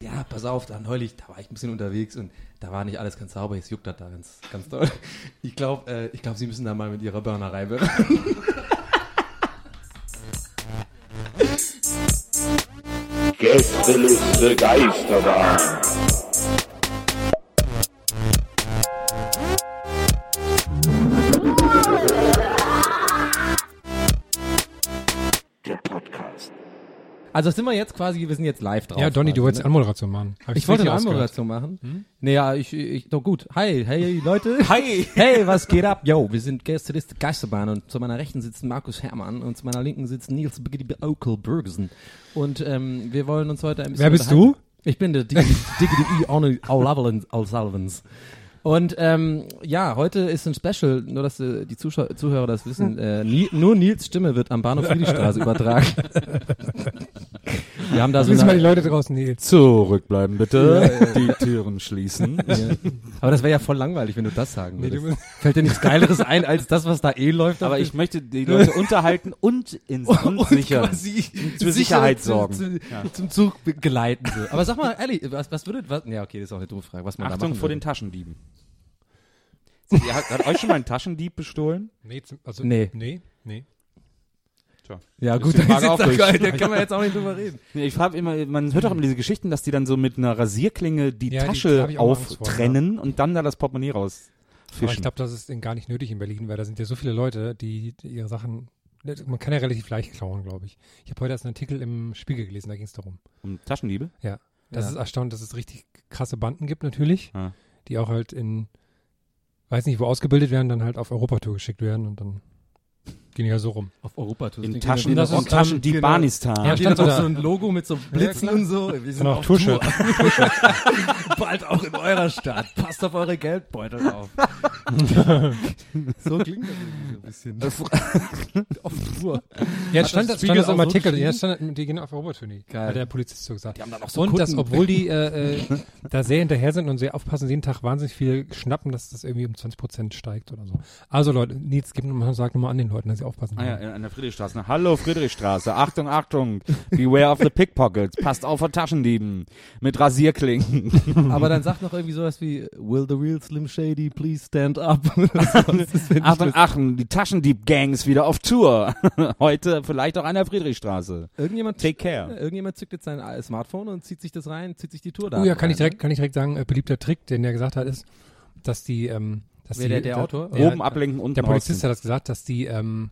Ja, pass auf, da neulich, da war ich ein bisschen unterwegs und da war nicht alles ganz sauber. Jetzt juckt das da ganz, ganz doll. Ich glaube, äh, ich glaub, Sie müssen da mal mit Ihrer Burnerei beraten. Gästeliste Geisterbahn. Also sind wir jetzt quasi, wir sind jetzt live drauf. Ja, Donny, du wolltest ne? Anmoderation machen. Hab Ich wollte eine richtig Anmoderation machen. Hm? Naja, ich, ich, doch gut. Hi, hey Leute. Hi. Hey, was geht ab? Yo, wir sind Gästeliste Geisterbahn und zu meiner Rechten sitzt Markus Herrmann und zu meiner Linken sitzt Nils Okel Bergesen. Und ähm, wir wollen uns heute ein bisschen Wer bist du? Ich bin der Diggity E. O'Sullivan's. Und ähm, ja, heute ist ein Special, nur dass äh, die Zuschauer, Zuhörer das wissen. Äh, Ni nur Nils Stimme wird am Bahnhof Friedrichstraße übertragen. Wir haben da so Grüß mal die Leute draußen, Nils. Zurückbleiben bitte. Die Türen schließen. ja. Aber das wäre ja voll langweilig, wenn du das sagen Nee, würdest. Fällt dir nichts Geileres ein, als das, was da eh läuft? Aber ich möchte die Leute unterhalten und ins und sicher. quasi für Sicherheit zu, sorgen. Zu, Ja. Zum Zug begleiten. So. Aber sag mal ehrlich, was, was würde, was, ja okay, das ist auch eine doofe Frage, was man da Achtung machen vor den würde. Taschendieben. Ihr hat, hat euch schon mal ein Taschendieb bestohlen? Nee, also, Nee. Nee, nee. Tja. Ja Ist gut, die dann ist jetzt geil, da kann man jetzt auch nicht drüber reden. Nee, Ich frage immer, man hört doch immer diese Geschichten, dass die dann so mit einer Rasierklinge die Ja, die- Tasche auch Angst vor, auftrennen und dann da das Portemonnaie rausfischen. Aber ich glaube, das ist gar nicht nötig in Berlin, weil da sind ja so viele Leute, die, die ihre Sachen, man kann ja relativ leicht klauen, glaube ich. Ich habe heute erst einen Artikel im Spiegel gelesen, da ging es darum. um Taschendiebe? Ja. Das Ja. ist erstaunt, dass es richtig krasse Banden gibt natürlich, Ja. die auch halt in, weiß nicht, wo ausgebildet werden, dann halt auf Europatour geschickt werden und dann gehen die ja so rum. Auf Europa tust In Taschen, das ist, Taschen die genau. Banistan. Ja, Ja, stand auch da. so ein Logo mit so Blitzen klar. und so. Wir sind Und auch auf Tour-Shirt. Tour. Bald auch in eurer Stadt. Passt auf eure Geldbeutel auf. so klingt das irgendwie so ein bisschen. auf Tour. Ja, Hat stand das stand das im Artikel. ja, stand, die gehen auf Europatournee. Geil. Hat der Polizist so gesagt. Die haben dann auch so und das, obwohl die äh, äh, da sehr hinterher sind und sehr aufpassen, jeden Tag wahnsinnig viel schnappen, dass das irgendwie um 20 Prozent steigt oder so. Also Leute, Nils, gib nochmal, sag nochmal an den Leuten, dass sie aufpassen. Ah ja, an der Friedrichstraße. Hallo Friedrichstraße. Achtung, Achtung. Beware of the pickpockets. Passt auf vor Taschendieben. Mit Rasierklingen. Aber dann sagt noch irgendwie sowas wie, will the real Slim Shady please stand up? Achtung, Achtung. Die Taschendieb-Gang ist wieder auf Tour. Heute vielleicht auch an der Friedrichstraße. Irgendjemand, Take care. irgendjemand zückt jetzt sein Smartphone und zieht sich das rein, zieht sich die Tour da. Oh ja, kann ich direkt, kann ich direkt sagen, äh, beliebter Trick, den der gesagt hat, ist, dass die, ähm, dass Wer, die, der- der da- Autor? Ja, Oben ablenken, unten Der Polizist hat das gesagt, dass die ähm,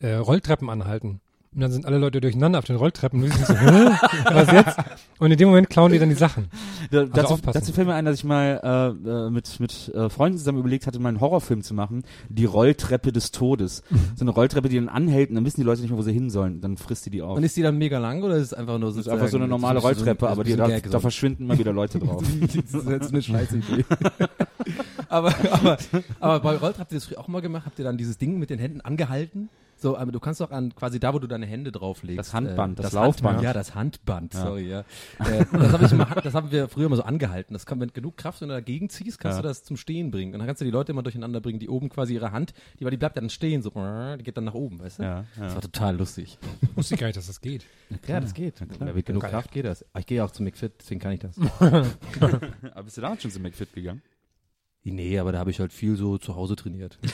äh, Rolltreppen anhalten. Und dann sind alle Leute durcheinander auf den Rolltreppen. Und so, was jetzt? Und in dem Moment klauen die dann die Sachen. Da, dazu, aufpassen. dazu fällt mir ein, dass ich mal äh, äh, mit, mit äh, Freunden zusammen überlegt hatte, mal einen Horrorfilm zu machen. Die Rolltreppe des Todes. so eine Rolltreppe, die dann anhlt und dann wissen die Leute nicht mehr, wo sie hin sollen. Dann frisst die die auf. Und ist die dann mega lang oder ist es einfach nur so? das ist einfach so eine normale Rolltreppe, aber die, da, da verschwinden immer wieder Leute drauf. das ist jetzt eine scheiß Idee. aber, aber, aber bei Rolltreppen habt ihr das früher auch mal gemacht? Habt ihr dann dieses Ding mit den Händen angehalten? So, aber du kannst doch an quasi da, wo du deine Hände drauflegst. Das Handband, äh, das Handband, Laufband. ja, das Handband, Ja. sorry, ja. äh, das, hab ich mal, das haben wir früher mal so angehalten. Das kann, wenn genug Kraft wenn du dagegen ziehst, kannst Ja. du das zum Stehen bringen. Und dann kannst du die Leute immer durcheinander bringen, die oben quasi ihre Hand, die, weil die bleibt dann stehen, so, die geht dann nach oben, weißt du? Ja, Das war total lustig. Wusste ich gar nicht, dass das geht. Ja, das geht. Ja, mit genug. Kraft geht das. Ich gehe auch zum McFit, deswegen kann ich das. Aber bist du damals schon zum McFit gegangen? Nee, aber da habe ich halt viel so zu Hause trainiert.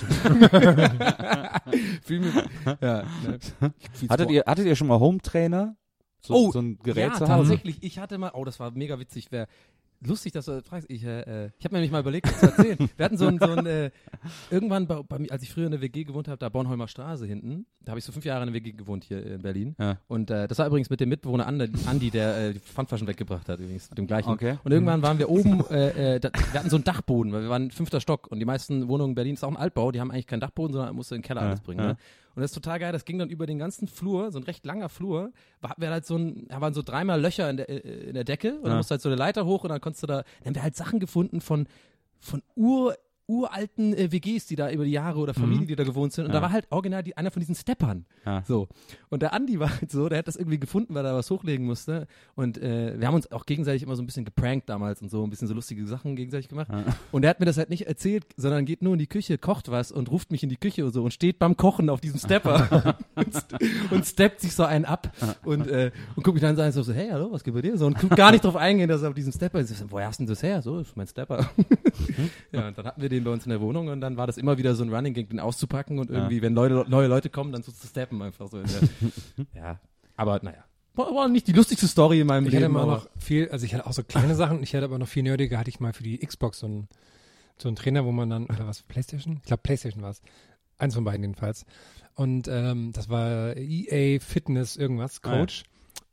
viel mit, ja, ne. Viel Hattet ihr, hattet ihr schon mal Home-Trainer? so, so ein Gerät Oh, ja, zu haben. tatsächlich. Ich hatte mal, oh, das war mega witzig. Wer, lustig, dass du das fragst. Ich, äh, äh, ich habe mir nämlich mal überlegt, das zu erzählen. Wir hatten so ein, so ein äh, irgendwann bei, bei mir, als ich früher in der WG gewohnt habe, da Bornholmer Straße hinten, da habe ich so fünf Jahre in der WG gewohnt hier in Berlin. Ja. Und äh, das war übrigens mit dem Mitbewohner Andi, Andi der äh, die Pfandflaschen weggebracht hat, übrigens, mit dem gleichen. Okay. Und irgendwann waren wir oben, äh, da, wir hatten so einen Dachboden, weil wir waren fünfter Stock und die meisten Wohnungen in Berlin ist auch ein Altbau, die haben eigentlich keinen Dachboden, sondern musst du in den Keller Ja, alles bringen. ja. Ne? Und das ist total geil, das ging dann über den ganzen Flur, so ein recht langer Flur, war, wir halt so ein, da waren so dreimal Löcher in der, äh, in der Decke und dann Ja. musst du halt so eine Leiter hoch und dann konntest du da, dann haben wir halt Sachen gefunden von, von Ur, uralten äh, WGs, die da über die Jahre oder Familien, die da gewohnt sind. Und da Ja. war halt original die, einer von diesen Steppern. Ja. So. Und der Andi war halt so, der hat das irgendwie gefunden, weil er was hochlegen musste. Und äh, wir haben uns auch gegenseitig immer so ein bisschen geprankt damals und so, ein bisschen so lustige Sachen gegenseitig gemacht. Und er hat mir das halt nicht erzählt, sondern geht nur in die Küche, kocht was und ruft mich in die Küche und so und steht beim Kochen auf diesem Stepper und, und steppt sich so einen ab und, äh, und guckt mich dann so an, so, so, hey, hallo, was geht bei dir? So, und guckt gar nicht drauf eingehen, dass er auf diesem Stepper ist. So, Woher hast denn das her? So, ist mein Stepper. ja, und dann hatten wir den bei uns in der Wohnung und dann war das immer wieder so ein Running Gag, den auszupacken und irgendwie, wenn Leute, neue Leute kommen, dann so zu steppen einfach so. Ja, aber naja. War, war nicht die lustigste Story in meinem Ich hatte Leben. immer aber- noch viel, also ich hatte auch so kleine Sachen, ich hatte aber noch viel nerdiger, hatte ich mal für die Xbox so einen, so einen Trainer, wo man dann, oder was, Playstation? Ich glaube Playstation war es. Eins von beiden jedenfalls. Und ähm, das war EA Fitness irgendwas, Ah, ja.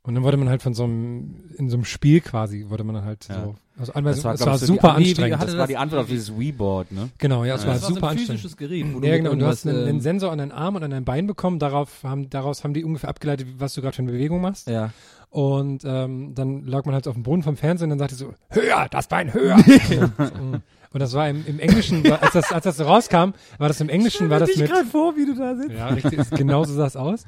Und dann wurde man halt von so einem, in so einem Spiel quasi, wurde man dann halt Ja. so, also Anweisung, Das war, es war ich, die- super wie- wie anstrengend. Das war die Antwort auf dieses Wii-Board, ne? genau, ja, es Ja. war das war super so ein anstrengend. physisches Gerät. Wo du Ja, genau. Und du hast einen, einen ähm, Sensor an deinen Arm und an dein Bein bekommen. Darauf haben, daraus haben die ungefähr abgeleitet, was du gerade für eine Bewegung machst. Ja. Und ähm, dann lag man halt auf dem Boden vom Fernsehen und dann sagte so, höher, das Bein höher. und das war im, im Englischen, war- als das, als das so rauskam, war das im Englischen, war das mit, vor, wie du da sitzt. ja, richtig, ist- genau so sah es aus.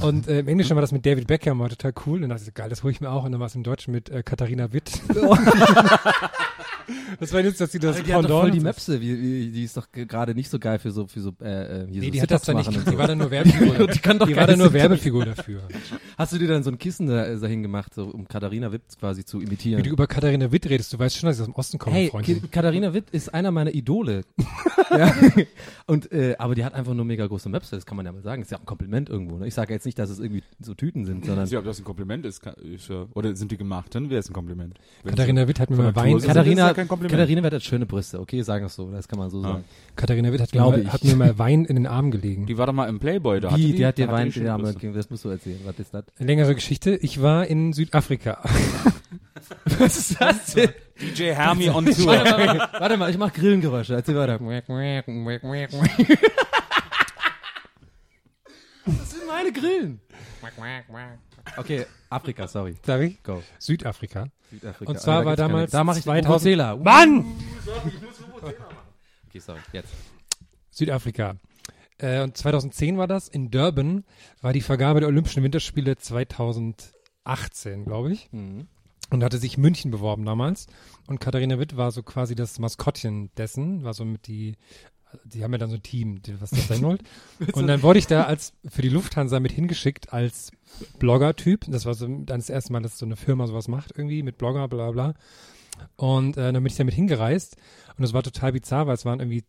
Und äh, im Englischen war das mit David Beckham, war total cool. Und dann dachte ich, geil, das hole ich mir auch. Und dann war es im Deutschen mit äh, Katharina Witt. das war jetzt, dass sie das Die hat doch voll die Möpse, wie, wie, die ist doch ge- gerade nicht so geil für so, für so, äh, äh, hier Nee, so die hat das da nicht, die war dann nur Werbefigur. Die kann doch die war dann nur. Werbefigur dafür. Hast du dir dann so ein Kissen da, dahin gemacht, so, um Katharina Witt quasi zu Wie imitieren? du über Katharina Witt redest, du weißt schon, dass ich aus dem Osten komme, Hey, Freundin. Ki- Katharina Witt ist einer meiner Idole. ja. Und äh, aber die hat einfach nur mega große Möpse, das kann man ja mal sagen. Ist ja auch ein Kompliment irgendwo. Ne? Ich sage jetzt nicht, dass es irgendwie so Tüten sind, sondern Ja, ob das ein Kompliment ist, kann, ist ja, oder sind die gemacht, dann wäre es ein Kompliment. Wenn Katharina Witt hat mir mal Wein, Katharina, kein Kompliment. Katharina Witt hat schöne Brüste. Okay, sagen wir es so, das kann man so sagen. Katharina Witt hat mir, Glaube mal, ich. hat mir mal Wein in den Arm gelegen. Die war doch mal im Playboy, da Wie, hatte die, hat dir Wein, die schöne ja, Brüste. das musst du erzählen. Was ist das? Längere Geschichte. Ich war in Südafrika. Was ist das denn? DJ Hermi on Tour. Warte mal, warte mal, ich mach Grillengeräusche. Erzähl weiter. Das sind meine Grillen. Okay, Afrika, sorry. Sag ich? Go. Südafrika. Südafrika. Und zwar war damals Da mache ich 2000 Vuvuzela. Mann! Okay, sorry. Jetzt. Südafrika. Äh, und 2010 war das. In Durban war die Vergabe der Olympischen Winterspiele 2018, glaube ich. Mhm. Und hatte sich München beworben damals. Und Katharina Witt war so quasi das Maskottchen dessen, war so mit die, die haben ja dann so ein Team, was das sein wollte. Und dann wurde ich da als, für die Lufthansa mit hingeschickt als Blogger-Typ. Das war so dann das erste Mal, dass so eine Firma sowas macht irgendwie mit Blogger, bla, bla. Und äh, dann bin ich damit hingereist. Und es war total bizarr, weil es waren irgendwie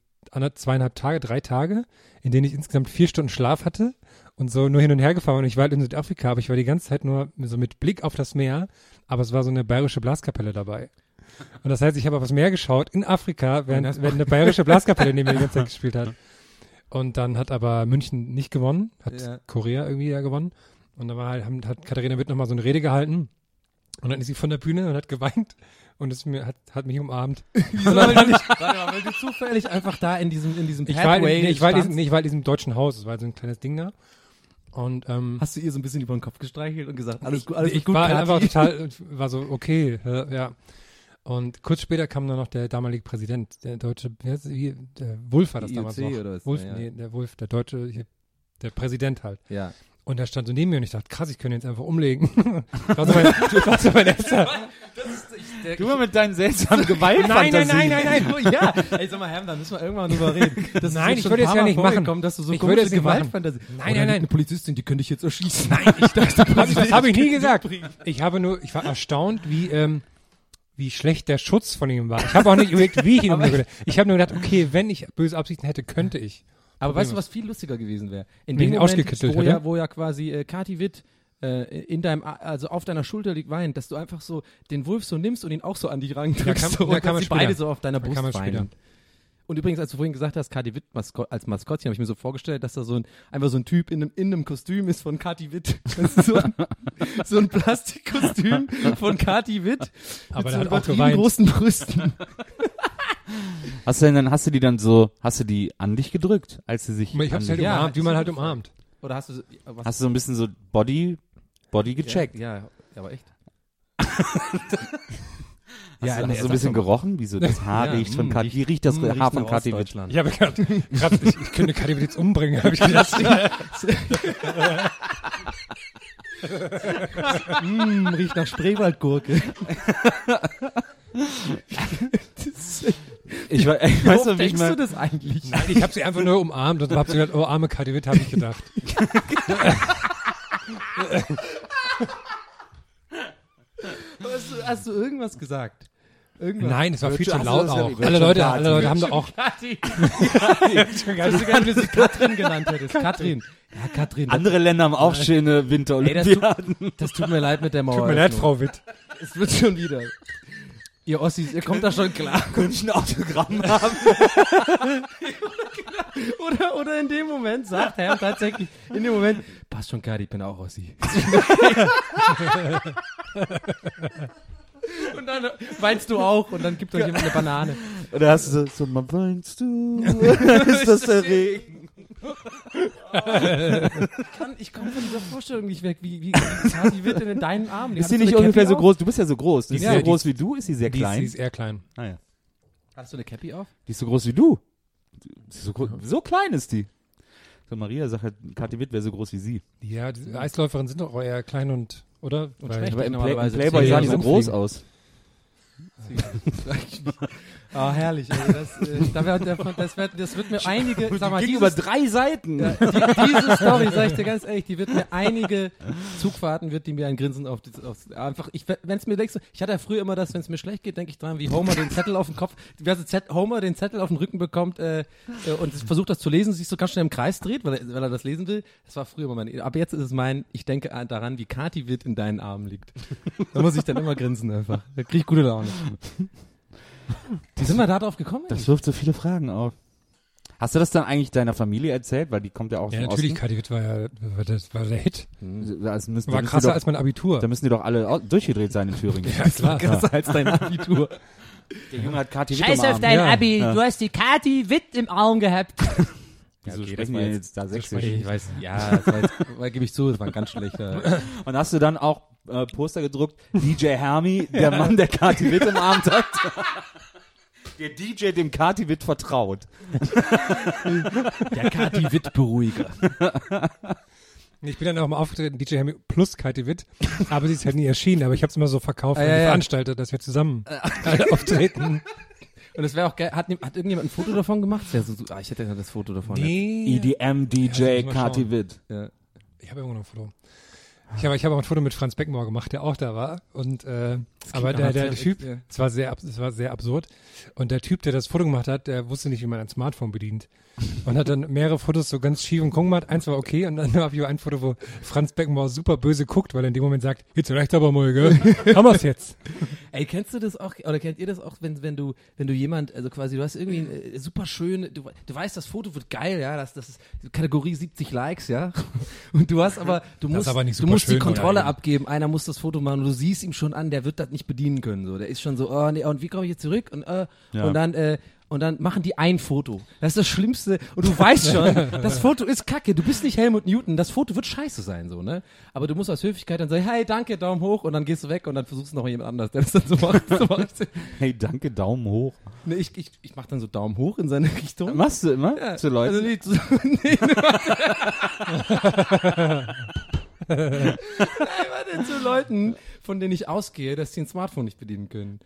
zweieinhalb Tage, drei Tage, in denen ich insgesamt vier Stunden Schlaf hatte und so nur hin und her gefahren. Und ich war halt in Südafrika, aber ich war die ganze Zeit nur so mit Blick auf das Meer, aber es war so eine bayerische Blaskapelle dabei. Und das heißt, ich habe auf das Meer geschaut in Afrika, während, während eine bayerische Blaskapelle neben mir die ganze Zeit gespielt hat. Und dann hat aber München nicht gewonnen, hat Ja. Korea irgendwie ja gewonnen. Und dann war halt, haben- hat Katharina Witt nochmal so eine Rede gehalten. Und dann ist sie von der Bühne und hat geweint und ist mir, hat, hat mich umarmt. Wieso, weil, du, mal, weil du zufällig einfach da in diesem, in diesem Ich war, in, nee, ich, war in diesem, nee, ich war in diesem deutschen Haus, es war so ein kleines Ding da. Und ähm, hast du ihr so ein bisschen über den Kopf gestreichelt und gesagt, alles gut, alles ich gut, war Kathi? einfach total, war so, okay, äh, ja. Und kurz später kam dann noch der damalige Präsident, der deutsche, wie heißt, wie, der Wulf war das Die damals IOC noch. oder was? Wulf, Ja, nee, der Wulf, der deutsche, der Präsident halt. Ja. Und der stand so neben mir und ich dachte, krass, ich könnte jetzt einfach umlegen. das war so mein, das war so mein erster. Du mal mit deinen seltsamen Gewalt. Nein, nein, nein, nein, nein. Ja, ey, sag mal, Herm, da müssen wir irgendwann drüber reden. Das Nein, ich würde paar ja nicht machen. dass du so Ich würde komische es nicht machen. Gewaltfantasie. Nein, nein, da nein. Eine Polizistin, die könnte ich jetzt erschießen. Nein, ich dachte, Das, das habe ich nie gesagt. Ich habe nur, ich war erstaunt, wie, ähm, wie schlecht der Schutz von ihm war. Ich habe auch nicht überlegt, wie ich ihn umgehe. Ich habe nur gedacht, okay, wenn ich böse Absichten hätte, könnte ich. Aber weißt du, was viel lustiger gewesen wäre? In dem Moment, wo ja, wo ja quasi äh, Kati Witt äh, in deinem, also auf deiner Schulter liegt weinend, dass du einfach so den Wolf so nimmst und ihn auch so an dich randrückst Ja, kann- so, und kann man beide so auf deiner Brust weinen. Und übrigens, als du vorhin gesagt hast, Kati Witt Masko als Maskottchen, habe ich mir so vorgestellt, dass da so ein, einfach so ein Typ in einem, in einem Kostüm ist von Kati Witt. Das ist so, ein, so ein Plastikkostüm von Kati Witt. Aber mit der so hat auch übertrieben großen Brüsten. Hast du denn dann, hast du die dann so, hast du die an dich gedrückt, als sie sich. Ich hab's halt Ja, umarmt, wie man halt umarmt. Oder hast du, so- was? Hast du so ein bisschen so Body, Body gecheckt? Ja, ja, aber echt. Hast Ja, du, nee, hast du ein bisschen mal. gerochen? Wie so das Haar Ja, riecht von mm, Kati, wie riecht das mm, Haar von Witt? Ostdeutschland. Ich habe gerade, ich, ich könnte Kati jetzt umbringen, habe ich gedacht. Mm, riecht nach Spreewaldgurke. Ich, we- ich Wie weiß noch, wie ich denkst mal, du das eigentlich? Nein, ich habe sie einfach nur umarmt und habe sie gedacht, oh arme Kati Witt, habe ich gedacht. Hast du, hast du irgendwas gesagt? Irgendwas? Nein, es war viel zu laut auch. Alle Leute, alle Leute haben doch auch. Ich wüsste gar nicht, wie du sie Katrin genannt hättest. Katrin. Ja, Katrin. andere Länder haben auch schöne Ey, das, Winterolympiaden. tut, das tut mir leid mit der Mauer. tut mir leid, Frau Witt. Es wird schon wieder. Ihr Ossis, ihr kommt da schon klar. Könnte ich ein Autogramm haben? Oder, oder in dem Moment sagt er tatsächlich, in dem Moment, passt schon, Kati, ich bin auch Ossi. und dann weinst du auch und dann gibt euch jemand eine Banane. Oder hast du so, so mal weinst du? ist das der Regen? Ich, kann, ich komme von dieser Vorstellung nicht weg. Wie, wie, wie wird denn in deinen Armen? Ist sie nicht ungefähr so groß? Du bist ja so groß. Die ist Ja, so groß wie du, ist sie sehr Die ist, klein. die ist eher klein. ah, ja. Hast du eine Cappy auf? Die ist so groß wie du. So, so klein ist die. So Maria sagt halt, Kathi Witt wäre so groß wie sie. Ja, die Eisläuferinnen sind doch eher klein und, oder? Und Weil- schlecht. Aber im, Play, im Playboy zehn sah die so groß aus. Ah, herrlich. Also das, äh, da wär, das, wird, das wird mir einige, sag mal, ging dieses, über drei Seiten. ja, die, diese Story, sag ich dir ganz ehrlich, die wird mir einige Zugfahrten, wird die mir ein Grinsen auf, auf einfach, ich, wenn es mir denkst, ich hatte ja früher immer das, wenn es mir schlecht geht, denke ich dran, wie Homer den Zettel auf den Kopf, wie also Z, Homer den Zettel auf den Rücken bekommt äh, äh, und versucht das zu lesen, sich so ganz schnell im Kreis dreht, weil er, weil er das lesen will. Das war früher immer mein, aber jetzt ist es mein, ich denke an- daran, wie Kati Witt in deinen Armen liegt. Da muss ich dann immer grinsen einfach. Da krieg ich gute Laune. Wie sind wir da drauf gekommen? Das wirft so viele Fragen auf. Hast du das dann eigentlich deiner Familie erzählt? Weil die kommt ja auch aus Ja, dem natürlich, Osten. Kati Witt war ja, war, das war der Hit. Das müssen, da War müssen die krasser doch, als mein Abitur. Da müssen die doch alle durchgedreht sein in Thüringen. Ja, klar. Krasser als dein Abitur. Der Junge hat Kathi Witt Scheiß im auf Arm. dein Ja. Abi, Ja. du hast die Kati Witt im Arm gehabt. Wieso okay, sprechen das war wir jetzt- jetzt da sächsisch? Ich weiß, ja, das war jetzt, gebe ich zu, das war ein ganz schlechter. Und hast du dann auch äh, Poster gedruckt, DJ Hermi, der Mann, der Kathi Witt im Arm hat? Der DJ, dem Kathi Witt vertraut. Der Kati Witt Beruhiger. Ich bin dann auch mal aufgetreten, DJ Hammy plus Kati Witt, aber sie ist halt nie erschienen, aber ich habe es immer so verkauft Ah, an die. Veranstalter, dass wir zusammen alle auftreten. Und es wäre auch geil, hat, hat irgendjemand ein Foto davon gemacht? Ja, so, so, ah, ich hätte ja das Foto davon. Nee. EDM DJ Ja, schauen. Witt. Ja. Ich habe irgendwo noch ein Foto. Ich habe ich habe auch ein Foto mit Franz Beckenbauer gemacht, der auch da war. Und äh, aber der, der, Typ, ja. es war sehr, es war sehr absurd. Und der Typ, der das Foto gemacht hat, der wusste nicht, wie man ein Smartphone bedient. Und hat dann mehrere Fotos so ganz schief und gemacht. Eins war okay und dann habe ich ein Foto, wo Franz Beckenbauer super böse guckt, weil er in dem Moment sagt, jetzt reicht aber mal, gell? Haben wir's jetzt. Ey, kennst du das auch, oder kennt ihr das auch, wenn, wenn du, wenn du jemand, also quasi, du hast irgendwie ein, äh, super schön, du, du weißt, das Foto wird geil, ja, das, das ist Kategorie 70 Likes, ja. Und du hast aber, du musst, aber du musst die Kontrolle abgeben, einer muss das Foto machen und du siehst ihm schon an, der wird das nicht bedienen können, so. Der ist schon so, oh nee, und wie komme ich jetzt zurück? Und, äh, Ja. und dann, äh, und dann machen die ein Foto. Das ist das Schlimmste. Und du weißt schon, das Foto ist kacke. Du bist nicht Helmut Newton. Das Foto wird scheiße sein, so, ne? Aber du musst aus Höflichkeit dann sagen, hey, danke, Daumen hoch. Und dann gehst du weg und dann versuchst du noch jemand anders, der das dann so macht. So macht. Hey, danke, Daumen hoch. Nee, ich, ich, ich mach dann so Daumen hoch in seine Richtung. Machst du immer Ja, zu Leuten? Also nicht so, nee, Nein, warte, zu Leuten, von denen ich ausgehe, dass sie ein Smartphone nicht bedienen können.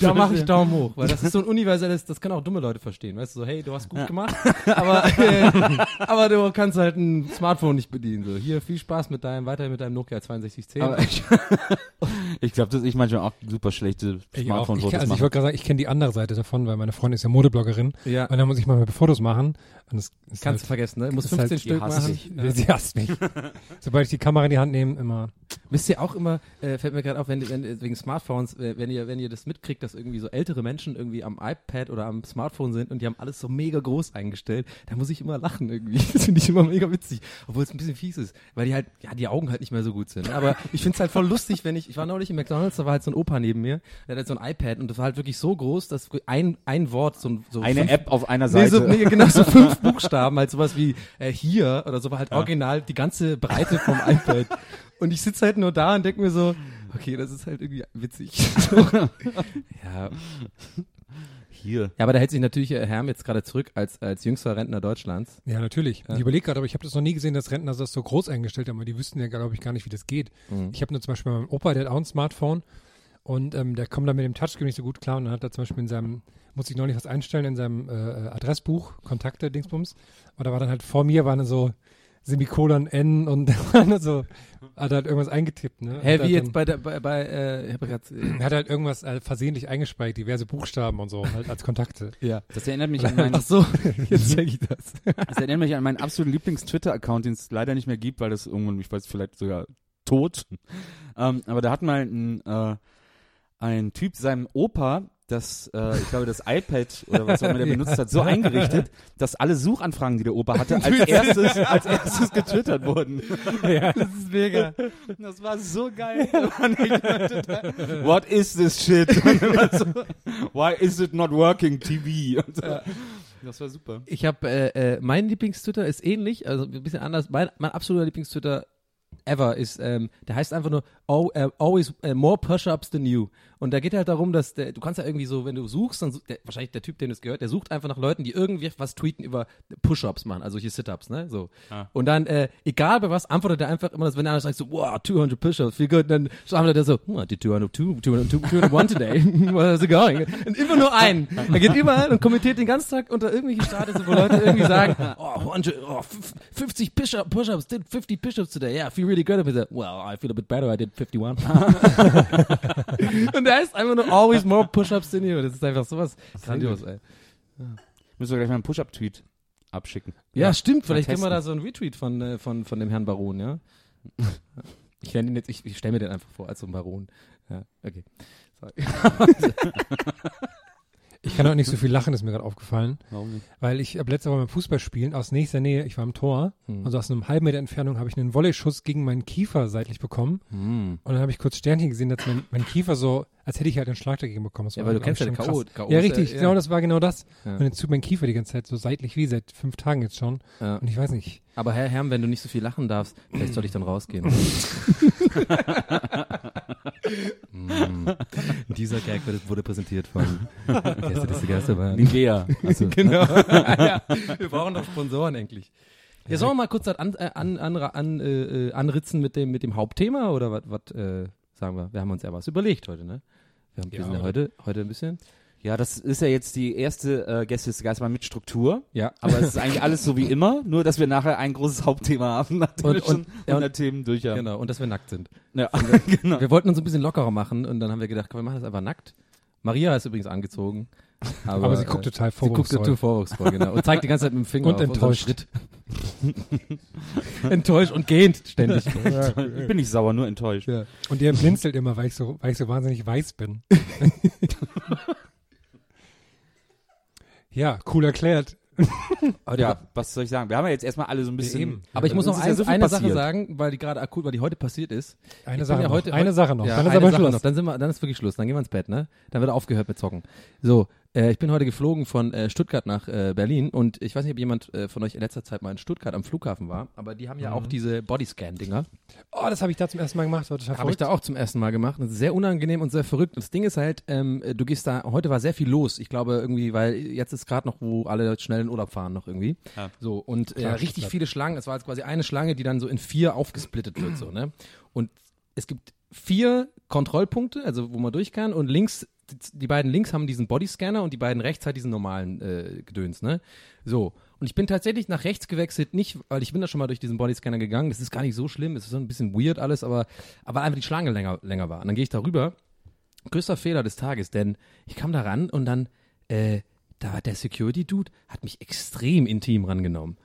Da mache ich Daumen hoch, weil das ist so ein universelles, das können auch dumme Leute verstehen, weißt du, so, hey, du hast gut gemacht, aber, äh, aber du kannst halt ein Smartphone nicht bedienen, so, hier, viel Spaß mit deinem, weiter mit deinem Nokia 6210. Aber ich, Ich glaube, dass ich manchmal auch super schlechte Smartphone-Fotos kenn- also ich mache. wollte gerade sagen, ich kenne die andere Seite davon, weil meine Freundin ist ja Modebloggerin. Ja. Und dann muss ich mal Fotos machen. Kannst du halt, vergessen, ne? Muss ist 15 halt- Stück machen. Ja. Sie hasst mich. Sobald ich die Kamera in die Hand nehme, immer. Wisst ihr auch immer, äh, fällt mir gerade auf, wenn, wenn wegen Smartphones, wenn ihr, wenn ihr das mitkriegt, dass irgendwie so ältere Menschen irgendwie am iPad oder am Smartphone sind und die haben alles so mega groß eingestellt, da muss ich immer lachen irgendwie. Das finde ich immer mega witzig, obwohl es ein bisschen fies ist, weil die halt, ja, die Augen halt nicht mehr so gut sind. Aber ich finde es halt voll lustig, wenn ich, ich war neulich im McDonalds, da war halt so ein Opa neben mir, der hat halt so ein iPad und das war halt wirklich so groß, dass ein, ein Wort, so, so Eine fünf- App auf einer Nee, Seite. so, nee, genau, so fünf Buchstaben, halt sowas wie äh, hier oder so war halt original die ganze Breite vom iPad. Und ich sitze halt nur da und denke mir so, okay, das ist halt irgendwie witzig. Ja. Hier. ja, aber da hält sich natürlich äh, Herm jetzt gerade zurück als, als jüngster Rentner Deutschlands. Ja, natürlich. Ich überlege gerade, aber ich habe das noch nie gesehen, dass Rentner das so groß eingestellt haben, weil die wüssten ja, glaube ich, gar nicht, wie das geht. Mhm. Ich habe nur zum Beispiel meinen Opa, der hat auch ein Smartphone und ähm, der kommt da mit dem Touchscreen nicht so gut klar und dann hat er zum Beispiel in seinem, muss ich noch nicht was einstellen, in seinem äh, Adressbuch, Kontakte, Dingsbums. Und da war dann halt vor mir, waren dann so Semikolon N und dann so, hat halt irgendwas eingetippt, ne? Hä, wie hat jetzt bei der, bei, bei äh, ich gerade, Er hat halt irgendwas äh, versehentlich eingespeichert, diverse Buchstaben und so, halt als Kontakte. äh, ja. Das erinnert mich an meinen, Ach so, jetzt check ich das. das erinnert mich an meinen absoluten Lieblings-Twitter-Account, den es leider nicht mehr gibt, weil das irgendwann, ich weiß, vielleicht sogar tot. Ähm, aber da hat mal ein, äh, ein Typ seinem Opa das, äh, ich glaube, das iPad oder was auch immer der benutzt hat, so eingerichtet, dass alle Suchanfragen, die der Opa hatte, als erstes, als erstes getwittert wurden. ja, das ist mega. Das war so geil. What is this shit? So, Why is it not working TV? Das war super. Ich habe, äh, äh, mein Lieblingstwitter ist ähnlich, also ein bisschen anders. Mein, mein absoluter Lieblingstwitter ever ist, ähm, der heißt einfach nur oh, äh, always äh, more push-ups than you. Und da geht halt darum, dass der, du kannst ja irgendwie so, wenn du suchst, dann der, wahrscheinlich der Typ, dem es gehört, der sucht einfach nach Leuten, die irgendwie was tweeten über Push-ups machen, also solche Sit-ups, ne? So. Und dann, äh, egal bei was, antwortet er einfach immer, dass wenn einer sagt so, wow, 200 Push-ups, viel gut, dann antwortet er so, oh, I did 202, 202, 201 today. How's it going? Und immer nur einen. Er geht überall und kommentiert den ganzen Tag unter irgendwelche Status, wo Leute irgendwie sagen, oh, 100, oh f- 50 Push-up- Push-ups, did 50 Push-ups today. Yeah, I feel really good about that. Well, I feel a bit better, I did 51. und der heißt einfach nur always more Push-ups than you. Das ist einfach sowas grandios, ey. Müssen wir gleich mal einen Push-Up-Tweet abschicken. Ja, stimmt. Vielleicht mal können wir da testen. so einen Retweet von, äh, von, von dem Herrn Baron, ja? Ich nenne ihn jetzt, ich, ich stelle mir den einfach vor als so ein Baron. Ja, okay. Sorry. Ich kann auch nicht so viel lachen, ist mir gerade aufgefallen. Warum nicht? Weil ich habe letzte Woche beim Fußballspielen aus nächster Nähe, ich war im Tor, Hm. also aus einem halben Meter Entfernung habe ich einen Volley-Schuss gegen meinen Kiefer seitlich bekommen. Hm. Und dann habe ich kurz Sternchen gesehen, dass mein, mein Kiefer so, als hätte ich halt einen Schlag dagegen bekommen. Das Ja, weil du kennst ja den. K.O. Ja, richtig, ja- genau, das war genau das. Ja. Und jetzt tut mein Kiefer die ganze Zeit so seitlich wie seit fünf Tagen jetzt schon. Ja. Und ich weiß nicht. Aber Herr Herm, wenn du nicht so viel lachen darfst, vielleicht soll ich dann rausgehen. mm. Dieser Gag wurde- präsentiert von Gäste des Geisterbahn. Nivea. Also, genau. ja, wir brauchen doch Sponsoren endlich. Ja, sollen wir mal kurz das an, äh, an, an, an, äh, anritzen mit dem, mit dem Hauptthema oder was, äh, sagen wir? Wir haben uns ja was überlegt heute, ne? Wir, haben, wir Ja, sind ja heute, heute ein bisschen. Ja, das ist ja jetzt die erste äh, Gäste des Geisterbahn mit Struktur. Ja. Aber es ist eigentlich alles so wie immer, nur dass wir nachher ein großes Hauptthema haben, nachdem Und- wir schon und- ja, und- 100 Themen durch haben. Genau, und dass wir nackt sind. Ja, genau. Wir wollten uns ein bisschen lockerer machen und dann haben wir gedacht, komm, wir machen das einfach nackt. Maria ist übrigens angezogen. Aber, Aber, sie guckt äh, total Sie guckt vorwurfsvoll. total vorwurfsvoll, genau. Und zeigt die ganze Zeit mit dem Finger Und enttäuscht. Schritt. enttäuscht und gähnt ständig. Ich bin nicht sauer, nur enttäuscht. Ja. Und ihr blinzelt immer, weil ich so, weil ich so wahnsinnig weiß bin. ja, cool erklärt. Ja, was soll ich sagen? Wir haben ja jetzt erstmal alle so ein bisschen. eben. Aber ich muss noch ist ja ein, so eine Sache passiert. sagen, weil die gerade akut, weil die heute passiert ist. Eine Ich Sache ja noch. heute- eine Sache noch. Ja, Dann ist aber Sache Schluss. Noch. Dann, sind wir, dann ist wirklich Schluss. Dann gehen wir ins Bett, ne? Dann wird aufgehört mit Zocken. So, äh, ich bin heute geflogen von äh, Stuttgart nach äh, Berlin und ich weiß nicht, ob jemand äh, von euch in letzter Zeit mal in Stuttgart am Flughafen war, aber die haben ja auch diese Bodyscan-Dinger. Oh, das habe ich da zum ersten Mal gemacht. Habe ich da auch zum ersten Mal gemacht. Das ist sehr unangenehm und sehr verrückt. Das Ding ist halt, ähm, du gehst da, heute war sehr viel los. Ich glaube irgendwie, weil jetzt ist gerade noch, wo alle schnell in Urlaub fahren noch irgendwie. Ja. So, und äh, Klar, richtig viele Schlangen. Es war jetzt quasi eine Schlange, die dann so in vier aufgesplittet wird, so, ne? Und es gibt vier Kontrollpunkte, also wo man durch kann und links die, beiden links haben diesen Bodyscanner und die beiden rechts halt diesen normalen äh, Gedöns, ne? So. Und ich bin tatsächlich nach rechts gewechselt, nicht, weil ich bin da schon mal durch diesen Bodyscanner gegangen. Das ist gar nicht so schlimm, es ist so ein bisschen weird alles, aber, aber einfach die Schlange länger, länger war. Und dann gehe ich da rüber. Größter Fehler des Tages, denn ich kam da ran und dann, äh, da hat der Security-Dude, hat mich extrem intim rangenommen.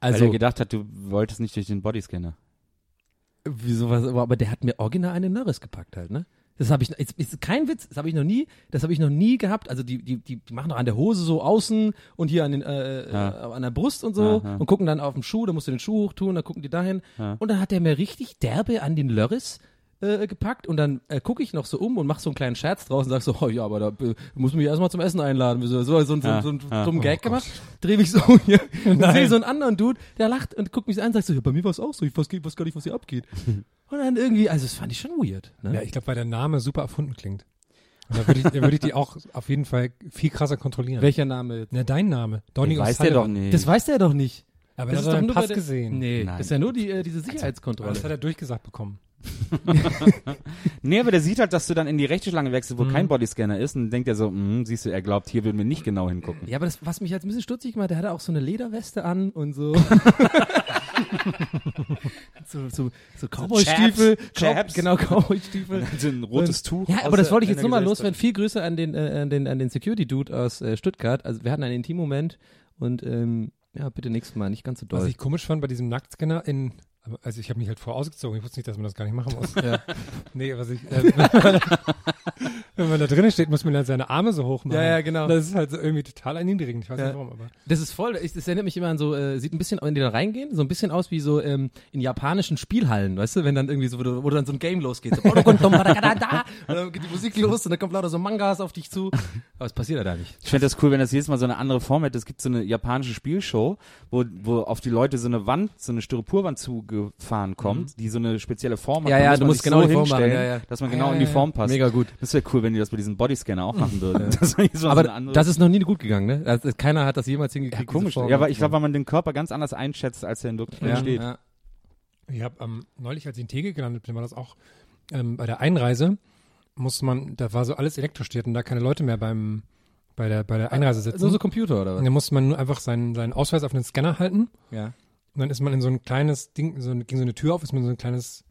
Weil Also, er gedacht hat, du wolltest nicht durch den Bodyscanner. Wieso was, aber der hat mir original eine Nörres gepackt halt, ne? Das habe ich, ist, ist kein Witz, das habe ich noch nie, das habe ich noch nie gehabt. Also die, die, die, machen doch an der Hose so außen und hier an den, äh, Ja. äh, an der Brust und so Ja, ja. und gucken dann auf den Schuh, da musst du den Schuh hochtun, dann gucken die dahin. Und dann hat der mir richtig derbe an den Lörres äh, gepackt und dann äh, gucke ich noch so um und mach so einen kleinen Scherz draus und sag so, oh ja, aber da äh, muss mich erstmal zum Essen einladen. So, so, so, so, Ja, so einen ja. dummen Oh Gag Gott. gemacht. Dreh mich so hier und sehe so einen anderen Dude, der lacht und guckt mich an und sagt so, ja, bei mir war es auch so, ich weiß, weiß gar nicht, was hier abgeht. Und dann irgendwie, also das fand ich schon weird. Ne? Ja, ich glaube, weil der Name super erfunden klingt. Und da würde ich, da würde ich die auch auf jeden Fall viel krasser kontrollieren. Welcher Name jetzt? Na, dein Name. Donny weiß der doch nicht. Das weiß der doch nicht. Aber das das hat er nur Pass der- gesehen. Nee, Nein. das ist ja nur die, äh, diese Aber Sicherheitskontrolle. Das hat er durchgesagt bekommen. Nee, aber der sieht halt, dass du dann in die rechte Schlange wechselst, Mhm. wo kein Bodyscanner ist und dann denkt er so, hm, siehst du, er glaubt, hier würden wir nicht genau hingucken. Ja, aber das, was mich jetzt ein bisschen stutzig gemacht, der hatte auch so eine Lederweste an und so. so, so, so Cowboy-Stiefel. Chaps. Cow- Chaps. Genau, Cowboy-Stiefel. So ein rotes Und- Tuch. Ja, aber das wollte ich jetzt nur mal loswerden. Viel Grüße an den, äh, an den, an den Security-Dude aus äh, Stuttgart. Also wir hatten einen Intim-Moment und ähm, ja, bitte nächstes Mal, nicht ganz so Was doll. ich komisch fand bei diesem Nacktscanner in, also ich habe mich halt vorausgezogen, ich wusste nicht, dass man das gar nicht machen muss. Ja. Nee, was ich, äh, wenn man da drinnen steht, muss man dann seine Arme so hoch machen. Ja, ja, genau. Das ist halt so irgendwie total erniedrigend, ich weiß Ja. nicht warum, aber. Das ist voll, ich- das erinnert mich immer an so, äh, sieht ein bisschen, wenn die da reingehen, so ein bisschen aus wie so ähm, in japanischen Spielhallen, weißt du, wenn dann irgendwie so, wo, du- wo dann so ein Game losgeht, so, und dann geht die Musik los und dann kommt lauter so Mangas auf dich zu. Aber es passiert ja da nicht. Ich fände das cool, wenn das jedes Mal so eine andere Form hätte. Es gibt so eine japanische Spielshow, wo, wo auf die Leute so eine Wand, so eine Styroporwand zugefahren kommt, die so eine spezielle Form hat. Mhm. Ja, Da ja, muss du musst genau so die Form machen, hinstellen, ja, ja. dass man Ja, genau ja, in die. Form passt. Mega gut. Das wäre cool, wenn die das bei diesem Bodyscanner auch machen würden. Das so Aber das ist noch nie gut gegangen, ne? Also, keiner hat das jemals ja, hingekriegt. komisch. Ja, aber ich glaube, weil man den Körper ganz anders einschätzt, als er in Wirklichkeit ja, steht. ja. Ich habe ähm, neulich, als ich in Tegel gelandet bin, war das auch ähm, bei der Einreise, musste man, da war so alles elektrostört und da keine Leute mehr beim bei der bei der Einreise sitzen. So, so Computer oder und was? dann musste man nur einfach seinen, seinen Ausweis auf den Scanner halten Ja. Und dann ist man in so ein kleines Ding, so eine, ging so eine Tür auf, ist man in so ein kleines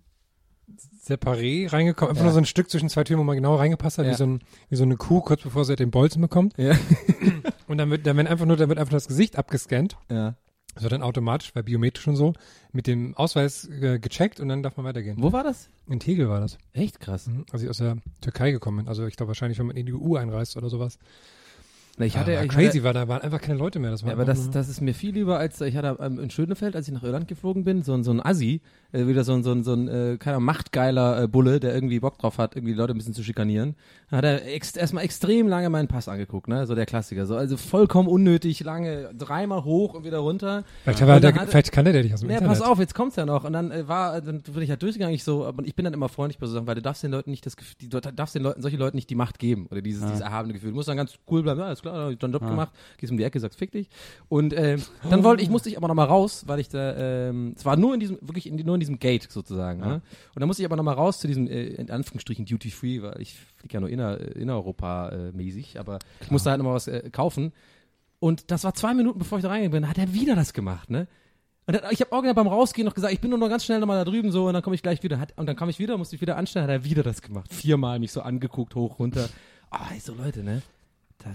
Separé reingekommen, einfach Ja. nur so ein Stück zwischen zwei Türen, wo man genau reingepasst hat, Ja. wie, so ein, wie so eine Kuh, kurz bevor sie den Bolzen bekommt. Ja. Und dann wird, dann wird einfach nur, dann wird einfach das Gesicht abgescannt. ja. Das wird dann automatisch, bei biometrisch und so, mit dem Ausweis äh, gecheckt und dann darf man weitergehen. Wo war das? In Tegel war das. Echt krass. Mhm. Als ich aus der Türkei gekommen bin. Also ich glaube wahrscheinlich, wenn man in die EU einreist oder sowas. Na, ich hatte, aber ich crazy hatte, war, da waren einfach keine Leute mehr. Das war Ja, aber das, das ist mir viel lieber, als ich hatte in Schönefeld, als ich nach Irland geflogen bin, so, ein so ein Assi, äh, wieder so ein, so ein, so ein äh, keiner machtgeiler äh, Bulle, der irgendwie Bock drauf hat, irgendwie die Leute ein bisschen zu schikanieren. Dann hat er ex erstmal extrem lange meinen Pass angeguckt, ne? So der Klassiker. So, also vollkommen unnötig, lange, dreimal hoch und wieder runter. vielleicht, war Und der, vielleicht kannte der dich aus dem Nee, Internet. pass auf, jetzt kommt's ja noch. Und dann äh, war, dann bin ich halt durchgegangen, ich so, aber ich bin dann immer freundlich bei so Sachen, weil du darfst den Leuten nicht das Gefühl, die, du darfst den Leuten, solchen Leuten nicht die Macht geben oder dieses, dieses erhabene Gefühl. Du musst dann ganz cool bleiben, ja, alles klar, hab ich deinen Job gemacht, gehst um die Ecke, sagst fick dich. Und ähm, dann wollte ich, musste ich aber nochmal raus, weil ich da, ähm, es war nur in diesem, wirklich in, nur in diesem Gate sozusagen. Ne? Und dann musste ich aber nochmal raus zu diesem, äh, in Anführungsstrichen, Duty Free, weil ich fliege ja nur inner, äh, innereuropa äh, mäßig, aber ich musste halt nochmal was äh, kaufen. Und das war zwei Minuten, bevor ich da reingegangen bin, hat er wieder das gemacht, ne? Und dann, ich habe original beim Rausgehen noch gesagt, ich bin nur noch ganz schnell nochmal da drüben so und dann komme ich gleich wieder. Hat, und dann kam ich wieder, musste ich wieder anstellen, hat er wieder das gemacht. Viermal mich so angeguckt, hoch, runter. Ah, so Leute, ne?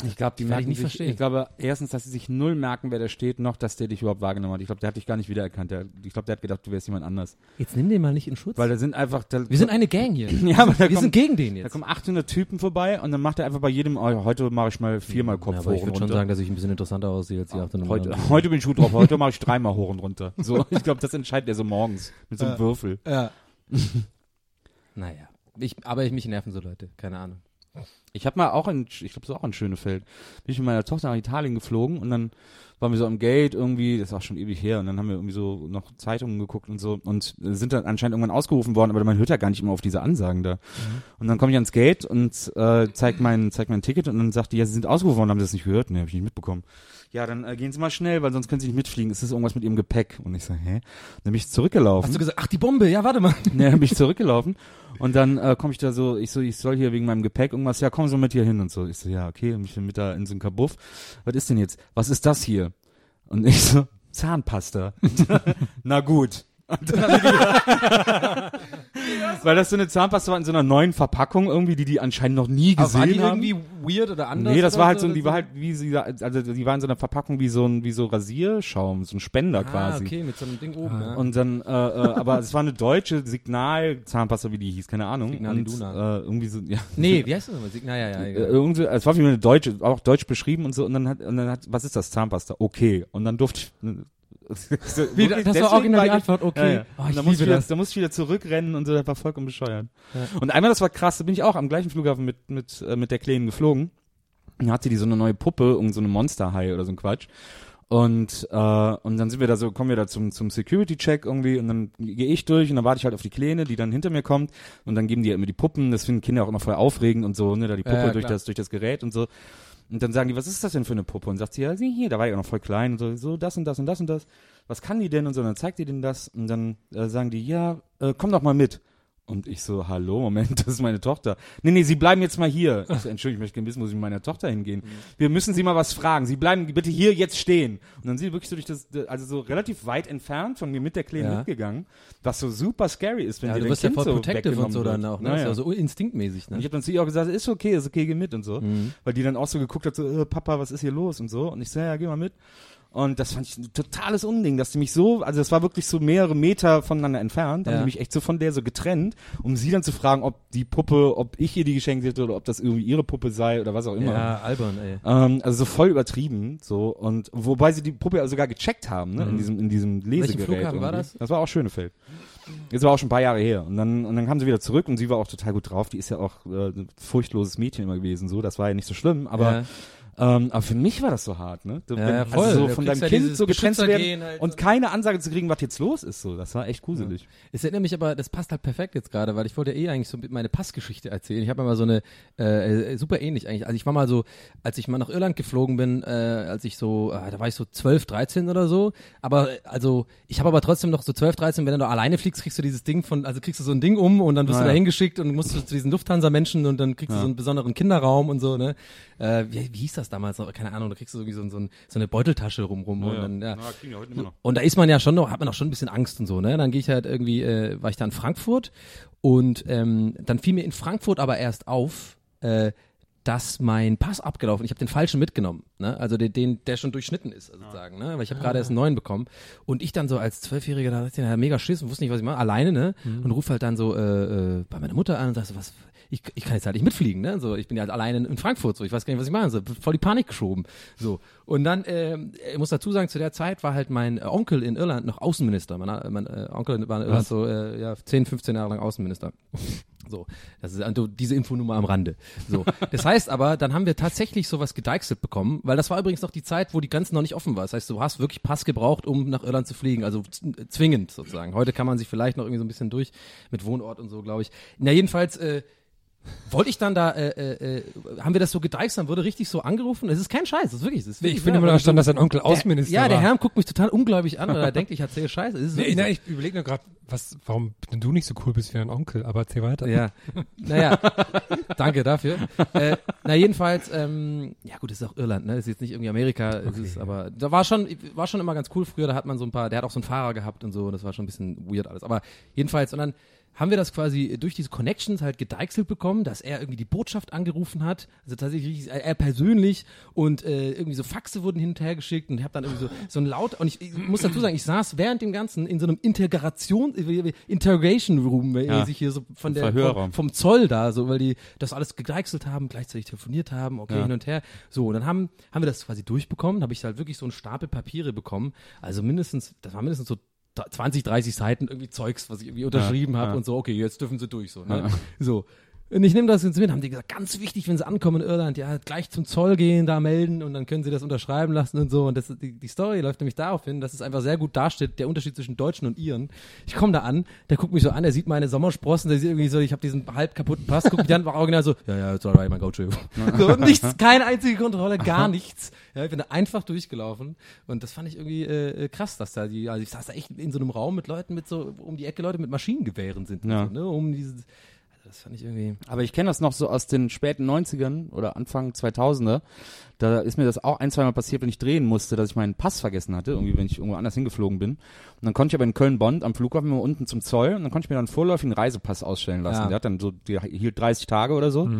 Ich glaube, die merken ich nicht sich, verstehen. ich glaube erstens, dass sie sich null merken, wer da steht, noch, dass der dich überhaupt wahrgenommen hat. Ich glaube, der hat dich gar nicht wiedererkannt. Der, ich glaube, der hat gedacht, du wärst jemand anders. Jetzt nimm den mal nicht in Schutz. Weil da sind einfach, da, wir sind eine Gang hier. ja, aber da wir kommen, sind gegen den da jetzt. kommen 800 Typen vorbei und dann macht er einfach bei jedem, oh, heute mache ich mal viermal Kopf ja, aber hoch ich würde schon runter. sagen, dass ich ein bisschen interessanter aussehe als die 800 heute, anderen. heute bin ich gut drauf, heute mache ich dreimal hoch und runter. So, ich glaube, das entscheidet er so morgens mit so einem Würfel. Ja. naja. Ich, aber ich, mich nerven so Leute, keine Ahnung. Ich habe mal auch in, ich glaube, so auch in Schönefeld, bin ich mit meiner Tochter nach Italien geflogen und dann waren wir so am Gate irgendwie, das war schon ewig her, und dann haben wir irgendwie so noch Zeitungen geguckt und so und sind dann anscheinend irgendwann ausgerufen worden, aber man hört ja gar nicht immer auf diese Ansagen da. Und dann komme ich ans Gate und äh, zeig mein, zeig mein Ticket und dann sagt die, ja, sie sind ausgerufen worden, haben sie das nicht gehört? Nee, habe ich nicht mitbekommen. Ja, dann äh, gehen Sie mal schnell, weil sonst können Sie nicht mitfliegen. Es ist irgendwas mit Ihrem Gepäck. Und ich so, hä? Dann bin ich zurückgelaufen. Hast du gesagt, ach, die Bombe, ja, warte mal. Nee, dann bin ich zurückgelaufen und dann äh, komme ich da so, ich so, ich soll hier wegen meinem Gepäck irgendwas irgendwas, ja, komm so mit hier hin und so. Ich so, ja, okay, und ich bin mit da in so einem Kabuff. Was ist denn jetzt? Was ist das hier? Und ich so, Zahnpasta. Na gut. Haben Weil das so eine Zahnpasta war in so einer neuen Verpackung irgendwie, die die anscheinend noch nie Aber war gesehen die haben. irgendwie weird oder anders? Nee, das war halt so, so, die war halt wie sie, also die war in so einer Verpackung wie so ein, wie so Rasierschaum, so ein Spender Ah, quasi. okay, mit so einem Ding oben, ja. Und dann, äh, äh, aber es war eine deutsche Signal-Zahnpasta, wie die hieß, keine Ahnung. Signal und, Iduna. äh, irgendwie so, ja. Nee, wie heißt das nochmal? Signal, ja, ja, Äh, irgendwie, es war wie eine deutsche, auch deutsch beschrieben und so, und dann hat, und dann hat, was ist das, Zahnpasta? Okay. Und dann durfte ich, Wie, das war original die Antwort, okay. Ja, ja. Oh, liebe ich wieder, da musste ich wieder zurückrennen und so, das war vollkommen bescheuert. Und einmal, das war krass, da bin ich auch am gleichen Flughafen mit, mit, äh, mit der Kleinen geflogen. Dann hatte die so eine neue Puppe, irgend so eine Monster-High oder so ein Quatsch. Und, äh, und dann sind wir da so, kommen wir da zum, zum Security-Check irgendwie und dann gehe ich durch und dann warte ich halt auf die Kleine, die dann hinter mir kommt und dann geben die ja immer die Puppen, das finden Kinder auch immer voll aufregend und so, ne, da die Puppe Ja, ja, durch das, durch das Gerät und so. Und dann sagen die, was ist das denn für eine Puppe? Und sagt sie, ja, sieh hier, da war ich auch noch voll klein und so, so das und das und das und das. Was kann die denn? Und so, und dann zeigt die denen das und dann äh, sagen die, ja, äh, komm doch mal mit. Und ich so, hallo, Moment, das ist meine Tochter. Nee, nee, Sie bleiben jetzt mal hier. Ich so, Entschuldigung, ich möchte gerne wissen, wo Sie mit meiner Tochter hingehen. Wir müssen Sie mal was fragen. Sie bleiben bitte hier jetzt stehen. Und dann sind sie wirklich so durch das, also so relativ weit entfernt von mir mit der Kleinen Ja. mitgegangen, was so super scary ist, wenn Ja, dir du wirst ja voll so protective und so dann auch, ne? Naja. Das ist ja so instinktmäßig, Und ne? ich habe dann zu ihr auch gesagt, ist okay, ist okay, geh mit und so. Mhm. Weil die dann auch so geguckt hat, so, äh, Papa, was ist hier los und so. Und ich so, ja, geh mal mit. Und das fand ich ein totales Unding, dass die mich so, also das war wirklich so mehrere Meter voneinander entfernt, haben Ja. die mich echt so von der so getrennt, um sie dann zu fragen, ob die Puppe, ob ich ihr die geschenkt hätte oder ob das irgendwie ihre Puppe sei oder was auch immer. Ja, albern, ey. Ähm, also so voll übertrieben, so und wobei sie die Puppe ja sogar gecheckt haben, ne, in diesem in diesem Lesegerät. Mhm. Flughafen war das? Das war auch Schönefeld. Jetzt war auch schon ein paar Jahre her und dann und dann kam sie wieder zurück und sie war auch total gut drauf. Die ist ja auch äh, ein furchtloses Mädchen immer gewesen, so. Das war ja nicht so schlimm, aber Ja. Ähm, aber für mich war das so hart, ne? Du- Ja, wenn- ja, voll. Also so von deinem ja Kind so getrennt zu werden halt und keine Ansage zu kriegen, was jetzt los ist, so. Das war echt gruselig. Es erinnert mich aber, das passt halt perfekt jetzt gerade, weil ich wollte eh eigentlich so mit meine Passgeschichte erzählen. Ich habe mal so eine, äh, äh, super ähnlich eigentlich. Also ich war mal so, als ich mal nach Irland geflogen bin, äh, als ich so, äh, da war ich so 12, 13 oder so. Aber äh, also, ich habe aber trotzdem noch so 12, 13, wenn du alleine fliegst, kriegst du dieses Ding von, also kriegst du so ein Ding um und dann wirst du ja. da hingeschickt und musst du zu diesen Lufthansa-Menschen und dann kriegst du so einen besonderen Kinderraum und so, ne? Äh, wie, wie hieß das damals noch? Keine Ahnung, da kriegst du irgendwie so, so, ein, so eine Beuteltasche rumrum und dann, ja. kriegen wir heute immer noch. Und da ist man ja schon noch, hat man auch schon ein bisschen Angst und so, ne? Dann gehe ich halt irgendwie, äh, war ich da in Frankfurt und ähm, dann fiel mir in Frankfurt aber erst auf, äh, dass mein Pass abgelaufen, ich habe den falschen mitgenommen, ne? Also den, den der schon durchschnitten ist, sozusagen, ne? Weil ich habe gerade erst einen neuen bekommen und ich dann so als Zwölfjähriger da dachte ich, ja, mega Schiss und wusste nicht, was ich mache, alleine, ne? Und ruf halt dann so äh, äh, bei meiner Mutter an und sag so, was ich, ich kann jetzt halt nicht mitfliegen, ne? So, ich bin ja halt alleine in Frankfurt, so, ich weiß gar nicht, was ich machen soll, voll die Panik geschoben, so. Und dann, ähm, ich muss dazu sagen, zu der Zeit war halt mein äh, Onkel in Irland noch Außenminister. Mein, äh, mein äh, Onkel war in Irland so, äh, ja, 10, 15 Jahre lang Außenminister. So, das ist also diese Infonummer am Rande. So, das heißt aber, dann haben wir tatsächlich sowas gedeichselt bekommen, weil das war übrigens noch die Zeit, wo die Grenze noch nicht offen war. Das heißt, du hast wirklich Pass gebraucht, um nach Irland zu fliegen, also z- zwingend sozusagen. Heute kann man sich vielleicht noch irgendwie so ein bisschen durch mit Wohnort und so, glaube ich. Na jedenfalls. Äh, wollte ich dann da, äh, äh, äh, haben wir das so gedeichselt, dann wurde richtig so angerufen. Es ist kein Scheiß, das ist wirklich. Das ist wirklich ich bin immer noch stand, so- dass dein Onkel Außenminister Ja, der. Herr guckt mich total ungläubig an, weil er denkt, ich erzähle Scheiße. Nee, wirklich na, so. ich überlege nur gerade, was, warum du nicht so cool bist wie dein Onkel, aber erzähl weiter. Ja, naja, danke dafür. Äh, na jedenfalls, ähm, ja gut, das ist auch Irland, ne? Das ist jetzt nicht irgendwie Amerika, es ist aber da war schon, war schon immer ganz cool. Früher, da hat man so ein paar, der hat auch so einen Fahrer gehabt und so, das war schon ein bisschen weird alles. Aber jedenfalls, und dann haben wir das quasi durch diese Connections halt gedeichselt bekommen, dass er irgendwie die Botschaft angerufen hat, also tatsächlich er persönlich und äh, irgendwie so Faxe wurden hin und her geschickt und ich habe dann irgendwie so so ein laut und ich, ich muss dazu sagen, ich saß während dem Ganzen in so einem Integration Interrogation Room, weil Ja, sich hier so von der vom, vom Zoll da, so weil die das alles gedeichselt haben, gleichzeitig telefoniert haben, okay, Ja. hin und her. So, und dann haben, haben wir das quasi durchbekommen, habe ich halt wirklich so einen Stapel Papiere bekommen. Also mindestens, das war mindestens so 20, 30 Seiten irgendwie Zeugs, was ich irgendwie unterschrieben Ja, habe ja. und so, okay, jetzt dürfen sie durch, so, ne? So. Und ich nehme das jetzt mit, haben die gesagt, ganz wichtig, wenn sie ankommen in Irland, ja, gleich zum Zoll gehen, da melden und dann können sie das unterschreiben lassen und so. Und das, die, die Story läuft nämlich darauf hin, dass es einfach sehr gut darstellt, der Unterschied zwischen Deutschen und Iren. Ich komme da an, der guckt mich so an, der sieht meine Sommersprossen, der sieht irgendwie so, ich habe diesen halb kaputten Pass, guckt mich an, war original so, ja, ja, it's alright, go to. So, und nichts, keine einzige Kontrolle, gar nichts. Ja, ich bin da einfach durchgelaufen und das fand ich irgendwie äh, äh, krass, dass da die, also ich saß da echt in so einem Raum mit Leuten mit so, um die Ecke Leute mit Maschinengewehren sind, Ja. so, ne, um dieses, Das fand ich irgendwie. Aber ich kenne das noch so aus den späten 90ern oder Anfang 2000er. Da ist mir das auch ein, zweimal passiert, wenn ich drehen musste, dass ich meinen Pass vergessen hatte, irgendwie, wenn ich irgendwo anders hingeflogen bin. Und dann konnte ich aber in Köln-Bonn am Flughafen immer unten zum Zoll und dann konnte ich mir dann einen vorläufigen Reisepass ausstellen lassen. Ja. Der hat dann so, der hielt 30 Tage oder so.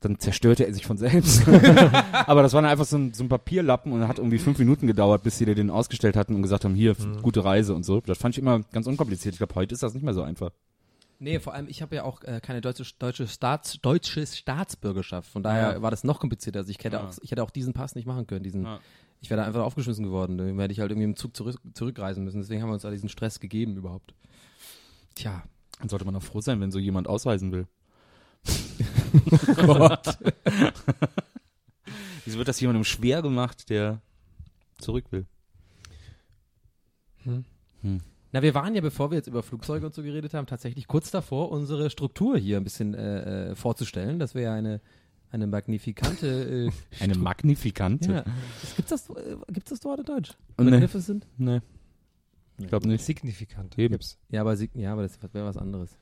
Dann zerstörte er sich von selbst. aber das war dann einfach so ein, so ein Papierlappen und hat irgendwie fünf Minuten gedauert, bis sie dir den ausgestellt hatten und gesagt haben, hier, gute Reise und so. Das fand ich immer ganz unkompliziert. Ich glaube, heute ist das nicht mehr so einfach. Nee, vor allem, ich habe ja auch äh, keine deutsche, deutsche, Staats, deutsche Staatsbürgerschaft. Von daher Ja. war das noch komplizierter. Also ich hätte, Ja. auch, ich hätte auch diesen Pass nicht machen können. Diesen, Ja. Ich wäre da einfach aufgeschmissen geworden. Dann hätte ich halt irgendwie im Zug zurück, zurückreisen müssen. Deswegen haben wir uns da diesen Stress gegeben überhaupt. Tja. Dann sollte man auch froh sein, wenn so jemand ausreisen will. Gott. Wieso wird das jemandem schwer gemacht, der zurück will? Na, wir waren ja, bevor wir jetzt über Flugzeuge und so geredet haben, tatsächlich kurz davor, unsere Struktur hier ein bisschen äh, äh, vorzustellen. Das wäre ja eine, eine magnifikante. Äh, Eine Magnifikante? ja. Gibt's das, äh, gibt's das Wort in Deutsch? Nee. Magnificent? Nee. Ich glaube nicht. Signifikant. Eben. Gibt's. Ja, aber, ja, aber das wäre was anderes.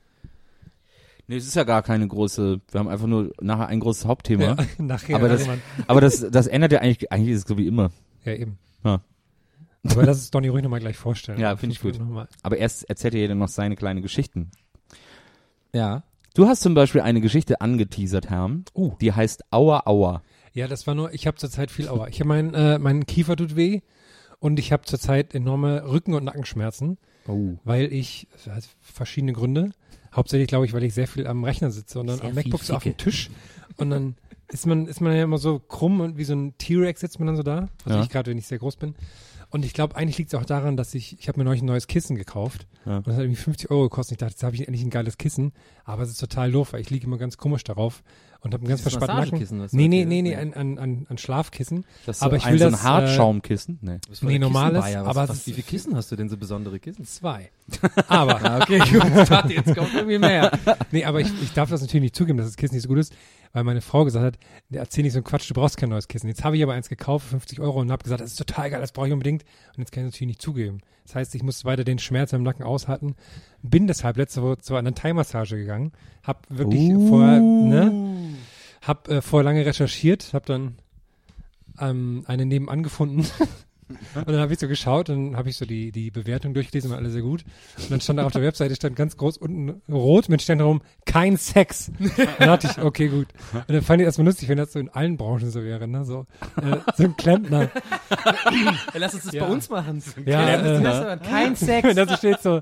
Nee, es ist ja gar keine große, wir haben einfach nur nachher ein großes Hauptthema. Ja, nachher. Aber das-. Aber das, das ändert ja eigentlich, eigentlich ist es so wie immer. ja, eben. Ja. Aber lass es Donny ruhig nochmal gleich vorstellen. Ja, finde ich gut. Aber erst erzählt er jeder noch seine kleinen Geschichten. Ja. Du hast zum Beispiel eine Geschichte angeteasert, Herm. Uh. Die heißt Aua Aua. Ja, das war nur, ich habe zurzeit viel Aua. Ich habe mein, äh, mein Kiefer tut weh und ich habe zurzeit enorme Rücken- und Nackenschmerzen, Oh. weil ich, das hat verschiedene Gründe, hauptsächlich glaube ich, weil ich sehr viel am Rechner sitze und dann Sehr am MacBook so auf dem Tisch und dann ist man, ist man ja immer so krumm und wie so ein T-Rex sitzt man dann so da, was Ja. ich gerade, wenn ich sehr groß bin. Und ich glaube, eigentlich liegt es auch daran, dass ich, ich habe mir neulich ein neues Kissen gekauft Ja. und das hat irgendwie 50 Euro gekostet. Ich dachte, jetzt habe ich endlich ein geiles Kissen, aber es ist total doof, weil ich liege immer ganz komisch darauf und habe einen ganz verspannten Nacken. Was Nee, nee, nee, nee, ein, ein, ein Schlafkissen. Das ist Aber so ich ein, will so ein das, äh, Hartschaumkissen. Nee. Nee, normales, aber was, wie viele Kissen hast du denn so besondere Kissen? Zwei. Aber, Ah, okay, gut. Ich dachte, jetzt kommt irgendwie mehr. nee, aber ich, ich darf das natürlich nicht zugeben, dass das Kissen nicht so gut ist, weil meine Frau gesagt hat, "Nee, erzähl nicht so einen Quatsch, du brauchst kein neues Kissen. Jetzt habe ich aber eins gekauft für 50 Euro und habe gesagt, das ist total geil, das brauche ich unbedingt. Und jetzt kann ich natürlich nicht zugeben. Das heißt, ich muss weiter den Schmerz im Nacken aushalten. Bin deshalb letzte Woche zu einer Thai-Massage gegangen, hab wirklich vorher, ne, hab äh, vorher lange recherchiert, hab dann ähm, eine nebenan gefunden. Und dann habe ich so geschaut, dann habe ich so die, die Bewertung durchgelesen, war alle sehr gut. Und dann stand da auf der Webseite, stand ganz groß unten rot mit Sternen herum, kein Sex. Dann dachte ich, okay, gut. Und dann fand ich erstmal lustig, wenn das so in allen Branchen so wäre, ne? So, äh, so ein Klempner. Ja, lass uns das Ja. bei uns machen. Ja, äh, Kein Sex. Wenn da so steht so,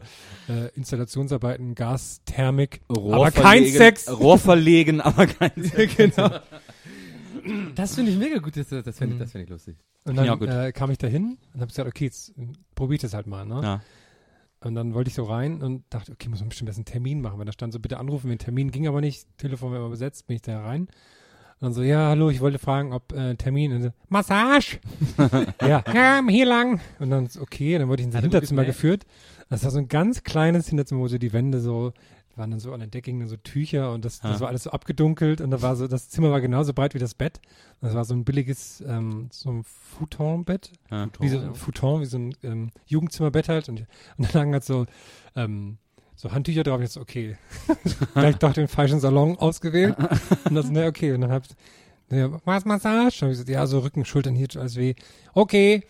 äh, Installationsarbeiten, Gas, Thermik, Rohr aber kein Sex. Rohr verlegen, aber kein Sex. genau. Das finde ich mega gut. Das, das finde ich, das find ich lustig. Und dann Ja, gut. äh, kam ich da hin und habe gesagt, okay, jetzt äh, probier ich das halt mal, ne? Ja. Und dann wollte ich so rein und dachte, okay, muss man bestimmt erst einen Termin machen, weil da stand so, bitte anrufen, wenn ein Termin ging aber nicht, Telefon war immer besetzt, bin ich da rein. Und dann so, ja, hallo, ich wollte fragen, ob äh, Termin, und so, Massage! ja, ja, hier lang. Und dann, so, okay, dann wurde ich ins er Hinterzimmer geführt. Das war so ein ganz kleines Hinterzimmer, wo so die Wände so, waren dann so an der Decke hingen dann so Tücher und das, das Ah. war alles so abgedunkelt und da war so, das Zimmer war genauso breit wie das Bett. Das war so ein billiges, ähm, so ein Futonbett Ja. wie so ein Futon, wie so ein ähm, Jugendzimmerbett halt. Und, und dann lagen halt so, ähm, so Handtücher drauf. Und jetzt, okay, vielleicht doch den falschen Salon ausgewählt. Und das, ne, okay. Und dann hab ich, ja, was Massage? Und ich gesagt, ja, so Rücken, Schultern hier, alles weh. Okay,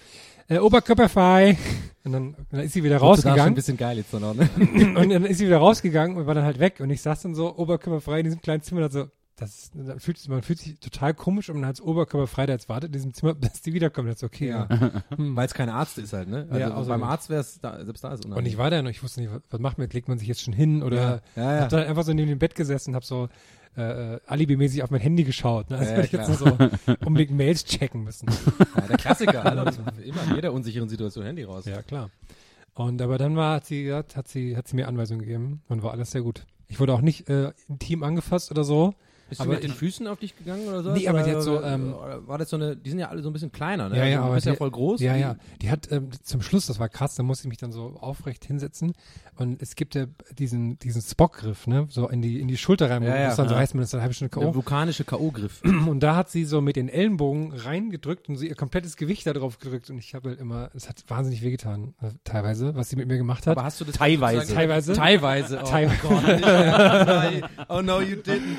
äh, oberkörperfrei. Und dann, dann ist sie wieder Sogar schon ein rausgegangen. bisschen geil jetzt noch, ne? und dann ist sie wieder rausgegangen und war dann halt weg. Und ich saß dann so oberkörperfrei in diesem kleinen Zimmer und so, das, da fühlt, sich- man fühlt sich total komisch und man hat oberkörperfrei da jetzt wartet in diesem Zimmer, bis die wiederkommen. Das ist okay, ja. Hm. Weil es kein Arzt ist halt, ne? Also Ja, beim außerdem. Arzt wäre es da, selbst da ist Und ich war da noch, ich wusste nicht, was, was macht man jetzt? Legt man sich jetzt schon hin oder Ja, ja, ja. hab dann einfach so neben dem Bett gesessen und hab so äh, alibimäßig auf mein Handy geschaut. Ne? Als Ja, würde ich jetzt nur so unbedingt Mails checken müssen. Ja, der Klassiker, war immer in jeder unsicheren Situation Handy raus. ja, klar. Und aber dann war, hat sie, gesagt, hat sie, hat sie mir Anweisungen gegeben und war alles sehr gut. Ich wurde auch nicht äh, intim angefasst oder so. Bist Aber du mit den Füßen auf dich gegangen oder so? Nee, aber oder, die hat so, ähm, war das so eine, die sind ja alle so ein bisschen kleiner, ne? Ja, ja, also, aber du bist ja voll groß. Ja, ja. Die hat ähm, zum Schluss, das war krass, da musste ich mich dann so aufrecht hinsetzen und es gibt ja diesen diesen Spockgriff, ne, so in die in die Schulter rein, wo Ja, ja, das dann so ja. heißt, man ist eine halbe Stunde Der K.O. vulkanische K.O.-Griff. Und da hat sie so mit den Ellenbogen reingedrückt und sie ihr komplettes Gewicht da drauf gedrückt und ich habe halt immer, es hat wahnsinnig wehgetan, äh, teilweise, was sie mit mir gemacht hat. Aber hast du das Teilweise. Teilweise. Teilweise. Oh Teilweise. Gott. oh no, you didn't.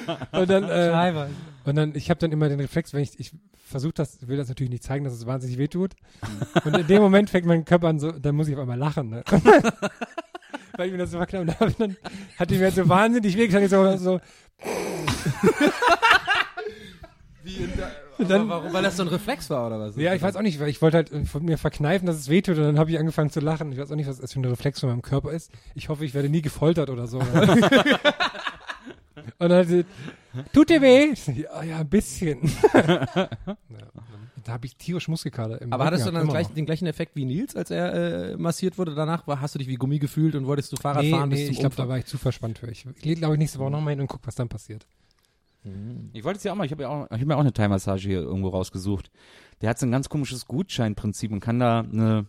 Und dann, äh, und dann, ich habe dann immer den Reflex, wenn ich, ich versuche das, will das natürlich nicht zeigen, dass es wahnsinnig wehtut. Und in dem Moment fängt mein Körper an so, dann muss ich auf einmal lachen, ne? Weil ich mir das so verknallt und dann, hat die mir so wahnsinnig wehgetan, ich so, so Und dann, warum, weil das so ein Reflex war oder was? ja, ich weiß auch nicht, weil ich wollte halt äh, von mir verkneifen, dass es wehtut und dann habe ich angefangen zu lachen. Ich weiß auch nicht, was das für ein Reflex von meinem Körper ist. Ich hoffe, ich werde nie gefoltert oder so. und dann hat sie, tut dir weh? Ja, ja, ein bisschen. ja, da habe ich tierisch Muskelkater im Aber Rücken hattest du dann gleich, den gleichen Effekt wie Nils, als er äh, massiert wurde danach? War, hast du dich wie Gummi gefühlt und wolltest du Fahrrad nee, fahren bis nee, zum ich glaube, da war ich zu verspannt für. Ich gehe, glaube ich, nächste Woche nochmal hin und guck, was dann passiert. Ich wollte es ja auch mal, ich habe ja auch, ich hab mir auch eine Thai-Massage hier irgendwo rausgesucht. Der hat so ein ganz komisches Gutscheinprinzip und kann da eine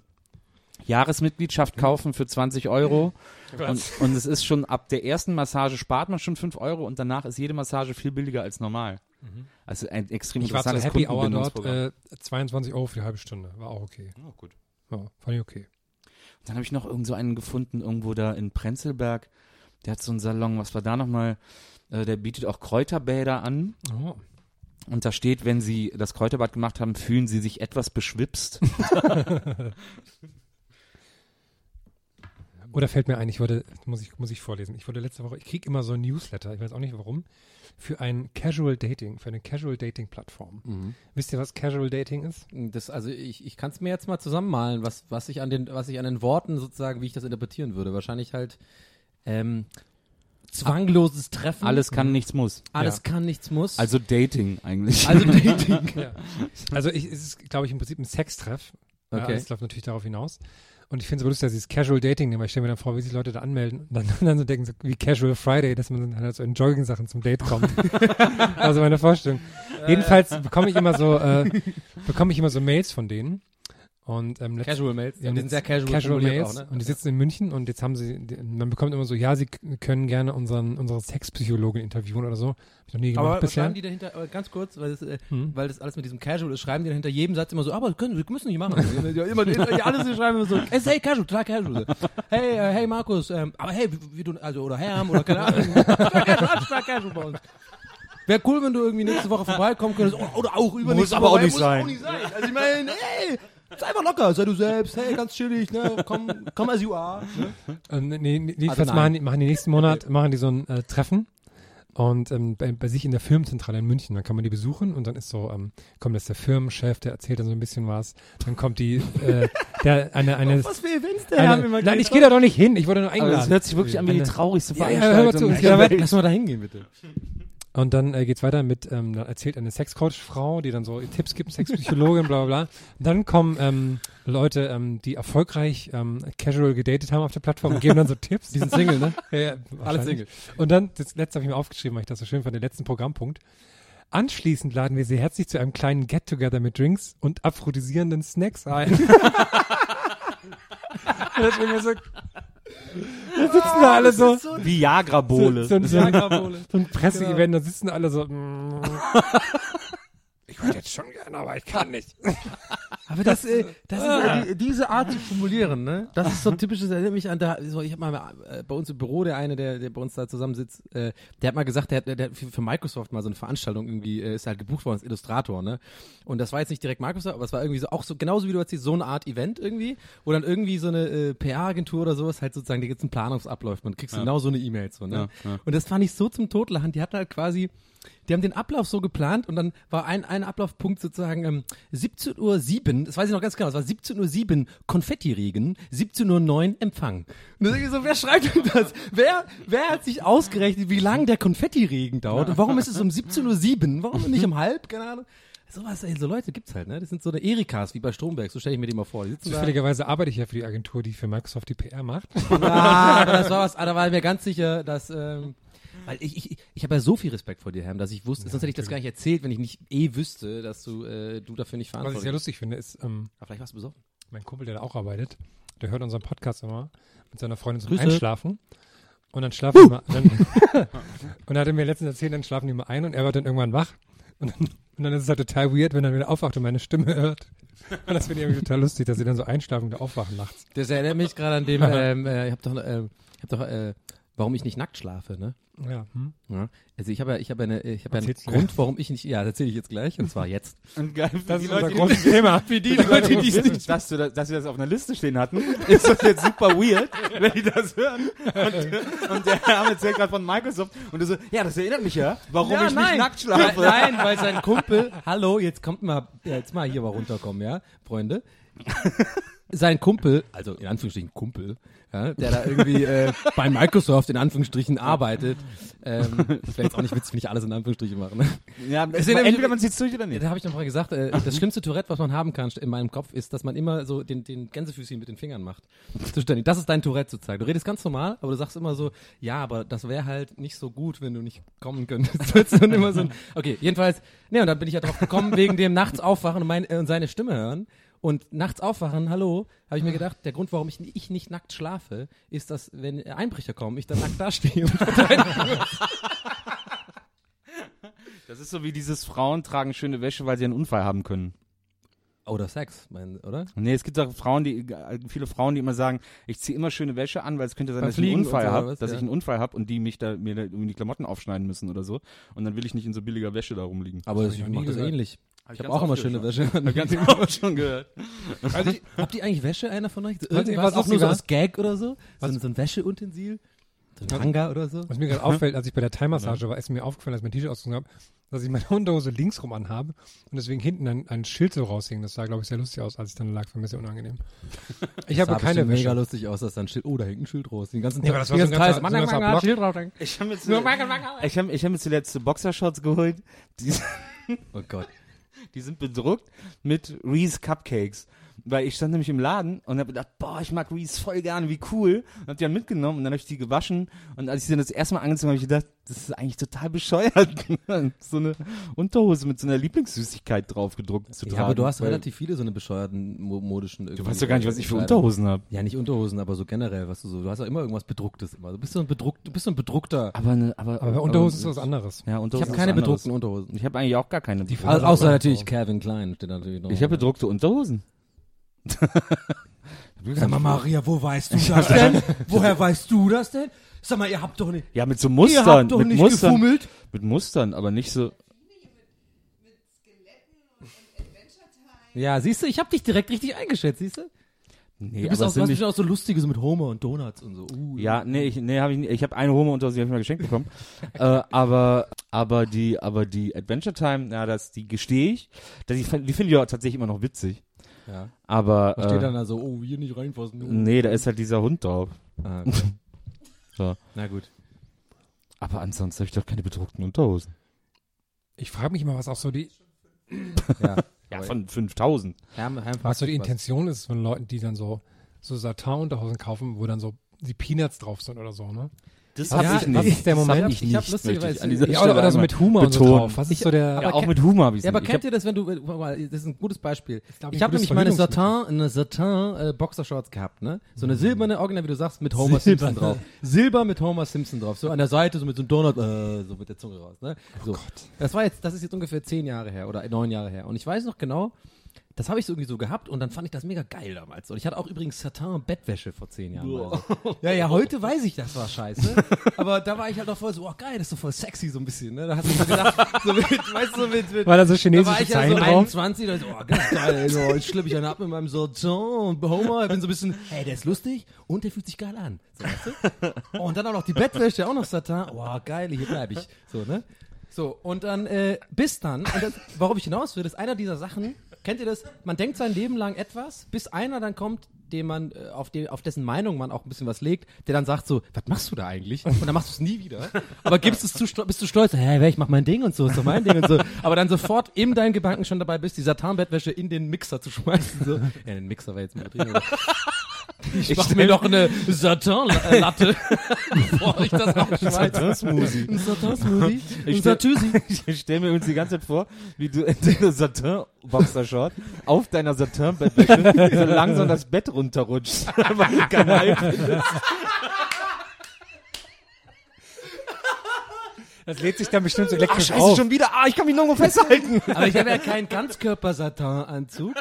Jahresmitgliedschaft kaufen für 20 Euro. Und, und es ist schon ab der ersten Massage spart man schon 5 Euro und danach ist jede Massage viel billiger als normal. Also ein extrem Ich war interessantes Happy Hour dort, äh, 22 Euro für die halbe Stunde. War auch okay. Oh, gut. Ja, fand ich okay. Dann habe ich noch irgend so einen gefunden, irgendwo da in Prenzlberg. Der hat so einen Salon, was war da nochmal? Äh, der bietet auch Kräuterbäder an. Oh. Und da steht, wenn Sie das Kräuterbad gemacht haben, fühlen Sie sich etwas beschwipst. Oder fällt mir ein, ich wollte, muss ich, muss ich vorlesen. Ich wurde letzte Woche, ich kriege immer so ein Newsletter, ich weiß auch nicht warum, für ein Casual Dating, für eine Casual Dating Plattform. Mhm. Wisst ihr, was Casual Dating ist? Das, also ich, ich kann es mir jetzt mal zusammenmalen, was, was ich an den, was ich an den Worten sozusagen, wie ich das interpretieren würde. Wahrscheinlich halt ähm, zwangloses Treffen. Alles kann, nichts muss. alles ja. kann, nichts muss. Also Dating eigentlich. also Dating. Ja. Also ich, es ist, glaube ich, im Prinzip ein Sextreff. Ja, Okay. es läuft natürlich darauf hinaus. Und ich finde es so lustig, dass dieses Casual Dating nehmen, weil ich stelle mir dann vor, wie sich Leute da anmelden und dann, dann so denken, so wie Casual Friday, dass man dann halt so in Jogging-Sachen zum Date kommt. also meine Vorstellung. Jedenfalls bekomme ich immer so, äh, bekomme ich immer so Mails von denen. Und ähm, Casual Mails. Ja, die sind sehr casual, formuliert Mails auch, ne? und die sitzen in München und jetzt haben sie, die, man bekommt immer so, ja, sie können gerne unseren, unsere Sexpsychologin interviewen oder so. Hab ich noch nie gemacht Aber bisher. schreiben die dahinter, aber ganz kurz, weil das, äh, Hm. weil das alles mit diesem Casual ist, schreiben die dahinter jedem Satz immer so, aber wir können, wir müssen nicht machen. ja, immer, ja, alles die schreiben immer so, hey, hey, casual, total casual. Hey, äh, hey Markus, ähm, aber hey, wie, wie du, also, oder Herm, oder keine Ahnung. total casual, casual bei uns. Wäre cool, wenn du irgendwie nächste Woche vorbeikommen könntest, oder, auch übernächste Muss aber Woche. auch nicht muss sein. Auch nicht sein. Also ich meine, hey, sei einfach locker, sei du selbst, hey, ganz chillig, ne, komm, komm as you are. Ne? Ähm, nee, nee, jedenfalls nein. machen, die, machen die nächsten Monat machen die so ein äh, Treffen und ähm, bei, bei sich in der Firmenzentrale in München. Dann kann man die besuchen und dann ist so, ähm, kommt jetzt der Firmenchef, der erzählt dann so ein bisschen was. Dann kommt die, äh, der eine eine, Was für Events der haben eine immer nein, ich gehe da doch nicht hin. Ich wurde nur Aber eingeladen. das hört sich wirklich an wie die Eine- traurigste Ja, ja, Veranstaltung. hör mal zu. Lass mal da hingehen, bitte. Und dann äh, geht's weiter mit, ähm, dann erzählt eine Sexcoach-Frau, die dann so Tipps gibt, Sexpsychologin, bla bla bla. Dann kommen ähm, Leute, ähm, die erfolgreich ähm, casual gedatet haben auf der Plattform und geben dann so Tipps. Die sind Single, ne? ja, ja, Alle. Single. Und dann, das letzte habe ich mir aufgeschrieben, weil ich das so schön fand, den letzten Programmpunkt. Anschließend laden wir Sie herzlich zu einem kleinen Get-Together mit Drinks und aphrodisierenden Snacks ein. das mir so, da sitzen da alle so, so, so, so, ein- so ein Presseevent, da sitzen alle so. ich würde jetzt schon gerne, aber ich kann nicht. Aber das, äh, das ist äh, die, diese Art zu formulieren, ne? Das ist so ein typisches, erinnert mich an da, so, ich habe mal äh, bei uns im Büro, der eine, der, der bei uns da zusammensitzt, äh, der hat mal gesagt, der hat, der, hat für, für Microsoft mal so eine Veranstaltung irgendwie, äh, ist halt gebucht worden als Illustrator, ne? Und das war jetzt nicht direkt Microsoft, aber es war irgendwie so, auch so, genauso wie du erzählst, so eine Art Event irgendwie, wo dann irgendwie so eine äh, PR-Agentur oder sowas halt sozusagen, die jetzt einen Planungsabläuf, man kriegst du genau so eine E-Mail, so, ne? Ja, ja. Und das fand ich so zum Totlachen, die hatten halt quasi, die haben den Ablauf so geplant und dann war ein, ein Ablaufpunkt sozusagen ähm, 17.07 Uhr, das weiß ich noch ganz genau, es war 17.07 Uhr Konfettiregen, 17.09 Uhr Empfang. Und dann ich so, wer schreibt denn das? Wer, wer hat sich ausgerechnet, wie lang der Konfettiregen dauert und warum ist es um 17.07 Uhr? Warum nicht um halb? Keine Ahnung. Sowas, ey, so Leute gibt's halt, ne? Das sind so eine Erikas, wie bei Stromberg, so stelle ich mir die mal vor. Die. Zufälligerweise arbeite ich ja für die Agentur, die für Microsoft die PR macht. Ah, aber das war was, ah, da war ich mir ganz sicher, dass, ähm, Weil ich, ich, ich habe ja so viel Respekt vor dir, Herm, dass ich wusste, sonst hätte ich das gar nicht erzählt, wenn ich nicht eh wüsste, dass du, äh, du dafür nicht Was ich verantwortlich sehr lustig finde, ist, ähm, Aber vielleicht warst du besoffen. mein Kumpel, der da auch arbeitet, der hört unseren Podcast immer mit seiner Freundin zum Grüße. Einschlafen. Und dann schlafen die mal, dann, und er hatte mir letztens erzählt, dann schlafen die mal ein und er wird dann irgendwann wach. Und dann, und dann ist es halt total weird, wenn er wieder aufwacht und meine Stimme hört. Und das finde ich irgendwie total lustig, dass sie dann so einschlafen und aufwachen nachts. Das erinnert mich gerade an dem, ähm, äh, ich habe doch, äh, ich hab doch, äh, warum ich nicht nackt schlafe, ne? Ja, hm? Ja. Also ich habe ja, ich habe eine, ich habe ja einen du Grund, warum ich nicht, ja, das erzähle ich jetzt gleich, und zwar jetzt. Und geil, Das ist Leute, unser großes Thema. Für die Leute, die es nicht, dass, du das, dass wir das auf einer Liste stehen hatten, ist das jetzt super weird, wenn die das hören. Und, und der Herr erzählt gerade von Microsoft und du so, ja, das erinnert mich ja, warum Ja, ich nein. nicht nackt schlafe. Nein, nein, weil sein Kumpel, hallo, jetzt kommt mal, ja, jetzt mal hier mal runterkommen, ja, Freunde. Sein Kumpel, also in Anführungsstrichen Kumpel, ja, der da irgendwie äh, bei Microsoft in Anführungsstrichen arbeitet. Ähm, ich jetzt auch nicht witzig, nicht alles in Anführungsstrichen machen. Ne? Ja, Es sind entweder man zieht's durch oder nicht. Da habe ich noch mal gesagt, äh, das schlimmste Tourette, was man haben kann in meinem Kopf, ist, dass man immer so den, den Gänsefüßchen mit den Fingern macht. Zuständig. Das ist dein Tourette sozusagen. Du redest ganz normal, aber du sagst immer so, ja, aber das wäre halt nicht so gut, wenn du nicht kommen könntest. Und immer so ein, okay, jedenfalls, ne, und dann bin ich ja drauf gekommen, wegen dem nachts aufwachen und, mein, äh, und seine Stimme hören. Und nachts aufwachen, hallo, habe ich mir gedacht, der Grund, warum ich, ich nicht nackt schlafe, ist, dass, wenn Einbrecher kommen, ich dann nackt dastehe. Und Das ist so wie dieses Frauen tragen schöne Wäsche, weil sie einen Unfall haben können. Oder Sex, mein, oder? Nee, es gibt auch Frauen, die, viele Frauen, die immer sagen, ich ziehe immer schöne Wäsche an, weil es könnte sein, Beim dass ich einen Unfall so, habe, was? dass Ja. ich einen Unfall habe und die mich da, mir da irgendwie die Klamotten aufschneiden müssen oder so. Und dann will ich nicht in so billiger Wäsche da rumliegen. Aber hab ich ich mache das ähnlich. Hab Ich habe auch immer schöne. Wäsche. Hab ganz oft schon gehört. Also ich, Habt ihr eigentlich Wäsche, einer von euch? Irgendwas was auch nur so als Gag oder so? So, so ein Wäscheutensil? So ein Hanga oder so? was mir gerade auffällt, als ich bei der Thai-Massage war, ist mir aufgefallen, als ich mein T-Shirt ausgezogen habe, dass ich meine Unterhose links rum anhabe und deswegen hinten ein, ein Schild so raushing. Das sah, glaube ich, sehr lustig aus, als ich dann lag. Für mich sehr unangenehm. Ich habe sah keine bestimmt mega Wäsche. lustig aus, dass da ein Schild, oh, da hängt ein Schild raus. Den ganzen Ja, aber das war so ein ganzen ganzer- ist, so ein ganzer Manga, Block. Schild. Ich habe mir, zu, ich hab, ich hab mir zuletzt Boxershorts geholt. Die, Oh Gott. Die sind bedruckt mit Reese Cupcakes. Weil ich stand nämlich im Laden und habe gedacht, boah, ich mag Reese voll gerne, wie cool. Und hab die dann mitgenommen und dann habe ich die gewaschen. Und als ich sie dann das erste Mal angezogen habe, habe ich gedacht, das ist eigentlich total bescheuert, so eine Unterhose mit so einer Lieblingssüßigkeit drauf gedruckt zu tragen. Ja, aber du hast relativ viele so eine bescheuerten mo modischen Du weißt doch gar nicht, was ich für Unterhosen habe. Ja, nicht Unterhosen, aber so generell, was du so, du hast ja immer irgendwas bedrucktes immer. Du bist so ein bedruckt, du bist so ein bedruckter. Aber, ne, aber, Aber bei Unterhosen ist was anderes. Ja, Ich Unterhosen habe keine bedruckten Unterhosen. Ich habe eigentlich auch gar keine. Die Farbe- außer natürlich. Calvin Klein steht natürlich noch. ich habe bedruckte Unterhosen. Sag mal, Maria, wo weißt du das denn? Woher weißt du das denn? Sag mal, ihr habt doch nicht, Ja, mit so ihr Mustern. habt doch mit nicht Mustern. gefummelt. Mit Mustern, aber nicht so. Ja, siehst du, ich habe dich direkt richtig eingeschätzt, siehst du? Nee, Du bist aber auch, sind auch so lustige, so mit Homer und Donuts und so. Uh, Ja, nee, ich, nee, habe ich nicht. Ich habe eine Homo Unterhose, die habe ich mal geschenkt bekommen. äh, aber, aber die, aber die Adventure Time, ja, das, die gestehe ich. Das, die die finde ich auch tatsächlich immer noch witzig. Ja. Aber, Da steht äh, dann da so, oh, hier nicht reinfassen. Oh. nee, da ist halt dieser Hund drauf. Ah, okay. So. Na gut. Aber ansonsten habe ich doch keine bedruckten Unterhosen. Ich frage mich immer, was auch so die, Ja. Ja, von 5000. Herm, Herm was so die fragt Intention ist von Leuten, die dann so, so Satin-Unterhosen kaufen, wo dann so die Peanuts drauf sind oder so, ne? Das hab habe ich ich nicht. Was ist der Moment? hab ich Ich nicht, hab lustigerweise- Ja, oder, oder so mit Humor und so drauf. Was ist so der, Ja, auch mit Humor habe ich Ja, aber kennt ihr das, wenn du, das ist ein gutes Beispiel. Ich habe nämlich meine. Satin, eine Satin äh, Boxershorts gehabt, ne? So eine silberne, original, wie du sagst, mit Homer Simpson drauf. Silber mit Homer Simpson drauf. So an der Seite, so mit so einem Donut, äh, so mit der Zunge raus, ne? So. Das war jetzt, das ist jetzt ungefähr zehn Jahre her oder neun Jahre her. Und ich weiß noch genau, das habe ich so irgendwie so gehabt und dann fand ich das mega geil damals. Und ich hatte auch übrigens Satin-Bettwäsche vor zehn Jahren. Also. Ja, ja, heute weiß ich, das war scheiße. Aber da war ich halt auch voll so, oh geil, das ist so voll sexy so ein bisschen, ne? Da hast du so gedacht, so mit, weißt du, so mit, mit War da so da war chinesische ich ja Zeichen so drauf? 21, da so, oh, ganz geil, so, jetzt schleppe ich einen ab mit meinem Satin und Homer, ich bin so ein bisschen, hey, der ist lustig und der fühlt sich geil an. So, weißt du? Oh, und dann auch noch die Bettwäsche, auch noch Satin, oh, geil, hier bleib ich. So, ne? So, und dann, äh, bis dann, und das, worauf ich hinaus will, ist einer dieser Sachen, kennt ihr das? Man denkt sein Leben lang etwas, bis einer dann kommt, dem man, äh, auf, den, auf dessen Meinung man auch ein bisschen was legt, der dann sagt so, was machst du da eigentlich? Und dann machst du es nie wieder. Aber gibst es zu, bist du stolz, hä, ich mach mein Ding und so, ist doch mein Ding und so. Aber dann sofort in deinem Gedanken schon dabei bist, die Satanbettwäsche in den Mixer zu schmeißen. So. Ja, den Mixer war jetzt mal übertrieben. Aber- Ich, mach mir noch eine Satin-Latte, bevor ich das aufschmeiße. Satin-Smoothie. Ein Satin-Smoothie. Ich Ein stell- Satüsi. Ich stelle mir uns die ganze Zeit vor, wie du in deiner Satin-Boxershort auf deiner Satin-Bettwäsche so langsam das Bett runterrutschst, weil du keinen Halt. Das lädt sich dann bestimmt so Ach, elektrisch scheiße, auf. schon wieder. Ah, ich kann mich nirgendwo festhalten. Aber ich habe ja keinen Ganzkörper-Satin-Anzug.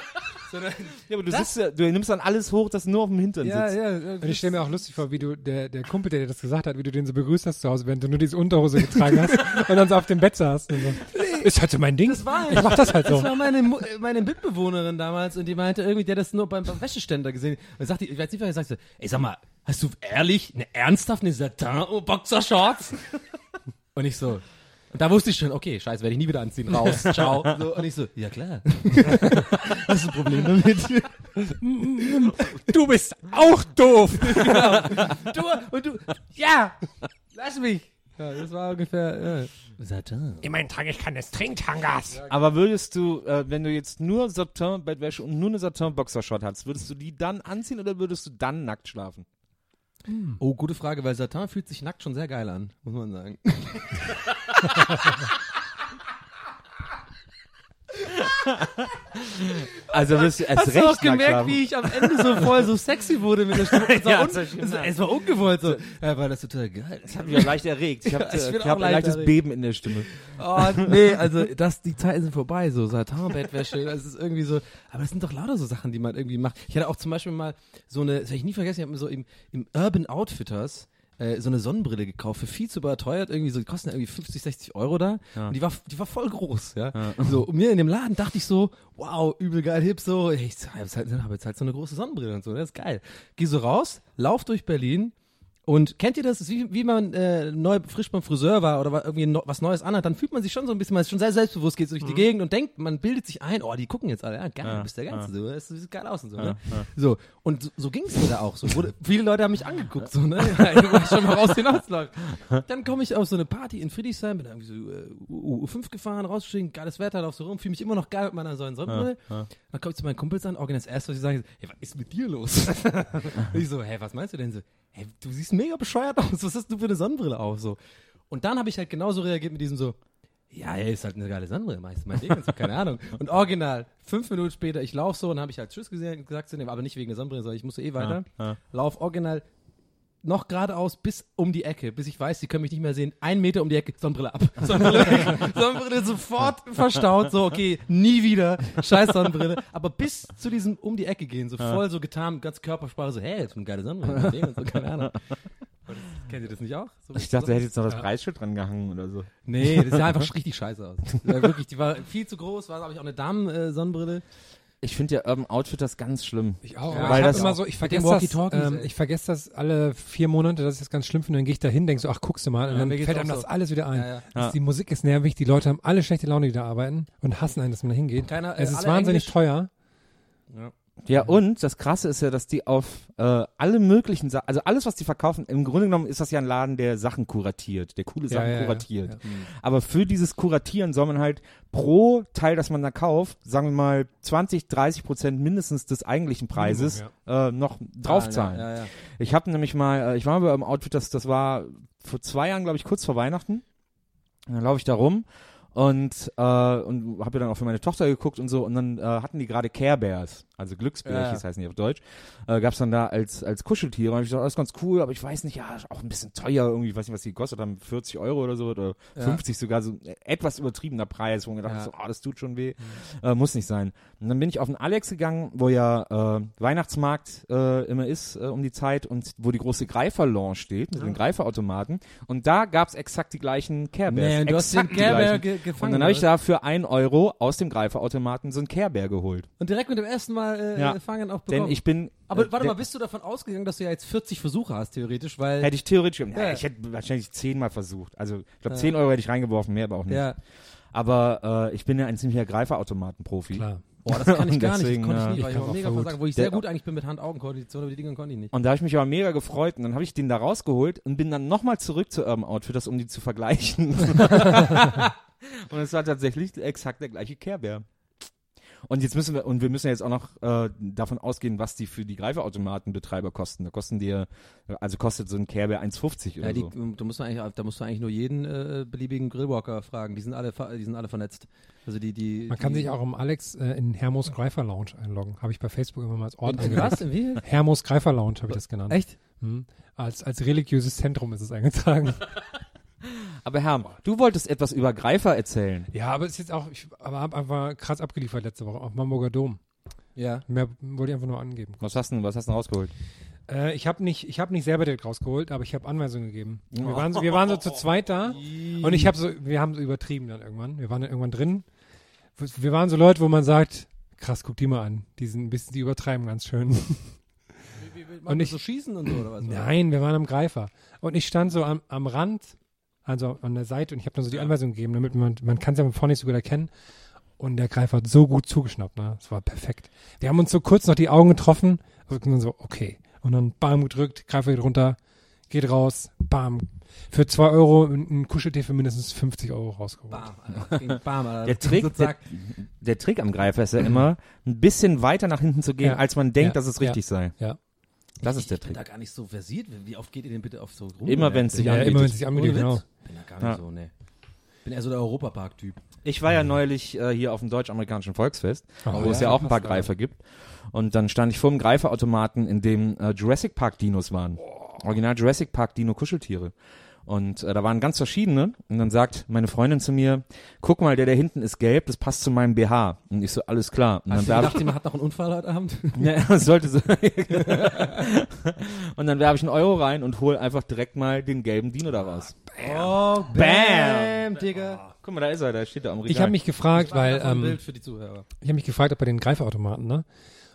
Sondern Ja, aber du, sitzt ja, du nimmst dann alles hoch, das nur auf dem Hintern ja, sitzt. ja. Und ich stelle mir auch lustig vor, wie du, der, der Kumpel, der dir das gesagt hat, wie du den so begrüßt hast zu Hause, während du nur diese Unterhose getragen hast und dann so auf dem Bett saßt und so. Ist halt so mein Ding. Das war, ich mach das halt so. Das war meine, meine Mitbewohnerin damals und die meinte irgendwie, der hat das nur beim, beim Wäscheständer gesehen. Und sagt die, ich weiß nicht, was er sagt, so, ey, sag mal, hast du ehrlich, eine ernsthaft eine Satin-Boxershorts? und ich so, und da wusste ich schon, okay, scheiße, werde ich nie wieder anziehen, raus, ciao. So, und ich so, ja klar. hast du ein Problem damit? Du bist auch doof. du, und du, ja, lass mich. Ja, das war ungefähr, ja. Satin. Immerhin trage ich keine Stringtangas. Aber würdest du, äh, wenn du jetzt nur Satin-Bettwäsche und nur eine Satin-Boxershort hast, würdest du die dann anziehen oder würdest du dann nackt schlafen? Oh, gute Frage, weil Satin fühlt sich nackt schon sehr geil an, muss man sagen. Also wirst du erst Hast recht du auch gemerkt, wie ich am Ende so voll so sexy wurde mit der Stimme? Es war, Ja, un es, es war ungewollt so. Ja, war das total geil. Das hat mich auch leicht erregt. Ich habe Ja, ich ich hab ein leicht leichtes erregt. Beben in der Stimme. Oh, nee, also das, die Zeiten sind vorbei, so Satin-Bettwäsche, das ist irgendwie so, aber das sind doch lauter so Sachen, die man irgendwie macht. Ich hatte auch zum Beispiel mal so eine, das werde ich nie vergessen, ich habe mir so im, im Urban Outfitters äh, so eine Sonnenbrille gekauft, für viel zu überteuert, irgendwie so, die kosten irgendwie 50, 60 Euro da Ja. und die war, die war voll groß, ja. So, und mir in dem Laden dachte ich so, wow, übel geil, hip, so, ich habe jetzt, halt, hab jetzt halt so eine große Sonnenbrille und so, das ist geil. Geh so raus, lauf durch Berlin, und kennt ihr das? Das wie, wie man äh, neu frisch beim Friseur war oder irgendwie no, was Neues anhat, dann fühlt man sich schon so ein bisschen, man ist schon sehr selbstbewusst, geht so durch die Gegend und denkt, man bildet sich ein, oh, die gucken jetzt alle, ja, geil, Ja, du bist der Ganze, so, das sieht geil aus und so, Ja, ne? ja. So, und so, so ging es mir da auch so. Wurde, viele Leute haben mich angeguckt, so, ne? Ja, weißt schon, woraus hinausläuft. Dann komme ich auf so eine Party in Friedrichsheim, bin irgendwie so äh, U- U5 gefahren, rausgestiegen, geiles Wetter, lauf so rum, fühle mich immer noch geil mit meiner so Sonnenbrille. Ja, Dann komme ich zu meinen Kumpels an, das erste, was ich sage, ist, hey, was ist mit dir los? Ich so, hey, was meinst du denn so? Hey, du siehst mega bescheuert aus, was hast du für eine Sonnenbrille auf, so. Und dann habe ich halt genauso reagiert mit diesem so, ja, ey, ist halt eine geile Sonnenbrille, ich mein Ding so, keine Ahnung. Und original, fünf Minuten später, ich laufe so und habe ich halt Tschüss gesehen, gesagt zu dem, aber nicht wegen der Sonnenbrille, sondern ich musste eh weiter. Ja, ja. Lauf original noch geradeaus bis um die Ecke, bis ich weiß, sie können mich nicht mehr sehen. Ein Meter um die Ecke, Sonnenbrille ab. Sonnenbrille weg. Sonnenbrille sofort verstaut, so, okay, nie wieder. Scheiß Sonnenbrille. Aber bis zu diesem um die Ecke gehen, so voll so getan, ganz Körpersprache, so, hey, jetzt eine geile Sonnenbrille. und so, keine Ahnung. Und kennt ihr das nicht auch? So, Ich dachte, er hätte jetzt noch das Preisschild dran gehangen oder so. Nee, das sah einfach richtig scheiße aus. Das wirklich, die war viel zu groß, war, glaube ich, auch eine Damen-Sonnenbrille. Ich finde ja Urban Outfitters ganz schlimm. Ich auch. Ja, weil ich das immer so, ich vergesse das, ähm, ich vergesse das alle vier Monate, dass ich das ganz schlimm finde. Dann gehe ich da hin, denke so, ach, guckst du mal. Und Ja, dann fällt einem das so. alles wieder ein. Ja. Das- Ja. Die Musik ist nervig, die Leute haben alle schlechte Laune, die da arbeiten und hassen einen, dass man da hingeht. Keiner, äh, es ist wahnsinnig Englisch. teuer. Ja, und das Krasse ist ja, dass die auf äh, alle möglichen Sachen, also alles, was die verkaufen, im Grunde genommen ist das ja ein Laden, der Sachen kuratiert, der coole Ja, Sachen ja, ja. kuratiert. Ja. Aber für dieses Kuratieren soll man halt pro Teil, das man da kauft, sagen wir mal 20, 30 Prozent mindestens des eigentlichen Preises äh, noch draufzahlen. Ja, ja, ja. Ich habe nämlich mal, äh, ich war mal beim Outfit, das, das war vor zwei Jahren, glaube ich, kurz vor Weihnachten. Und dann laufe ich da rum und, äh, und habe dann auch für meine Tochter geguckt und so. Und dann äh, hatten die gerade Care Bears, also Glücksbärchis Ja. heißen die auf Deutsch. Äh, gab's dann da als, als Kuscheltiere. Und hab ich dachte, das ist ganz cool, aber ich weiß nicht, ja, auch ein bisschen teuer irgendwie. Ich weiß nicht, was die gekostet haben, 40 Euro oder so oder Ja. 50 sogar, so äh, etwas übertriebener Preis, wo man gedacht Ja. so, ah, das tut schon weh. Äh, muss nicht sein. Und dann bin ich auf den Alex gegangen, wo ja äh, Weihnachtsmarkt äh, immer ist äh, um die Zeit und wo die große Greifer-Lounge steht, mit den Greiferautomaten. Und da gab's exakt die gleichen Care Bears. Nee, du hast den Care Bear gefangen. Und dann habe ich da für ein Euro aus dem Greiferautomaten so einen Care Bear geholt. Und direkt mit dem ersten Mal äh, Ja. fangen auch Denn bekommen. ich bin. Aber äh, warte mal, bist du davon ausgegangen, dass du ja jetzt 40 Versuche hast, theoretisch, weil. Hätte ich theoretisch. Ja. Ja. ich hätte wahrscheinlich zehnmal versucht. Also ich glaube, Ja. zehn Euro hätte ich reingeworfen, mehr aber auch nicht. Aber äh, ich bin ja ein ziemlicher Greiferautomaten-Profi. Klar. Boah, das kann ich Und gar nicht. Das deswegen, konnte ich nie, weil Ich ich war mega versagen, wo ich sehr gut eigentlich bin mit Hand-Augen-Koordination, aber die Dinger konnte ich nicht. Und da habe ich mich aber mega gefreut. Und dann habe ich den da rausgeholt und bin dann nochmal zurück zu Urban Outfitters, um die zu vergleichen. und es war tatsächlich exakt der gleiche Bear. Und jetzt müssen wir, und wir müssen jetzt auch noch äh, davon ausgehen, was die für die Greifautomatenbetreiber kosten. Da kosten die, also kostet so ein Kerbe 1,50 oder Ja, die, so. da, musst du eigentlich, da musst du eigentlich nur jeden äh, beliebigen Grillwalker fragen. Die sind alle, ver- die sind alle vernetzt. Also die, die, Man kann die, sich auch um Alex äh, in Hermos Greifer Lounge einloggen. Habe ich bei Facebook immer mal als Ort In was? angelegt. Wie? Hermos Greifer Lounge habe ich das genannt. Echt? Mhm. Als, als religiöses Zentrum ist es eingetragen. Aber Herr, du wolltest etwas über Greifer erzählen. ja, aber es ist jetzt auch, ich aber hab einfach krass abgeliefert letzte Woche auf Hamburger Dom. Ja. Mehr wollte ich einfach nur angeben. Was hast du, denn- was hast du rausgeholt? Äh, ich habe nicht, ich habe nicht selber direkt rausgeholt, aber ich habe Anweisungen gegeben. Wir waren, so, wir waren so zu zweit da und ich habe so, wir haben so übertrieben dann irgendwann. Wir waren dann irgendwann drin. Wir waren so Leute, wo man sagt, krass, guck die mal an. Die sind ein bisschen, die übertreiben ganz schön. Und ich- so schießen und so oder was? Nein, wir waren am Greifer. Und ich stand so am, am Rand, also an der Seite und ich habe dann so die Anweisung gegeben, damit man, man kann es ja von vorne nicht so gut erkennen. Und der Greifer hat so gut zugeschnappt, ne? Das war perfekt. Wir haben uns so kurz noch die Augen getroffen und dann so, okay. Und dann bam gedrückt, Greifer geht runter, geht raus, bam. Für zwei Euro ein Kuscheltier für mindestens 50 Euro rausgeholt. Bam, Alter. Bam, Alter. Der Trick, der, der Trick am Greifer ist ja immer, ein bisschen weiter nach hinten zu gehen, Ja. als man denkt, Ja. dass es Ja. richtig sei. Ja. Das ist der Ich bin Trick. da gar nicht so versiert. Wie oft geht ihr denn bitte auf so rum? Immer wenn es sich Ja, anbietet. immer wenn es sich anbietet, genau. Bin da gar nicht Ja. so, ne. Bin eher so der Europapark-Typ. Ich war ja neulich äh, hier auf dem deutsch-amerikanischen Volksfest, Oh, wo es ja auch ein paar Greifer gibt. Und dann stand ich vor dem Greiferautomaten, in dem äh, Jurassic Park Dinos waren. Original Jurassic Park Dino Kuscheltiere. Und äh, da waren ganz verschiedene. Und dann sagt meine Freundin zu mir, guck mal, der da hinten ist gelb, das passt zu meinem BH. Und ich so, alles klar. Und dann du gedacht, jemand hat noch einen Unfall heute Abend? Ja, das sollte so. und dann werfe ich einen Euro rein und hole einfach direkt mal den gelben Dino da raus. Oh, Bam! Digga. Guck mal, da ist er, da steht er am Regal. Ich habe mich gefragt, weil ähm, Bild für die Zuhörer. ich habe mich gefragt, ob bei den Greiferautomaten, ne,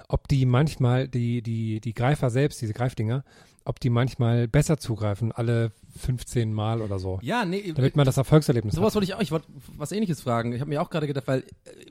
ob die manchmal die die die Greifer selbst, diese Greifdinger, ob die manchmal besser zugreifen, alle 15 Mal oder so, Ja, nee, damit man das Erfolgserlebnis Sowas hat. wollte ich auch, ich wollte was ähnliches fragen. Ich habe mir auch gerade gedacht, weil äh,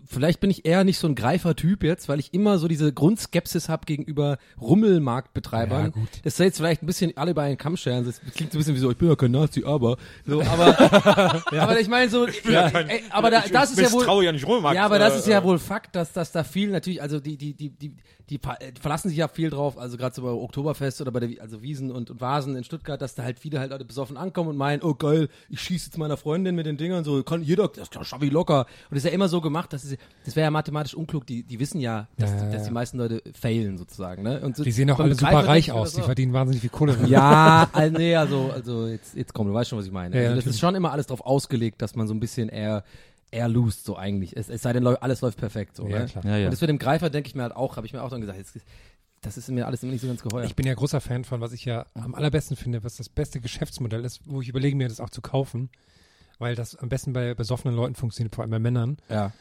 vielleicht bin ich eher nicht so ein Greifer-Typ jetzt, weil ich immer so diese Grundskepsis habe gegenüber Rummelmarktbetreibern. Ja, gut. Das soll jetzt vielleicht ein bisschen alle bei einen Kamm scheren. Das klingt so ein bisschen wie so, ich bin ja kein Nazi, aber so, aber, aber ich meine so, ey, aber da, das ist ja wohl, ja nicht Rummelmarkt. ja, aber das ist äh, ja wohl Fakt, dass, dass da viel natürlich, also die, die, die, die, die äh, verlassen sich ja viel drauf, also gerade so bei Oktoberfest oder bei der, also Wiesen und, und Vasen in Stuttgart, dass da halt viele halt Leute besoffen ankommen und meinen, oh geil, ich schieße jetzt meiner Freundin mit den Dingern, so kann jeder, das schaffe ich locker. Und das ist ja immer so gemacht, dass es, das wäre ja mathematisch unklug, die, die wissen ja, dass, Ja, ja, die, dass die meisten Leute failen sozusagen, ne? Und so, Die sehen auch alle super reich aus, die verdienen wahnsinnig viel Kohle. Ja, also, nee, also, also jetzt, jetzt komm, du weißt schon, was ich meine. Ja, also das natürlich. ist schon immer alles drauf ausgelegt, dass man so ein bisschen eher, eher lost, so eigentlich. Es, es sei denn, alles läuft perfekt, so, Ja, ne? klar. Ja, ja. Und das mit dem Greifer denke ich mir halt auch, habe ich mir auch dann gesagt, jetzt, das ist mir alles immer nicht so ganz geheuer. Ich bin ja großer Fan von, was ich ja am allerbesten finde, was das beste Geschäftsmodell ist, wo ich überlege mir das auch zu kaufen, weil das am besten bei besoffenen Leuten funktioniert, vor allem bei Männern. ja.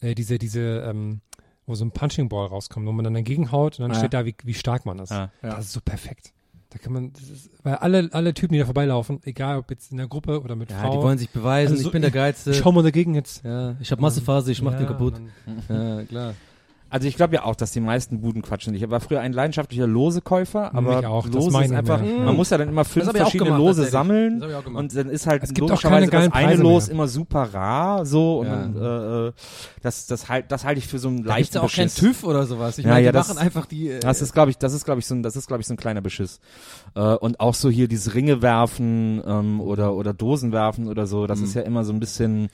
Äh, diese, diese, ähm, wo so ein Punching Ball rauskommt, wo man dann dagegen haut und dann Ja. steht da, wie, wie stark man ist. Ja. Ja. Das ist so perfekt. Da kann man, ist, weil alle, alle Typen, die da vorbeilaufen, egal ob jetzt in der Gruppe oder mit ja, Frau, die wollen sich beweisen, Also so- ich bin der Geilste. schau mal dagegen jetzt. ja, ich habe Massephase, ich mach Ja, den kaputt. dann- Ja, klar. Also ich glaube ja auch, dass die meisten Buden quatschen. Ich war früher ein leidenschaftlicher Lose-Käufer, aber Ich auch, das Lose ist ich einfach, mir. man muss ja dann immer fünf verschiedene gemacht, Lose sammeln und dann ist halt Es gibt auch logischerweise das eine Preise Los mehr. immer super rar so und Ja. dann, äh, äh, das das halt das halte ich für so einen Da gibt's leichten ja auch kein Beschiss. TÜV oder sowas. Ich Ja, meine, ja, die das- machen einfach die. Äh, Das ist, glaube ich, das ist, glaube ich, so ein, das ist, glaube ich, so ein kleiner Beschiss. Äh, und auch so hier dieses Ringe werfen ähm, oder oder Dosen werfen oder so, Mhm. das ist ja immer so ein bisschen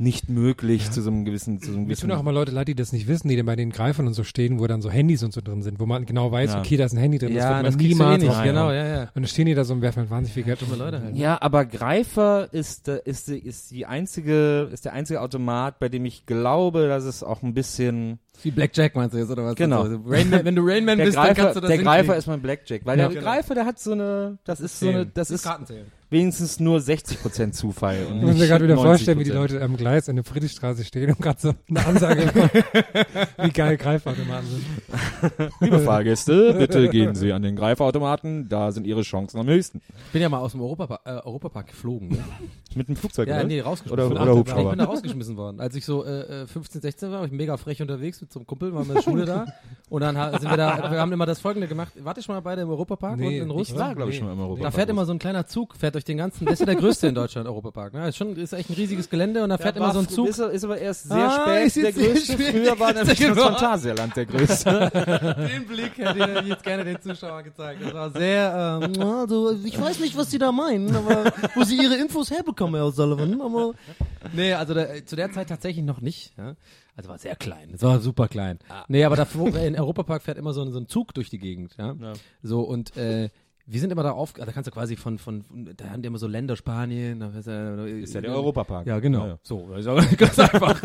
nicht möglich zu so einem gewissen, zu so einem gewissen. tun auch immer Leute leid, die das nicht wissen, die dann bei den Greifern und so stehen, wo dann so Handys und so drin sind, wo man genau weiß, Ja. okay, da ist ein Handy drin, das ja, wird das man kriegst du eh niemals nicht. Genau, ja, ja. Und dann stehen die da so und werfen halt wahnsinnig viel Geld um. Dumme Leute halt. Ja, aber Greifer ist, äh, ist, die- ist die einzige, ist der einzige Automat, bei dem ich glaube, dass es auch ein bisschen, Wie Blackjack meinst du jetzt, oder was? Genau. Also, Rainman, wenn du Rainman der bist, dann Greifer, kannst du das der Greifer ist mein Blackjack, weil Ja. der Greifer, der hat so eine, das ist so eine, das ist Kartenzählen. Wenigstens nur 60% Zufall. Und Ich muss mir gerade wieder 90%. vorstellen, wie die Leute am Gleis in der Friedrichstraße stehen und gerade so eine Ansage machen, wie geil Greifautomaten sind. Liebe Fahrgäste, bitte gehen Sie an den Greiferautomaten, da sind Ihre Chancen am höchsten. Ich bin ja mal aus dem Europapark, äh, Europapark geflogen. Ne? Mit dem Flugzeug, Ja, oder? nee, rausgeschmissen. Oder, oder. Hubschrauber. Ich bin da rausgeschmissen worden. Als ich so äh, äh, 15, 16 war, war ich mega frech unterwegs mit so einem Kumpel, waren wir in der Schule da. Und dann sind wir da, wir haben immer das folgende gemacht. Warte ich schon mal beide im Europapark Nee, unten in Russland? Ich war, glaube ich, schon mal im Europa. Da fährt immer so ein kleiner Zug, fährt durch den ganzen, das ist ja der größte in Deutschland, Europapark. Ne? Ist schon, ist echt ein riesiges Gelände und da fährt immer so ein Zug. Ist, ist aber erst sehr Ah, spät ist der größte. spät. Früher war nämlich das. Phantasialand der größte. Den Blick hätte ich jetzt gerne den Zuschauern gezeigt. Das war sehr, ähm, also, ich weiß nicht, was sie da meinen, aber wo sie ihre Infos herbekommen, Herr Sullivan, aber. Nee, also da, zu der Zeit tatsächlich noch nicht. Ja? Also war sehr klein. Es war super klein. Nee, aber davor, in Europapark fährt immer so, ein- so ein Zug durch die Gegend. Ja? So, und äh, wir sind immer da auf, da kannst du quasi von, von, da haben die immer so Länder, Spanien, da ist ja, Ist ja der Europapark. Ja, genau. Ja, ja. So, ist aber ganz einfach.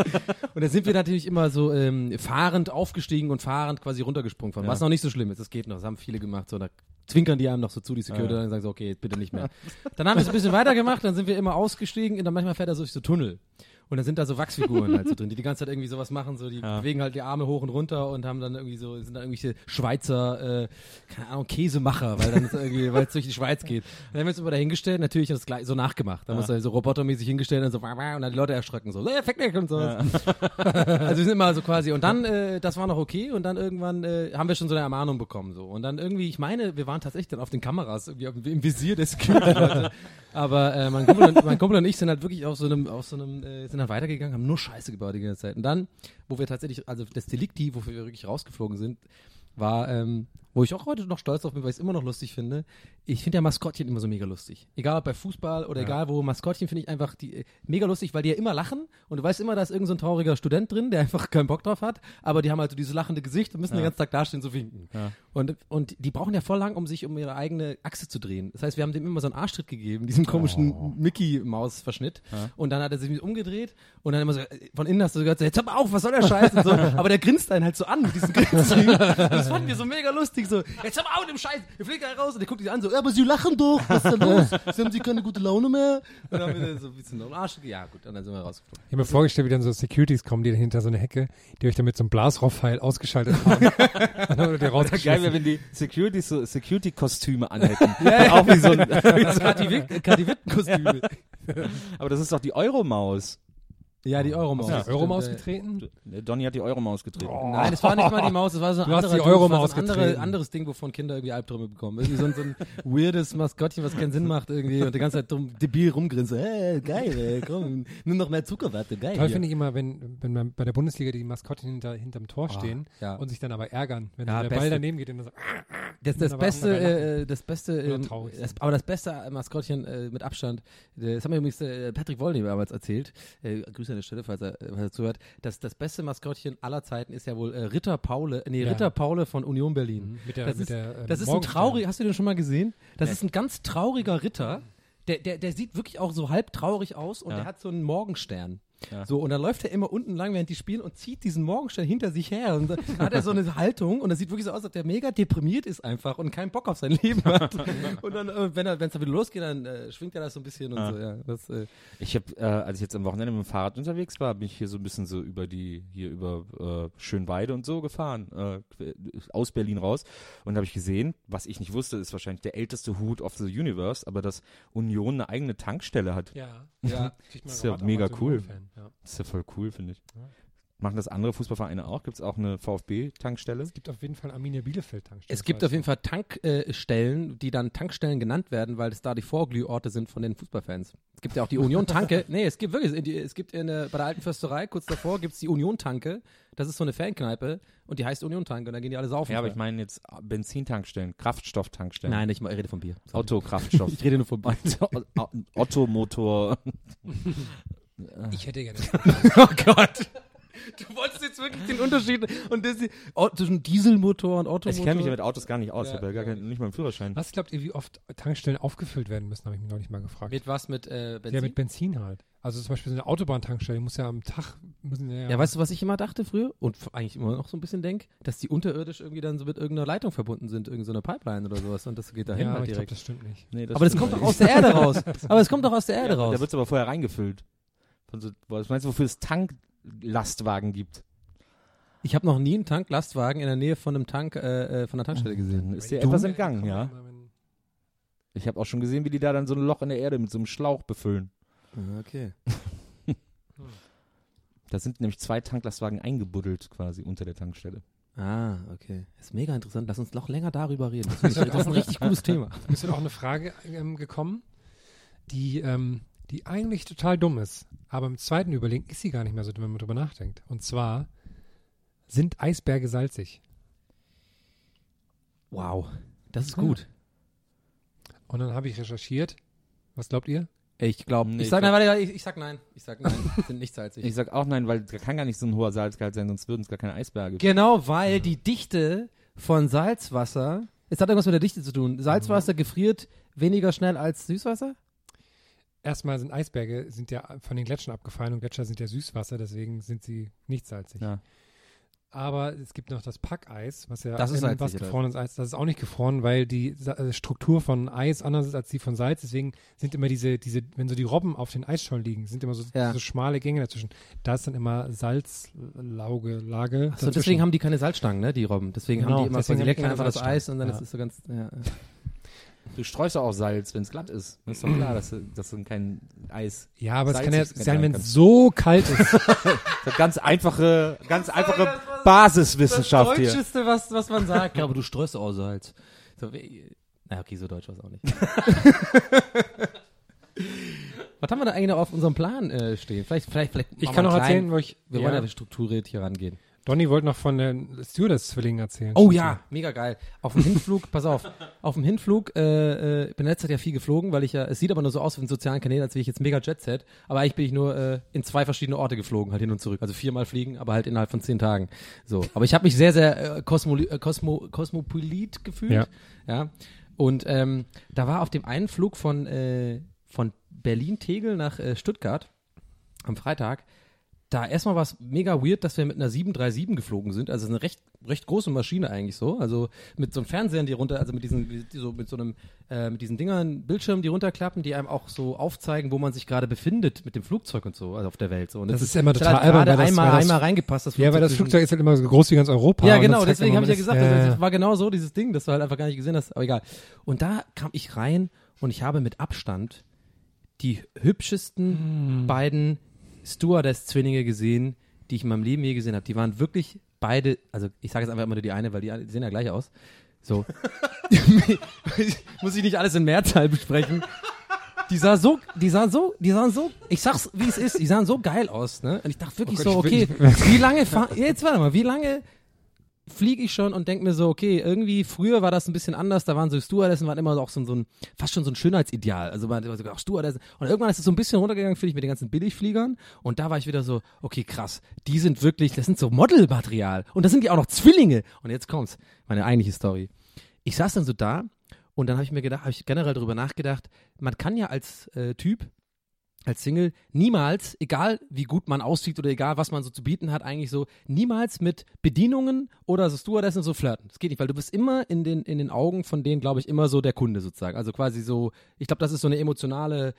Und da sind wir natürlich immer so ähm, fahrend aufgestiegen und fahrend quasi runtergesprungen von, was noch nicht so schlimm ist. Das geht noch, das haben viele gemacht. So, da zwinkern die einem noch so zu, die Security, Ja. dann sagen sie, okay, bitte nicht mehr. Dann haben wir es ein bisschen weitergemacht, dann sind wir immer ausgestiegen und dann manchmal fährt er so durch so Tunnel. Und dann sind da so Wachsfiguren halt so drin, die die ganze Zeit irgendwie sowas machen, so die Ja. bewegen halt die Arme hoch und runter und haben dann irgendwie so, sind da irgendwelche Schweizer, äh, keine Ahnung, Käsemacher, weil dann irgendwie, weil es durch die Schweiz geht. Und dann haben wir uns immer dahingestellt, natürlich das gleich so nachgemacht. Da muss er so robotermäßig hingestellt und so, und dann die Leute erschrecken so, hey, fick dich und so. Also wir sind immer so quasi, und dann, äh, das war noch okay, und dann irgendwann äh, haben wir schon so eine Ermahnung bekommen. so Und dann irgendwie, ich meine, wir waren tatsächlich dann auf den Kameras, irgendwie im Visier der Security-Leute. Aber äh, mein, Kumpel und, mein Kumpel und ich sind halt wirklich auf so einem, auf so einem, äh, sind dann weitergegangen, haben nur Scheiße gebaut die ganze Zeit. Und dann, wo wir tatsächlich, also das Delikti, wofür wir wirklich rausgeflogen sind, war, ähm, wo ich auch heute noch stolz drauf bin, weil ich es immer noch lustig finde. Ich finde ja Maskottchen immer so mega lustig. Egal ob bei Fußball oder egal wo, Maskottchen finde ich einfach die, äh, mega lustig, weil die ja immer lachen und du weißt immer, da ist irgendein so ein trauriger Student drin, der einfach keinen Bock drauf hat, aber die haben halt so dieses lachende Gesicht und müssen den ganzen Tag dastehen, so winken. Und, und die brauchen ja voll lang, um sich um ihre eigene Achse zu drehen. Das heißt, wir haben dem immer so einen Arschtritt gegeben, diesem komischen Mickey-Maus-Verschnitt. Und dann hat er sich umgedreht und dann immer so, äh, von innen hast du gehört, so, jetzt hör mal auf, was soll der Scheiß? Und so. Aber der grinst einen halt so an mit diesem Grinsen. Das fanden wir so mega lustig. So, jetzt hör mal auf mit dem Scheiß, wir fliegen da raus. Und der guckt dich an so, ja, aber sie lachen doch, was ist denn los? Sie haben sie keine gute Laune mehr? Und dann haben wir so ein bisschen so einen Arsch, ja gut, und dann sind wir rausgeflogen. Ich habe mir vorgestellt, wie dann so Securities kommen, die dann hinter so eine Hecke, die euch dann mit so einem Blasrohrpfeil ausgeschaltet haben. und dann ihr Geil wäre, wenn die Securities so Security-Kostüme anhätten. Auch wie so ein, Kati Witt- Kati Witten-Kostüme. aber das ist doch die Euromaus. Ja, die Euromaus. Hast du die Euromaus äh, getreten? Donny hat die Euromaus getreten. Nein, es war nicht mal die Maus, es war so ein Du hast anderer die es war Euromaus so ein andere, getreten. anderes Ding, wovon Kinder irgendwie Albträume bekommen. Irgendwie so ein, so ein weirdes Maskottchen, was keinen Sinn macht irgendwie und die ganze Zeit dumm, debil rumgrinst. Hey, geil, ey, komm, nimm noch mehr Zuckerwatte, geil. Toll finde ich immer, wenn, wenn man bei der Bundesliga die Maskottchen hinter, hinterm Tor Ah, stehen ja. und sich dann aber ärgern, wenn Ja, der beste- Ball daneben geht und dann so, Das, das aber beste, äh, das beste, traurig das, aber das beste Maskottchen äh, mit Abstand, äh, das haben mir übrigens äh, Patrick Wollny damals erzählt, äh, Grüße an der Stelle, falls er, falls er zuhört, dass das beste Maskottchen aller Zeiten ist ja wohl äh, Ritter Paule, nee, Ja. Ritter Paule von Union Berlin. Mhm, mit der- das mit ist, der, ähm, das ist ein Morgenstern. traurig, hast du den schon mal gesehen? Das ist ein ganz trauriger Ritter. Der, der, der sieht wirklich auch so halb traurig aus und Ja. der hat so einen Morgenstern. Ja. So, und dann läuft er immer unten lang, während die spielen und zieht diesen Morgenstern hinter sich her. Und dann hat er so eine Haltung und das sieht wirklich so aus, als ob der mega deprimiert ist einfach und keinen Bock auf sein Leben hat. und dann, äh, wenn er, es dann wieder losgeht, dann äh, schwingt er das so ein bisschen und Ja. so, ja. Das, äh, Ich habe, äh, als ich jetzt am Wochenende mit dem Fahrrad unterwegs war, bin ich hier so ein bisschen so über die, hier über äh, Schönweide und so gefahren, äh, aus Berlin raus. Und da habe ich gesehen, was ich nicht wusste, ist wahrscheinlich der älteste Hut of the Universe, aber dass Union eine eigene Tankstelle hat. Ja. ja. Man Ist ja mega cool. Union-Fan, Ja. Das ist ja voll cool, finde ich. Ja. Machen das andere Fußballvereine auch? Gibt es auch eine VfB-Tankstelle? Es gibt auf jeden Fall Arminia Bielefeld Tankstellen. Es gibt auf jeden Fall Tankstellen, die dann Tankstellen genannt werden, weil es da die Vorglühorte sind von den Fußballfans. Es gibt ja auch die Union-Tanke. nee, es gibt wirklich, es gibt in der, bei der alten Försterei, kurz davor, gibt es die Union-Tanke. Das ist so eine Fankneipe und die heißt Union-Tanke und da gehen die alle saufen. Ja, aber ich meine jetzt Benzintankstellen, Kraftstofftankstellen. Nein, ich ich rede von Bier. Sorry. Otto-Kraftstoff. Ich rede nur von Bier. Otto-Motor. Ich hätte gerne. oh Gott. Du wolltest jetzt wirklich den Unterschied und das, oh, zwischen Dieselmotor und Automotor. Ich kenne mich ja mit Autos gar nicht aus. Ja, ich habe ja gar keinen, nicht mal einen Führerschein. Was glaubt ihr, wie oft Tankstellen aufgefüllt werden müssen, habe ich mich noch nicht mal gefragt. Mit was? Mit äh, Benzin? Ja, mit Benzin halt. Also zum Beispiel so eine Autobahntankstelle, die muss ja am Tag, müssen ja, Ja, weißt du, was ich immer dachte früher und eigentlich immer noch so ein bisschen denke, dass die unterirdisch irgendwie dann so mit irgendeiner Leitung verbunden sind, irgendeine so eine Pipeline oder sowas und das geht dahin ja, aber halt ich glaube, direkt. das stimmt nicht. Nee, aber das stimmt kommt doch aus der Erde raus. Aber es kommt doch aus der Erde Ja, raus. Da wird es aber vorher reingefüllt. Von so, was meinst du, wofür es Tanklastwagen gibt? Ich habe noch nie einen Tanklastwagen in der Nähe von einem Tank, äh, äh, von einer Tankstelle gesehen. Ist dir etwas entgangen, ja. Ich habe auch schon gesehen, wie die da dann so ein Loch in der Erde mit so einem Schlauch befüllen. Ah, Okay. Da sind nämlich zwei Tanklastwagen eingebuddelt quasi unter der Tankstelle. Ah, okay. Das ist mega interessant. Lass uns noch länger darüber reden. Das, ich, das ist ein richtig cooles Thema. Ist dann auch eine Frage ähm, gekommen, die, ähm, die eigentlich total dumm ist. Aber im zweiten Überlegen ist sie gar nicht mehr so, wenn man drüber nachdenkt. Und zwar sind Eisberge salzig. Wow, das ist gut. Und dann habe ich recherchiert. Was glaubt ihr? Ich glaube, Nee, ich sag nein, warte, ich, ich sag nein. Ich sag nein, sind nicht salzig. Ich sag auch nein, weil da kann gar nicht so ein hoher Salzgehalt sein, sonst würden es gar keine Eisberge. Genau, weil die Dichte von Salzwasser, es hat irgendwas mit der Dichte zu tun. Salzwasser gefriert weniger schnell als Süßwasser? Erstmal sind Eisberge sind ja von den Gletschern abgefallen und Gletscher sind ja Süßwasser, deswegen sind sie nicht salzig. Ja. Aber es gibt noch das Packeis, was ja Das ist salzig, was gefrorenes Eis. Das ist auch nicht gefroren, weil die Sa äh, Struktur von Eis anders ist als die von Salz. Deswegen sind immer diese, diese, wenn so die Robben auf den Eisschollen liegen, sind immer so, Ja. so schmale Gänge dazwischen. Da ist dann immer Salzlauge, Lage. So, dazwischen. deswegen haben die keine Salzstangen, ne, die Robben. Deswegen Genau, haben die immer, deswegen die lecken einfach das. Eis und dann Ja. ist es so ganz, ja. Du streust doch auch Salz, wenn es glatt ist. Das ist doch klar, dass, dass du kein Eis. ja, aber es kann ja sein, wenn es so kalt ist. Das ist ganz einfache, ganz einfache Basiswissenschaft hier. Deutscheste, was, was man sagt. Ja, aber du streust auch Salz. So, wie- na, okay, so deutsch war es auch nicht. was haben wir da eigentlich noch auf unserem Plan äh, stehen? Vielleicht, vielleicht, vielleicht. Ich machen kann wir noch einen erzählen, wo ich, Wir ja, wollen ja strukturiert hier rangehen. Donny wollte noch von den Stewardess-Zwillingen erzählen. Oh ja, mega geil. Auf dem Hinflug, pass auf, auf dem Hinflug, äh, äh, bin letztes Jahr viel geflogen, weil ich ja, es sieht aber nur so aus auf den sozialen Kanälen, als wäre ich jetzt mega Jet-Set, aber eigentlich bin ich nur äh, in zwei verschiedene Orte geflogen, halt hin und zurück. Also viermal fliegen, aber halt innerhalb von zehn Tagen. So, aber ich habe mich sehr, sehr äh, kosmo, äh, kosmo, kosmopolit gefühlt. Ja. ja. Und ähm, da war auf dem einen Flug von, äh, von Berlin-Tegel nach äh, Stuttgart am Freitag, da erstmal war es mega weird, dass wir mit einer 737 geflogen sind. Also eine recht, recht große Maschine eigentlich so. Also mit so einem Fernsehern, die runter, also mit diesen, die so, mit so einem, äh, mit diesen Dingern, Bildschirmen, die runterklappen, die einem auch so aufzeigen, wo man sich gerade befindet mit dem Flugzeug und so, also auf der Welt. So. Und Das ist immer total halt albern, weil das- einmal, weil das- einmal reingepasst. Das Ja, weil das Flugzeug ist halt immer so groß wie ganz Europa. ja, genau, das deswegen habe ich ja gesagt, das, ja, das war genau so, dieses Ding, das du halt einfach gar nicht gesehen hast, aber egal. Und da kam ich rein und ich habe mit Abstand die hübschesten Hm. beiden Stewardess-Zwillinge gesehen, die ich in meinem Leben je gesehen habe. Die waren wirklich beide, also ich sage jetzt einfach immer nur die eine, weil die, die sehen ja gleich aus. So. Muss ich nicht alles in Mehrzahl besprechen. Die sah so, die sahen so, die sahen so, ich sag's wie es ist, die sahen so geil aus, ne? Und ich dachte wirklich Oh so, Gott, okay, ich will- wie lange fahr, jetzt warte mal, wie lange fliege ich schon und denke mir so, okay, irgendwie früher war das ein bisschen anders, da waren so Stewardessen, waren immer auch so, so ein, fast schon so ein Schönheitsideal, also man war sogar auch Stewardessen. Und irgendwann ist es so ein bisschen runtergegangen, finde ich, mit den ganzen Billigfliegern. Und da war ich wieder so, okay, krass, die sind wirklich, das sind so Modelmaterial. Und das sind ja auch noch Zwillinge. Und jetzt kommt's, meine eigentliche Story. Ich saß dann so da und dann habe ich mir gedacht, habe ich generell darüber nachgedacht, man kann ja als äh, Typ als Single niemals, egal wie gut man aussieht oder egal was man so zu bieten hat, eigentlich so niemals mit Bedienungen oder so Stewardessen so flirten. Das geht nicht, weil du bist immer in den, in den Augen von denen, glaube ich, immer so der Kunde sozusagen. Also quasi so, ich glaube, das ist so eine emotionale,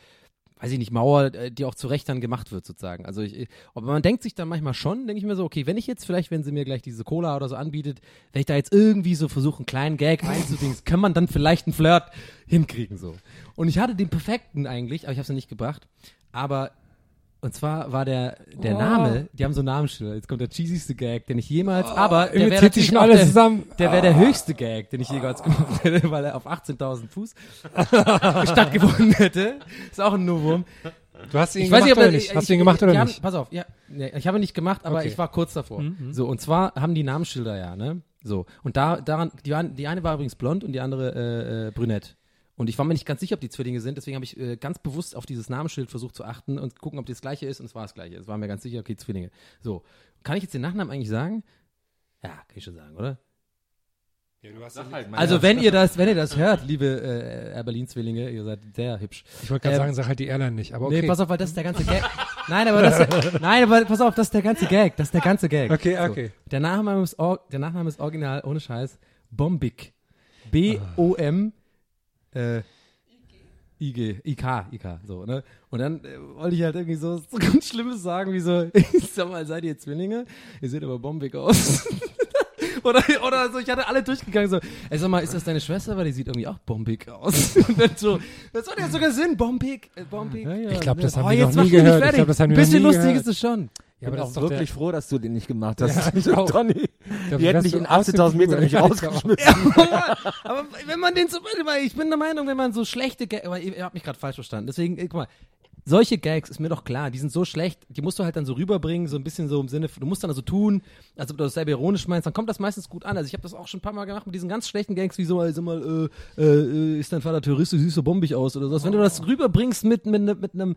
weiß ich nicht, Mauer, äh, die auch zu Recht dann gemacht wird sozusagen. Also ich, aber man denkt sich dann manchmal schon, denke ich mir so, okay, wenn ich jetzt vielleicht, wenn sie mir gleich diese Cola oder so anbietet, wenn ich da jetzt irgendwie so versuche, einen kleinen Gag einzudingen, kann man dann vielleicht einen Flirt hinkriegen so. Und ich hatte den perfekten eigentlich, aber ich habe es nicht gebracht. Aber und zwar war der der Oh. Name, die haben so Namensschilder. Jetzt kommt der cheesyste Gag, den ich jemals, aber der irgendwie wäre natürlich schon alles der, zusammen. der wäre der höchste Gag, den ich jemals gemacht hätte, weil er auf 18.000 Fuß stattgefunden hätte. Ist auch ein Novum. Du hast ihn Ich gemacht weiß nicht, ob oder er- nicht? ich- Hast du ihn gemacht oder haben, nicht? Pass auf, ja, nee, ich habe ihn nicht gemacht, aber Okay. ich war kurz davor. Mhm. So und zwar haben die Namensschilder ja, ne? So und da daran, die waren, die eine war übrigens blond und die andere äh, äh, brünett. Und ich war mir nicht ganz sicher, ob die Zwillinge sind, deswegen habe ich äh, ganz bewusst auf dieses Namensschild versucht zu achten und gucken, ob das gleiche ist und es war das gleiche. Es war mir ganz sicher, okay, Zwillinge. So, kann ich jetzt den Nachnamen eigentlich sagen? Ja, kann ich schon sagen, oder? Also wenn ihr das, wenn ihr das hört, liebe äh, Air Berlin Zwillinge, ihr seid sehr hübsch. Ich wollte gerade Ähm, sagen, sag halt die Airline nicht, aber okay. Nee, pass auf, weil das ist der ganze Gag. nein, aber das, nein, aber pass auf, das ist der ganze Gag. Das ist der ganze Gag. Okay, So. okay. Der Nachname ist, der Nachname ist original, ohne Scheiß, Bombik. B-O-M, äh, IG, IK, IK, so, ne? Und dann äh, wollte ich halt irgendwie so, so ganz Schlimmes sagen, wie so, ich sag mal, seid ihr Zwillinge? Ihr seht aber bombig aus. oder, oder so, ich hatte alle durchgegangen, so, ey, sag mal, ist das deine Schwester? Weil die sieht irgendwie auch bombig aus. Und dann so, das hat ja sogar Sinn, bombig, äh, bombig. Ich glaub, das haben oh, die jetzt noch mach nie mich nicht gehört. Ich glaub, das haben Ein noch bisschen nie lustig ist es schon. Ja, bin das auch wirklich der, froh, dass du den nicht gemacht hast. Ja, ich auch. Tony. Da Die hätten dich in aus dem 18.000 Metern nicht Ja, rausgeschmissen. aber wenn man den so, ich bin der Meinung, wenn man so schlechte Gags, aber ihr, habt mich gerade falsch verstanden. Deswegen, guck mal, solche Gags ist mir doch klar, die sind so schlecht, die musst du halt dann so rüberbringen, so ein bisschen so im Sinne, du musst dann also tun, als ob du das selber ironisch meinst, dann kommt das meistens gut an. Also ich habe das auch schon ein paar Mal gemacht mit diesen ganz schlechten Gags, wie so, also mal, äh, äh, ist dein Vater Terrorist, du siehst so bombig aus oder sowas. Wenn du das rüberbringst mit, mit, mit einem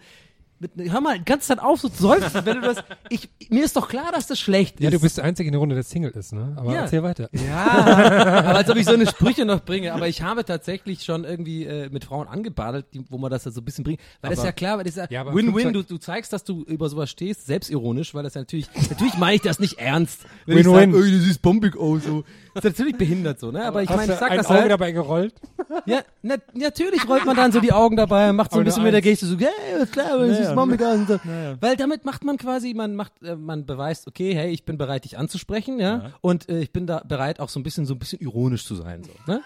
mit, hör mal, die ganze Zeit auf so zu seufzen, wenn du das, ich, mir ist doch klar, dass das schlecht ist. Ja, du bist der Einzige in der Runde, der Single ist, ne? Aber Ja. erzähl weiter. Ja, aber als ob ich so eine Sprüche noch bringe. Aber ich habe tatsächlich schon irgendwie äh, mit Frauen angebadelt, die, wo man das ja so ein bisschen bringt. Weil das ist ja klar, weil das ist ja Ja, aber Win-Win. Du, du zeigst, dass du über sowas stehst, selbstironisch, weil das ja natürlich, natürlich meine ich das nicht ernst. Wenn Win-win. ich sage, ey, das ist bombig aus, so. Das ist natürlich behindert so, ne? Aber ich meine, ich sag ein das Auge halt. dabei gerollt? Ja, na, natürlich rollt man dann so die Augen dabei, macht so Aber ein bisschen mit der. Geste so, hey, ist klar, das ist bombig aus. Und so. Weil damit macht man quasi, man macht, äh, man beweist, okay, hey, ich bin bereit, dich anzusprechen, ja, und äh, ich bin da bereit, auch so ein bisschen, so ein bisschen ironisch zu sein, so, ne?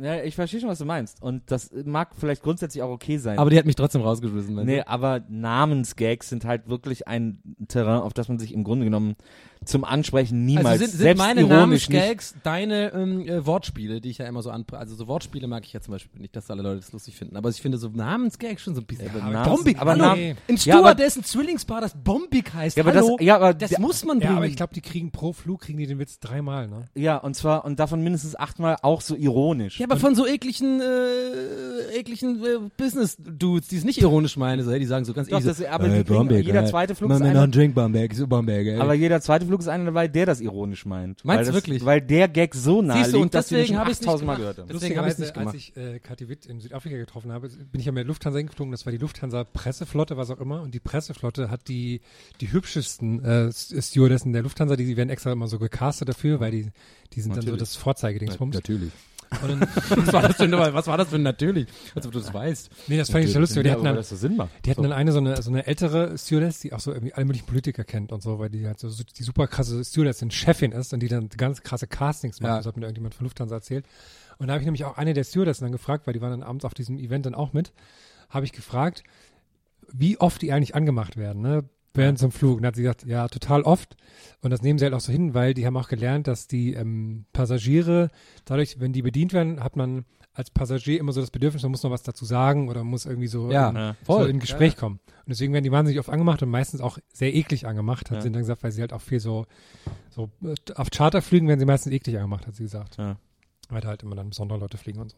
Ja, ich verstehe schon, was du meinst. Und das mag vielleicht grundsätzlich auch okay sein. Aber die hat mich trotzdem rausgeschmissen. Nee, aber Namensgags sind halt wirklich ein Terrain, auf das man sich im Grunde genommen zum Ansprechen niemals Also sind, sind selbst meine. Namensgags deine ähm, äh, Wortspiele, die ich ja immer so an, also so Wortspiele mag ich ja zum Beispiel nicht, dass alle Leute das lustig finden, aber ich finde so Namensgags schon so ein bisschen. aber aber Namens- Bombig, aber hallo, Nam- ein Ja, aber- Steward, dessen Zwillingspaar das Bombig heißt, Ja, aber hallo, das- ja, aber das der- muss man bringen. Ja, aber ich glaube, die kriegen pro Flug, kriegen die den Witz dreimal, ne? Ja, und zwar, und davon mindestens achtmal auch so ironisch. ja, aber von so ekligen, äh, ekligen äh, Business-Dudes, die es nicht ironisch meinen, so, hey, die sagen so ganz Doch, easy, das- aber die kriegen- jeder zweite Flug ist Man, einer- man, drink Bombig, so Bombig, ey. Aber jeder zweite Flug ist einer dabei, der das ironisch meint. Meinst weil du das, wirklich? Weil der Gag so nah Siehst du, liegt, und dass wir den deswegen schon habe ich's nicht 8000 Mal gehört haben. Deswegen habe ich's nicht gemacht. als ich äh, Kathi Witt in Südafrika getroffen habe, bin ich ja mit der Lufthansa hingeflogen. Das war die Lufthansa Presseflotte, was auch immer. Und die Presseflotte hat die die hübschesten äh, Stewardessen der Lufthansa. Die, die werden extra immer so gecastet dafür, weil die die sind dann so das Vorzeigedingsbums. Natürlich. Und dann, was, war das für, was war das für natürlich? Als ob du das weißt. nee, das fand ich so lustig. Die Ja, hatten aber dann, das so Sinn macht. die hatten dann eine so eine so eine ältere Stewardess, die auch so irgendwie alle möglichen Politiker kennt und so, weil die halt so, so die super krasse Stewardessin Chefin ist und die dann ganz krasse Castings macht. Ja. Das hat mir irgendjemand von Lufthansa erzählt. Und da habe ich nämlich auch eine der Stewardessen dann gefragt, weil die waren dann abends auf diesem Event dann auch mit, habe ich gefragt, wie oft die eigentlich angemacht werden, ne? Während zum Flug. Und dann hat sie gesagt, ja, total oft. Und das nehmen sie halt auch so hin, weil die haben auch gelernt, dass die ähm, Passagiere, dadurch, wenn die bedient werden, hat man als Passagier immer so das Bedürfnis, man muss noch was dazu sagen oder muss irgendwie so, Ja, in, ja. so in Gespräch kommen. Und deswegen werden die wahnsinnig oft angemacht und meistens auch sehr eklig angemacht, hat Ja. sie dann gesagt, weil sie halt auch viel so, so äh, auf Charterflügen werden sie meistens eklig angemacht, hat sie gesagt. Ja. Weil da halt immer dann besondere Leute fliegen und so.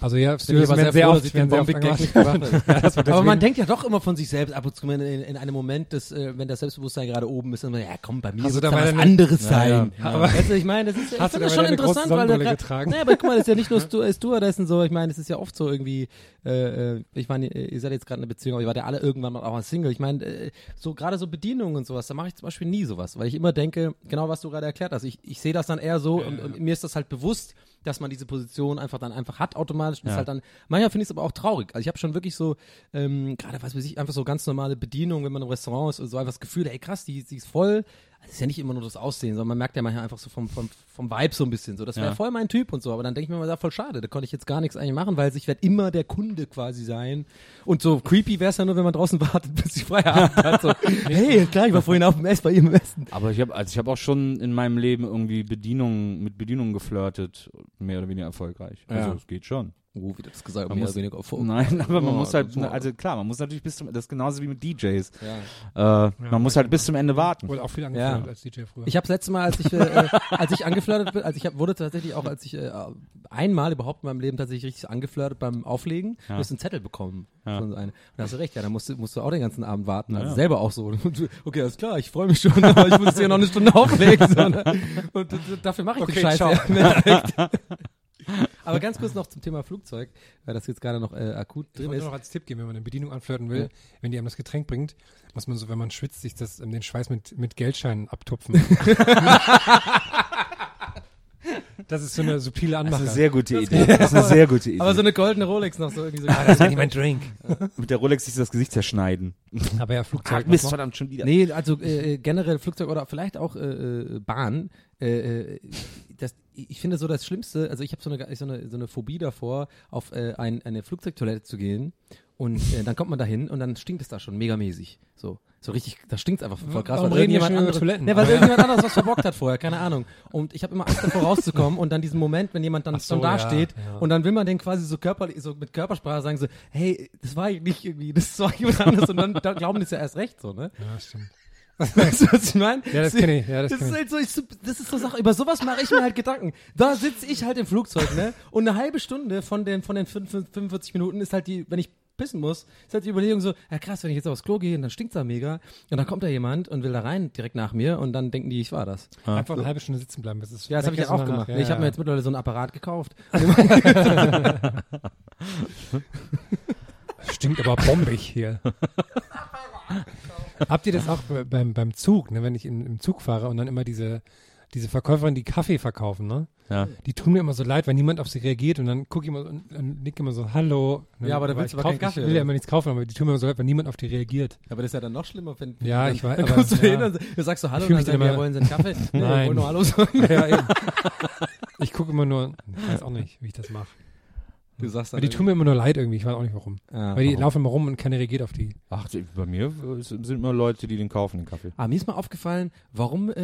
Also ja, ich aber werden sehr froh, dass ich den sehr Bombig nicht gemacht habe. Ja, war Aber man denkt ja doch immer von sich selbst ab und zu, wenn in, in einem Moment, des, äh, wenn das Selbstbewusstsein gerade oben ist, dann man, ja komm, bei mir du wird da was eine- anderes Ja, sein. ja. Aber weißt du, ich meine, das ist ja, ich finde das schon interessant, weil da grad-? Nee, aber guck mal, das ist ja nicht nur Stu äh, Stewardessen so, ich meine, es ist ja oft so irgendwie, äh, äh, ich meine, ihr seid jetzt gerade in einer Beziehung, aber ihr wart ja alle irgendwann mal auch mal Single. Ich meine, äh, so gerade so Bedienungen und sowas, da mache ich zum Beispiel nie sowas, weil ich immer denke, genau was du gerade erklärt hast, ich, ich sehe das dann eher so und, und mir ist das halt bewusst, dass man diese Position einfach dann einfach hat automatisch und ist Ja. halt dann, manchmal finde ich es aber auch traurig. Also ich habe schon wirklich so, ähm, gerade was weiß ich, einfach so ganz normale Bedienung, wenn man im Restaurant ist, so einfach das Gefühl, ey krass, die, die ist voll, es ist ja nicht immer nur das Aussehen, sondern man merkt ja manchmal einfach so vom, vom, vom Vibe so ein bisschen so. Das wäre Ja. voll mein Typ und so, aber dann denke ich mir mal, ja, voll schade, da konnte ich jetzt gar nichts eigentlich machen, weil ich werde immer der Kunde quasi sein. Und so creepy wäre es ja nur, wenn man draußen wartet, bis ich Feierabend hat. So, hey, klar, ich war vorhin auf dem Ess bei ihm im Essen. Aber ich habe also ich habe auch schon in meinem Leben irgendwie Bedienungen mit Bedienungen geflirtet, mehr oder weniger erfolgreich. Also Ja. es geht schon. Oh, wie das gesagt, Man mehr muss- oder weniger vor. Nein, aber man Oh, muss halt, also klar, man muss natürlich bis zum, das ist genauso wie mit DJs. Ja. Äh, man muss halt bis zum Ende warten. Wurde auch viel angefeuert Ja. als DJ früher. Ich habe das letzte Mal, als ich, äh, äh, als ich angeflirtet bin, also ich hab, wurde tatsächlich auch, als ich äh, einmal überhaupt in meinem Leben tatsächlich richtig angeflirtet beim Auflegen, Ja. du hast einen Zettel bekommen Ja. von so einem. Und da hast du recht, ja, da musst du, musst du auch den ganzen Abend warten. Also Ja. selber auch so. Du, okay, alles klar, ich freue mich schon, aber ich muss jetzt hier noch eine Stunde auflegen. So, ne? Und dafür mache ich Okay, den Scheiß. aber ganz kurz noch zum Thema Flugzeug, weil das jetzt gerade noch äh, akut Ich drin wollte ist. noch als Tipp geben, wenn man eine Bedienung anflirten will, Ja. wenn die einem das Getränk bringt, muss man so, wenn man schwitzt, sich das, ähm, den Schweiß mit, mit Geldscheinen abtupfen. das ist so eine subtile Das Anmache. ist eine sehr gute Idee. Das ist eine sehr gute Idee. Aber so eine goldene Rolex noch so irgendwie so. das wäre nicht mein Drink. mit der Rolex sich das Gesicht zerschneiden. Aber ja, Ah, Flugzeug. Mist, was noch? verdammt, schon wieder. Nee, also äh, äh, generell Flugzeug oder vielleicht auch äh, äh, Bahn. Äh, äh, das, ich finde so das Schlimmste, also ich habe so eine, so, eine, so eine Phobie davor, auf äh, ein, eine Flugzeugtoilette zu gehen und äh, dann kommt man da hin und dann stinkt es da schon megamäßig. So, so richtig, da stinkt es einfach voll krass. Warum weil reden irgendjemand anderes- Toiletten? Ne, weil irgendjemand anderes was verbockt hat vorher, keine Ahnung. Und ich habe immer Angst davor rauszukommen und dann diesen Moment, wenn jemand dann, so, dann da ja, steht ja. und dann will man den quasi so körperlich, so mit Körpersprache sagen so, hey, das war nicht irgendwie, das war jemand anderes und dann da glauben die es ja erst recht so, ne? Ja, stimmt. Weißt du, was ich meine? Ja, das kenn ich, ja, das das kenn ist ich. halt so, ich, das ist so Sache, über sowas mache ich mir halt Gedanken. Da sitze ich halt im Flugzeug, ne? Und eine halbe Stunde von den, von den fünf- 45 Minuten ist halt die, wenn ich pissen muss, ist halt die Überlegung so, ja krass, wenn ich jetzt aufs Klo gehe, dann stinkt's da mega. Und dann kommt da jemand und will da rein, direkt nach mir, und dann denken die, ich war das. Einfach eine halbe Stunde sitzen bleiben. Das ist Ja, das habe ich ja ist auch gemacht. ich habe mir ja. jetzt mittlerweile so einen Apparat gekauft. Stinkt aber bombig hier. Habt ihr das auch be- beim, beim Zug, ne, wenn ich in, im Zug fahre und dann immer diese, diese Verkäuferin, die Kaffee verkaufen, ne? Ja. Die tun mir immer so leid, wenn niemand auf sie reagiert und dann gucke ich immer so und, und nick immer so, hallo. Und Ja, aber da dann- willst du ich aber keinen Kaffee, Ich will ja immer nichts kaufen, aber die tun mir immer so leid, wenn niemand auf die reagiert. Aber das ist ja dann noch schlimmer, wenn Ja, dann, ich weiß, Dann aber- kommst du hin ja. und du sagst so Hallo und dann sagen immer- wollen sie einen Kaffee? Nein. wollen nur Hallo sagen. Ja, eben. Ich gucke immer nur, ich weiß auch nicht, wie ich das mache. Du sagst Aber die tun mir immer nur leid irgendwie, ich weiß auch nicht warum. Ja, Weil die warum? laufen immer rum und keiner reagiert auf die. Ach, die- bei mir äh, sind sind immer Leute, die den kaufen, den Kaffee. Aber mir ist mal aufgefallen, warum äh,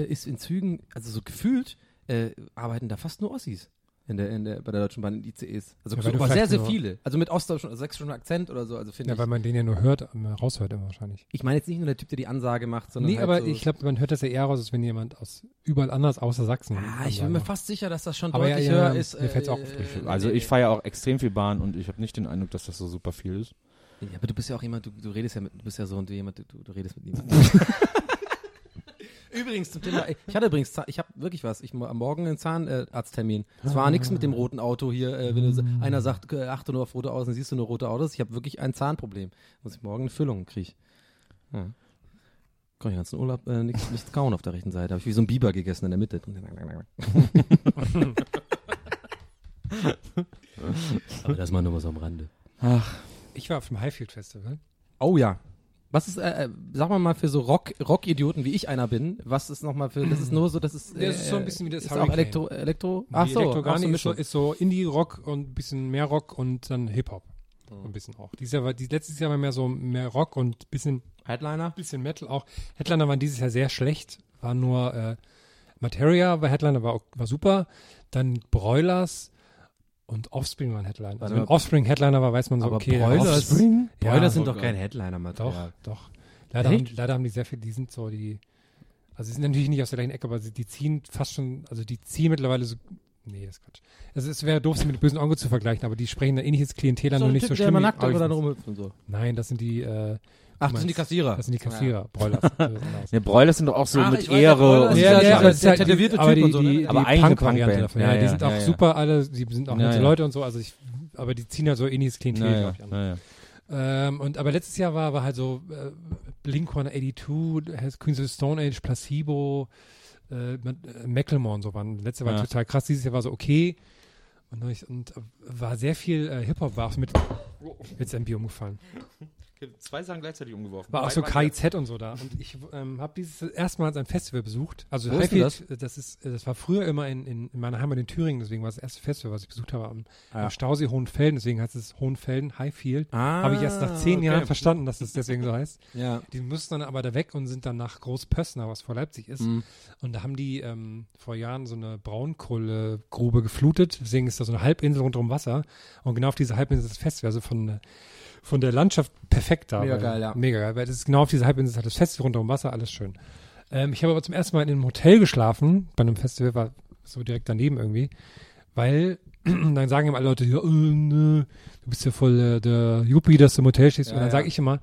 äh, ist in Zügen, also so gefühlt, äh, arbeiten da fast nur Ossis in der, in der, bei der Deutschen Bahn in ICEs. Also Ja, so, weil aber sehr, vielleicht sehr nur- viele. Also mit Ostdeutschen, also sächsischen Akzent oder so. Also finde Ja, weil ich. man den ja nur hört, immer raushört immer wahrscheinlich. Ich meine jetzt nicht nur der Typ, der die Ansage macht, sondern Nee, halt aber so, ich glaube, man hört das ja eher raus, als wenn jemand aus überall anders außer Sachsen. Ah, ich bin mir fast sicher, dass das schon Aber ja, deutlich ja, höher ist. mir fällt's auch äh, auf. Also ich fahre ja auch extrem viel Bahn und ich habe nicht den Eindruck, dass das so super viel ist. Ja, aber du bist ja auch jemand, du, du redest ja mit, du bist ja so und du jemand, du, du redest mit niemandem. Übrigens zum Thema, ich hatte übrigens, ich habe wirklich was, ich am Morgen einen Zahnarzttermin. Es war nichts mit dem roten Auto hier, äh, wenn du, einer sagt, äh, achte nur auf rote Autos, dann siehst du nur rote Autos. Ich habe wirklich ein Zahnproblem. Muss ich morgen eine Füllung kriege. Ja. Kann ich ganzen Urlaub äh, nichts nichts kauen auf der rechten Seite. Habe ich wie so ein Biber gegessen in der Mitte. Aber das mal nur mal so am Rande. Ich war auf dem Highfield Festival. Oh ja. Was ist, äh, äh, sag mal mal für so Rock, Rock-Idioten, wie ich einer bin, was ist nochmal für, das ist nur so, das ist, äh, das ist so ein bisschen wie das ist auch. Elektro, Elektro, ach so, Elektro gar auch so nicht, ist so, ist so Indie-Rock und ein bisschen mehr Rock und dann Hip-Hop. Oh. Ein bisschen auch. Dieses Jahr war, die, letztes Jahr war mehr so mehr Rock und bisschen, Headliner? bisschen Metal auch. Headliner waren dieses Jahr sehr schlecht. War nur, äh, Materia bei Headliner war, auch- war super. Dann Broilers und Offspring waren Headliner. Also wenn. Offspring Headliner war, weiß man so, Aber okay, der Broilers- Offspring? Broiler Ja, sind doch kein Doch, Headliner-Material. doch. Leider haben, leider haben die sehr viel, die sind so die, also sie sind natürlich nicht aus der gleichen Ecke, aber sie, die ziehen fast schon, also die ziehen mittlerweile so, nee, das ist Quatsch. Also es wäre doof, sie mit bösen Onkel zu vergleichen, aber die sprechen ein ähnliches Klientel an, So nur ein nicht Typ, so der schlimm. immer wie nackt oder dann rumhüpft und so. Nein, das sind die, äh, Ach, das sind die Kassierer. Das sind die Kassierer, Broilers. Das sind aus. Ja, Broilers sind doch auch so Ach, mit ja, Ehre Broilers und ist Ja, ja, ja, ja, aber es ist halt die- tätowierte aber Typ die, und so, ne? die, Aber die Punk-Variante Punkband. davon. Ja, Ja, die ja, sind ja, auch ja. super alle, die sind auch Ja, nette ja. Leute und so, also ich, aber die ziehen ja so ähnliches Klientel, Naja, glaub ich, an. Ähm, und aber letztes Jahr war, war halt so äh, Blink 182, has Queens of the Stone Age, Placebo, äh, äh, Macklemore und so waren. Letztes Jahr war Ja. total krass, dieses Jahr war so okay. Und, und äh, war sehr viel äh, Hip-Hop, war auch mit jetzt MB umgefallen. Zwei Sachen gleichzeitig umgeworfen. War auch so KIZ und so da. Und ich ähm, habe dieses erstmals ein Festival besucht. Also Wo ist denn Highfield, das? ist, äh, das war früher immer in, in, in meiner Heimat in Thüringen, deswegen war das erste Festival, was ich besucht habe am, Ah. am Stausee Hohenfelden, deswegen heißt es Hohenfelden Highfield. Ah, habe ich erst nach zehn okay. Jahren verstanden, dass es deswegen so heißt. Ja. Die mussten dann aber da weg und sind dann nach Großpössner, was vor Leipzig ist. Mhm. Und da haben die ähm, vor Jahren so eine Braunkohlegrube geflutet. Deswegen ist da so eine Halbinsel rund um Wasser. Und genau auf dieser Halbinsel ist das Festival. Also von, von der Landschaft perfekt da. Mega weil, geil, ja. Mega geil, weil das ist genau auf dieser Halbinsel halt das Festival rund um Wasser, alles schön. Ähm, ich habe aber zum ersten Mal in einem Hotel geschlafen, bei einem Festival, war so direkt daneben irgendwie, weil dann sagen immer alle Leute, ja, äh, ne, du bist ja voll äh, der Yuppie, dass du im Hotel stehst. Ja, und dann ja. sage ich immer,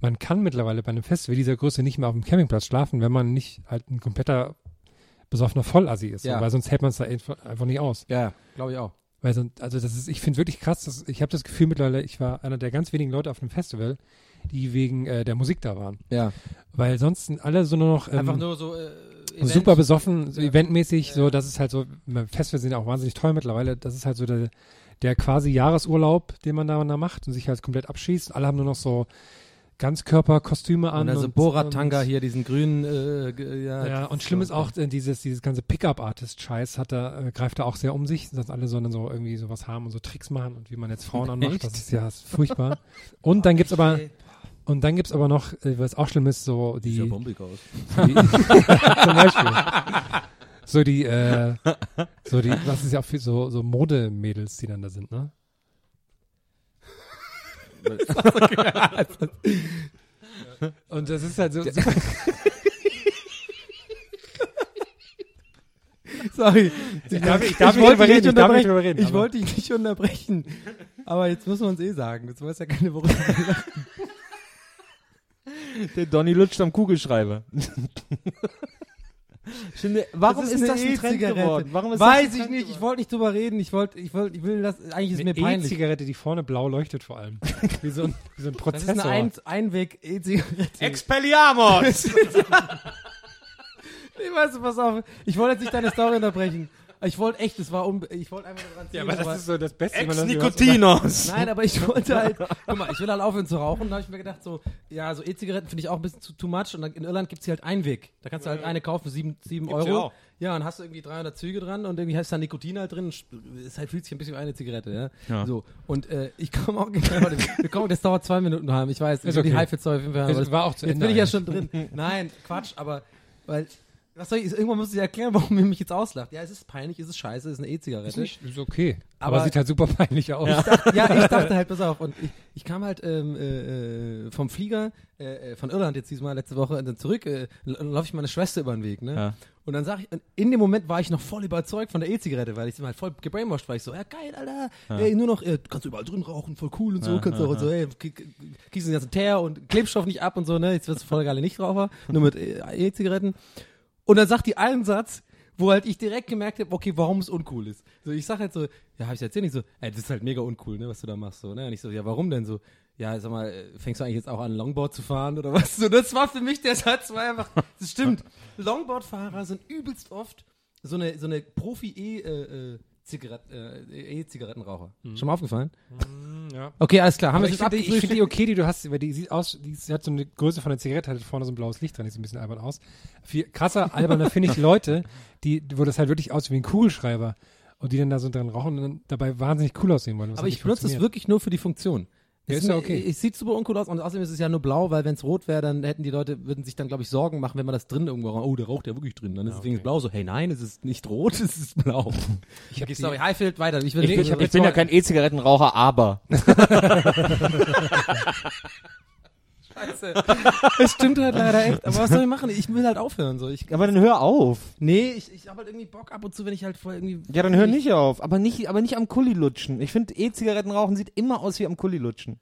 man kann mittlerweile bei einem Festival dieser Größe nicht mehr auf dem Campingplatz schlafen, wenn man nicht halt ein kompletter besoffener Vollassi ist. Ja. Weil sonst hält man es da einfach einfach nicht aus. Ja, glaube ich auch. Weil sonst, also das ist, ich finde wirklich krass, dass, ich habe das Gefühl mittlerweile, ich war einer der ganz wenigen Leute auf einem Festival, die wegen äh, der Musik da waren. Ja. Weil sonst sind alle so nur noch ähm, Einfach nur so, äh, Event. super besoffen, so Ja. eventmäßig, so, das ist halt so, Festivals sind ja auch wahnsinnig teuer mittlerweile, das ist halt so der, der quasi Jahresurlaub, den man da, da macht und sich halt komplett abschießt. Alle haben nur noch so Ganzkörperkostüme an. Und also Borat-Tanga hier, diesen grünen, äh, ja. Ja, und schlimm ist auch äh, dieses, dieses ganze Pickup-Artist-Scheiß hat da, äh, greift da auch sehr um sich, dass alle so, dann so irgendwie sowas haben und so Tricks machen und wie man jetzt Frauen anmacht. Das ist ja furchtbar. Und dann gibt's aber, und dann gibt's aber noch, äh, was auch schlimm ist, so die, Sieht ja bombig aus. die zum Beispiel. So die, äh, so die, was ist ja auch für so, so Modemädels, die dann da sind, ne? Und das ist halt so, super, Sorry. Ich darf- ich darf nicht wollte drüber reden, ich darf nicht unterbrechen. drüber reden, Ich wollte dich nicht unterbrechen. Aber jetzt muss man es eh sagen. Jetzt weiß ja keine, worüber wir lachen. Der Donny lutscht am Kugelschreiber. Ich finde, warum Das ist, eine das ein Trend E-Zigarette. geworden? Warum ist Weiß das ein ich Trend nicht. Ich wollte nicht drüber reden. Ich wollte, ich wollte, ich will das, eigentlich ist eine mir peinlich. E-Zigarette, die vorne blau leuchtet vor allem. Wie so ein, wie so ein Das Prozessor. ist eine ein Einweg-E-Zigarette. Expelliarmus! Nee, weißt du, pass auf. Ich wollte jetzt nicht deine Story unterbrechen. Ich wollte echt, das war um, ich wollte einfach nur dran ja, ziehen, aber das ist so das Beste. das Ex-Nikotinos! Nein, aber ich wollte halt, guck mal, ich will halt aufhören zu rauchen. Da habe ich mir gedacht, so, ja, so E-Zigaretten finde ich auch ein bisschen zu too much. Und dann in Irland gibt's hier halt Einweg. Da kannst du halt eine kaufen für sieben, sieben Gibt's ja Euro. auch. Ja, und hast du irgendwie 300 Züge dran und irgendwie hast du da Nikotin halt drin. Es halt fühlt sich ein bisschen wie eine Zigarette, ja. Ja. So. Und äh, ich komme auch genau, wir kommen, das dauert zwei Minuten heim. Ich weiß, ich Ist will die okay. High-Fit-Story auf jeden Fall haben, Es aber das- war auch zu Jetzt Ende bin ich ja schon drin. Nein, Quatsch, aber, weil, was soll ich, irgendwann muss ich erklären, warum ihr mich jetzt auslacht. Ja, es ist peinlich, es ist scheiße, es ist eine E-Zigarette. Ist, nicht, ist okay. Aber, Aber- sieht halt super peinlich aus. Ich dachte, ja, ich dachte halt, pass auf. Und ich, ich kam halt ähm, äh, äh, vom Flieger äh, äh, von Irland jetzt diesmal letzte Woche dann zurück, äh, laufe ich meine Schwester über den Weg, ne? Ja. Und dann sag ich, in dem Moment war ich noch voll überzeugt von der E-Zigarette, weil ich halt voll gebrainwashed war. Ich so, ja geil, Alter, ey, nur noch, äh, kannst du überall drin rauchen, voll cool und so, kannst du auch und so, ey, kriegst den ganzen Teer und Klebstoff nicht ab und so, ne? Jetzt wirst du voll geile Nichtraucher, nur mit E-Zigaretten. Und dann sagt die einen Satz, wo halt ich direkt gemerkt habe, okay, warum es uncool ist. So, ich sag halt so, ja, hab ich erzählt, nicht so, ey, das ist halt mega uncool, ne, was du da machst, so, ne? Und ich so, ja, warum denn so? Ja, sag mal, äh, fängst du eigentlich jetzt auch an, Longboard zu fahren oder was? So, das war für mich der Satz, war einfach, das stimmt. Longboardfahrer sind übelst oft so eine, so eine Profi-E, äh, äh, Zigaret, äh, E-Zigarettenraucher. Schon mal aufgefallen? ja. Okay, alles klar. Haben wir ich finde abgefrühstückt? find die okay, die du hast, weil die sieht aus, die hat so eine Größe von einer Zigarette, hat vorne so ein blaues Licht dran, die sieht ein bisschen albern aus. Viel krasser, alberner finde ich Leute, die, wo das halt wirklich aussieht wie ein Kugelschreiber und die dann da so dran rauchen und dann dabei wahnsinnig cool aussehen wollen. Aber halt ich benutze das wirklich nur für die Funktion. Ja, Es ist ja okay. Es sieht super uncool aus und außerdem ist es ja nur blau, weil wenn es rot wäre, dann hätten die Leute, würden sich dann, glaube ich, Sorgen machen, wenn man das drin irgendwo raucht. Oh, der raucht ja wirklich drin. Dann ist es okay. deswegen blau. So, hey, nein, es ist nicht rot, es ist blau. Ich hab Okay, die- sorry, Highfield, weiter. Ich will Ich- ich Ich bin ja kein E-Zigarettenraucher, aber. Scheiße. Es stimmt halt leider echt. Aber was soll ich machen? Ich will halt aufhören. So. Ich, Aber dann hör auf. nee, ich, ich habe halt irgendwie Bock ab und zu, wenn ich halt voll irgendwie. Ja, dann hör nicht auf. Aber nicht, aber nicht am Kulli lutschen. Ich finde, E-Zigaretten rauchen sieht immer aus wie am Kulli lutschen.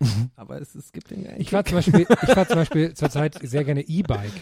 Aber es, es gibt den Ich fahre zum Beispiel, ich fahr zum Beispiel zurzeit sehr gerne E-Bike.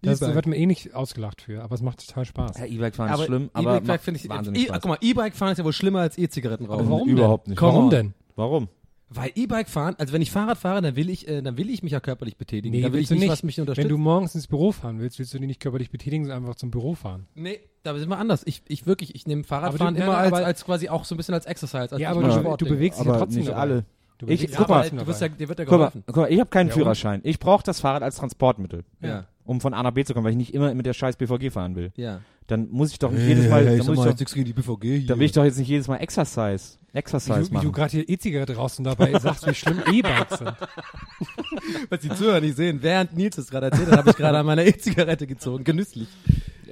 Das E-Bike. wird mir eh nicht ausgelacht für, aber es macht total Spaß. Ja, E-Bike fahren ist aber schlimm, aber E-Bike finde ich. wahnsinnig E Spaß. guck mal, E-Bike fahren ist ja wohl schlimmer als E-Zigaretten rauchen. Warum Überhaupt denn? nicht. Warum Come on. denn? Warum? Weil E-Bike fahren, also wenn ich Fahrrad fahre, dann will ich, äh, dann will ich mich ja körperlich betätigen. Nee, da will willst ich du nicht, nicht. was mich unterstützt. Wenn du morgens ins Büro fahren willst, willst du dich nicht körperlich betätigen, sondern einfach zum Büro fahren. nee, da sind wir anders. Ich, ich wirklich, ich nehme Fahrradfahren Aber du- immer als, aber- als quasi auch so ein bisschen als Exercise. Als Ja, aber du, Sport du bewegst dich ja trotzdem nicht dabei. alle. Du Ich- bewegst dich guck Ja, mal, du wirst ja, dir wird ja Guck mal, geholfen. guck mal, ich habe keinen Warum? Führerschein. Ich brauche das Fahrrad als Transportmittel, Ja, um von A nach B zu kommen, weil ich nicht immer mit der scheiß BVG fahren will. ja. Dann muss ich doch nicht jedes Mal, dann, muss ich doch, gegen die BVG hier. dann will ich doch jetzt nicht jedes Mal Exercise, Exercise Wie du, wie du machen. gerade hier E-Zigarette rauchst und dabei sagst, wie schlimm E-Bikes sind. Was die Zuhörer nicht sehen. Während Nils es gerade erzählt hat, habe ich gerade an meiner E-Zigarette gezogen. Genüsslich.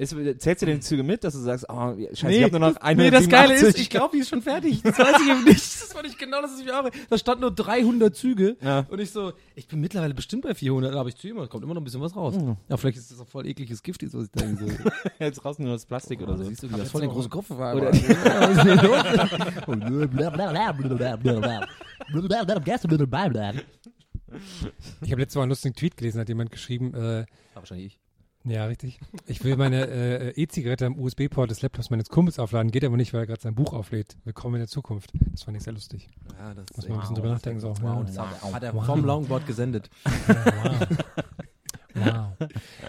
Ist, zählst du die Züge mit, dass du sagst, oh, scheiße, ich habe nur noch das, nee, das 187? Geile ist, ich glaube, die ist schon fertig. Das weiß ich eben nicht. Das war nicht genau, das ist wie eure. Da stand nur 300 Züge. Ja. Und ich so, ich bin mittlerweile bestimmt bei 400, aber ich ziehe immer, kommt immer noch ein bisschen was raus. Ja, vielleicht ist das auch voll ekliges Gift, was ich da so. Jetzt raus nur das Plastik oder so. Siehst du, wie das voll den großen Kopf war. Oder- Ich habe letztes Mal einen lustigen Tweet gelesen, hat jemand geschrieben, äh, wahrscheinlich ich. Ja, richtig. Ich will meine äh, E-Zigarette am USB-Port des Laptops meines Kumpels aufladen, geht aber nicht, weil er gerade sein Buch auflädt. Willkommen in der Zukunft. Das fand ich sehr lustig. Ja, das Muss man ein bisschen drüber nachdenken. So. Wow, Wow. das hat, er vom Longboard gesendet. Wow. Wow.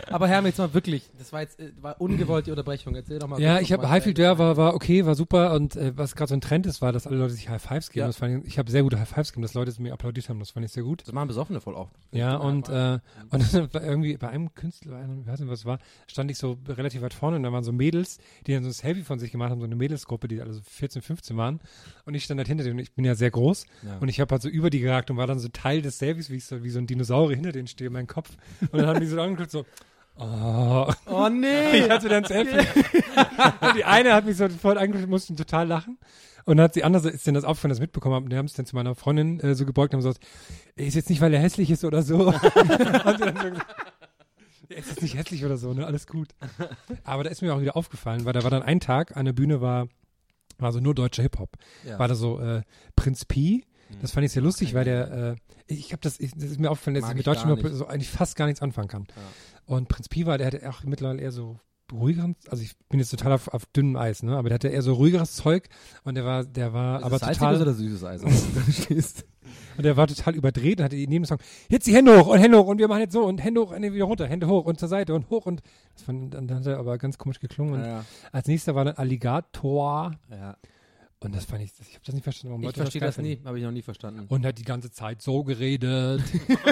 Aber Herr, jetzt mal wirklich, das war jetzt äh, war ungewollt die Unterbrechung. Erzähl doch mal. Ja, ich habe Highfield Dare war, war okay, war super und äh, was gerade so ein Trend ist, war, dass alle Leute sich High Fives geben. Ja. Das fand ich, ich habe sehr gute High Fives gegeben, dass Leute es mir applaudiert haben, das fand ich sehr gut. Das machen Besoffene voll oft. Ja, und, äh, und irgendwie bei einem Künstler, ich weiß nicht, was es war, stand ich so relativ weit vorne und da waren so Mädels, die dann so ein Selfie von sich gemacht haben, so eine Mädelsgruppe, die alle so 14, 15 waren. Und ich stand halt hinter denen und ich bin ja sehr groß Ja. und ich habe halt so über die geragt und war dann so Teil des Selfies, wie ich so, wie so ein Dinosaurier hinter denen stehe, mein Kopf. Und dann haben die so angeguckt, so, oh. Oh nee! Ich hatte dann Selfie. die eine hat mich so voll angeguckt, musste total lachen. Und dann hat die andere, ist denn das aufgefallen, das mitbekommen haben, und die haben es dann zu meiner Freundin äh, so gebeugt und haben gesagt, "Ey, ist jetzt nicht, weil er hässlich ist oder so. und dann so "Ja, ist nicht hässlich oder so, ne, alles gut. Aber da ist mir auch wieder aufgefallen, weil da war dann ein Tag, an der Bühne war, war so nur deutscher Hip-Hop. Ja. War da so äh, Prinz Pi, das fand ich sehr lustig, weil der, äh, ich habe das, ich, das ist mir aufgefallen, dass Mag ich mit Hip-Hop nicht. so eigentlich fast gar nichts anfangen kann. Und Prinz Pi war, der hatte auch mittlerweile eher so ruhigeres, also ich bin jetzt total auf, auf dünnem Eis, ne, aber der hatte eher so ruhigeres Zeug und der war, der war Ist aber das total, oder süßes Eis? dem und der war total überdreht und hatte in jedem Song, jetzt die Hände hoch und Hände hoch und wir machen jetzt so und Hände hoch, Hände wieder runter, Hände hoch und zur Seite und hoch und das fand, dann, dann hat er aber ganz komisch geklungen und Ja, als nächster war dann Alligator ja. Und das fand ich, ich habe das nicht verstanden, warum Ich Leute verstehe das finden. nie, habe ich noch nie verstanden. Und hat die ganze Zeit so geredet.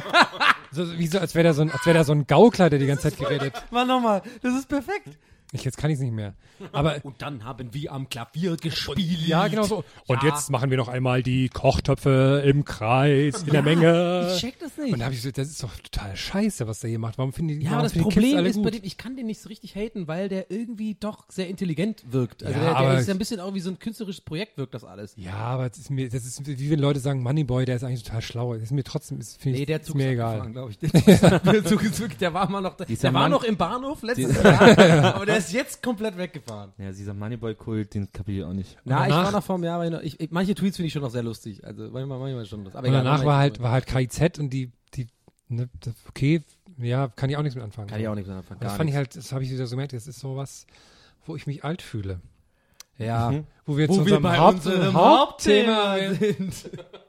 so, wie so, als wäre der so ein, als wäre der so ein Gaukler, der die ganze Zeit geredet. Mal nochmal, das ist perfekt. Ich, jetzt kann ich es nicht mehr. Aber Und dann haben wir am Klavier gespielt. ja, genau so. Und Ja. jetzt machen wir noch einmal die Kochtöpfe im Kreis, in der Menge. Ich check das nicht. Und da habe ich so, das ist doch total scheiße, was der hier macht. Warum finden die Ja, aber das Problem alle ist gut? bei dem, ich kann den nicht so richtig haten, weil der irgendwie doch sehr intelligent wirkt. Also Ja, der, der aber- ist ja ein bisschen auch wie so ein künstlerisches Projekt wirkt das alles. Ja, aber es ist mir, das ist wie wenn Leute sagen, Moneyboy, der ist eigentlich total schlau. Das ist mir trotzdem, ist, finde ich, Nee, der ist Zug mir ist egal. glaube ich. Der Zug, ist, der wirklich, der war mal noch, der, Dieser war Mann- noch im Bahnhof letztes Jahr, aber der ist jetzt komplett weggefahren. Ja, dieser Moneyboy-Kult, den kapiere ich auch nicht. Na, ich danach- war noch vor einem Jahr, war ich noch, ich, ich, manche Tweets finde ich schon noch sehr lustig. Also manchmal, manchmal schon lustig. Aber Und egal, danach wir war halt, war halt KIZ und die, die, ne, das, okay, ja, kann ich auch nichts mit anfangen. Kann ich auch nichts mehr anfangen. Das fand ich halt, das habe ich wieder so gemerkt, das ist sowas, wo ich mich alt fühle. Ja. Wo wir Wo zu wir unserem bei Haupt Hauptthema sind.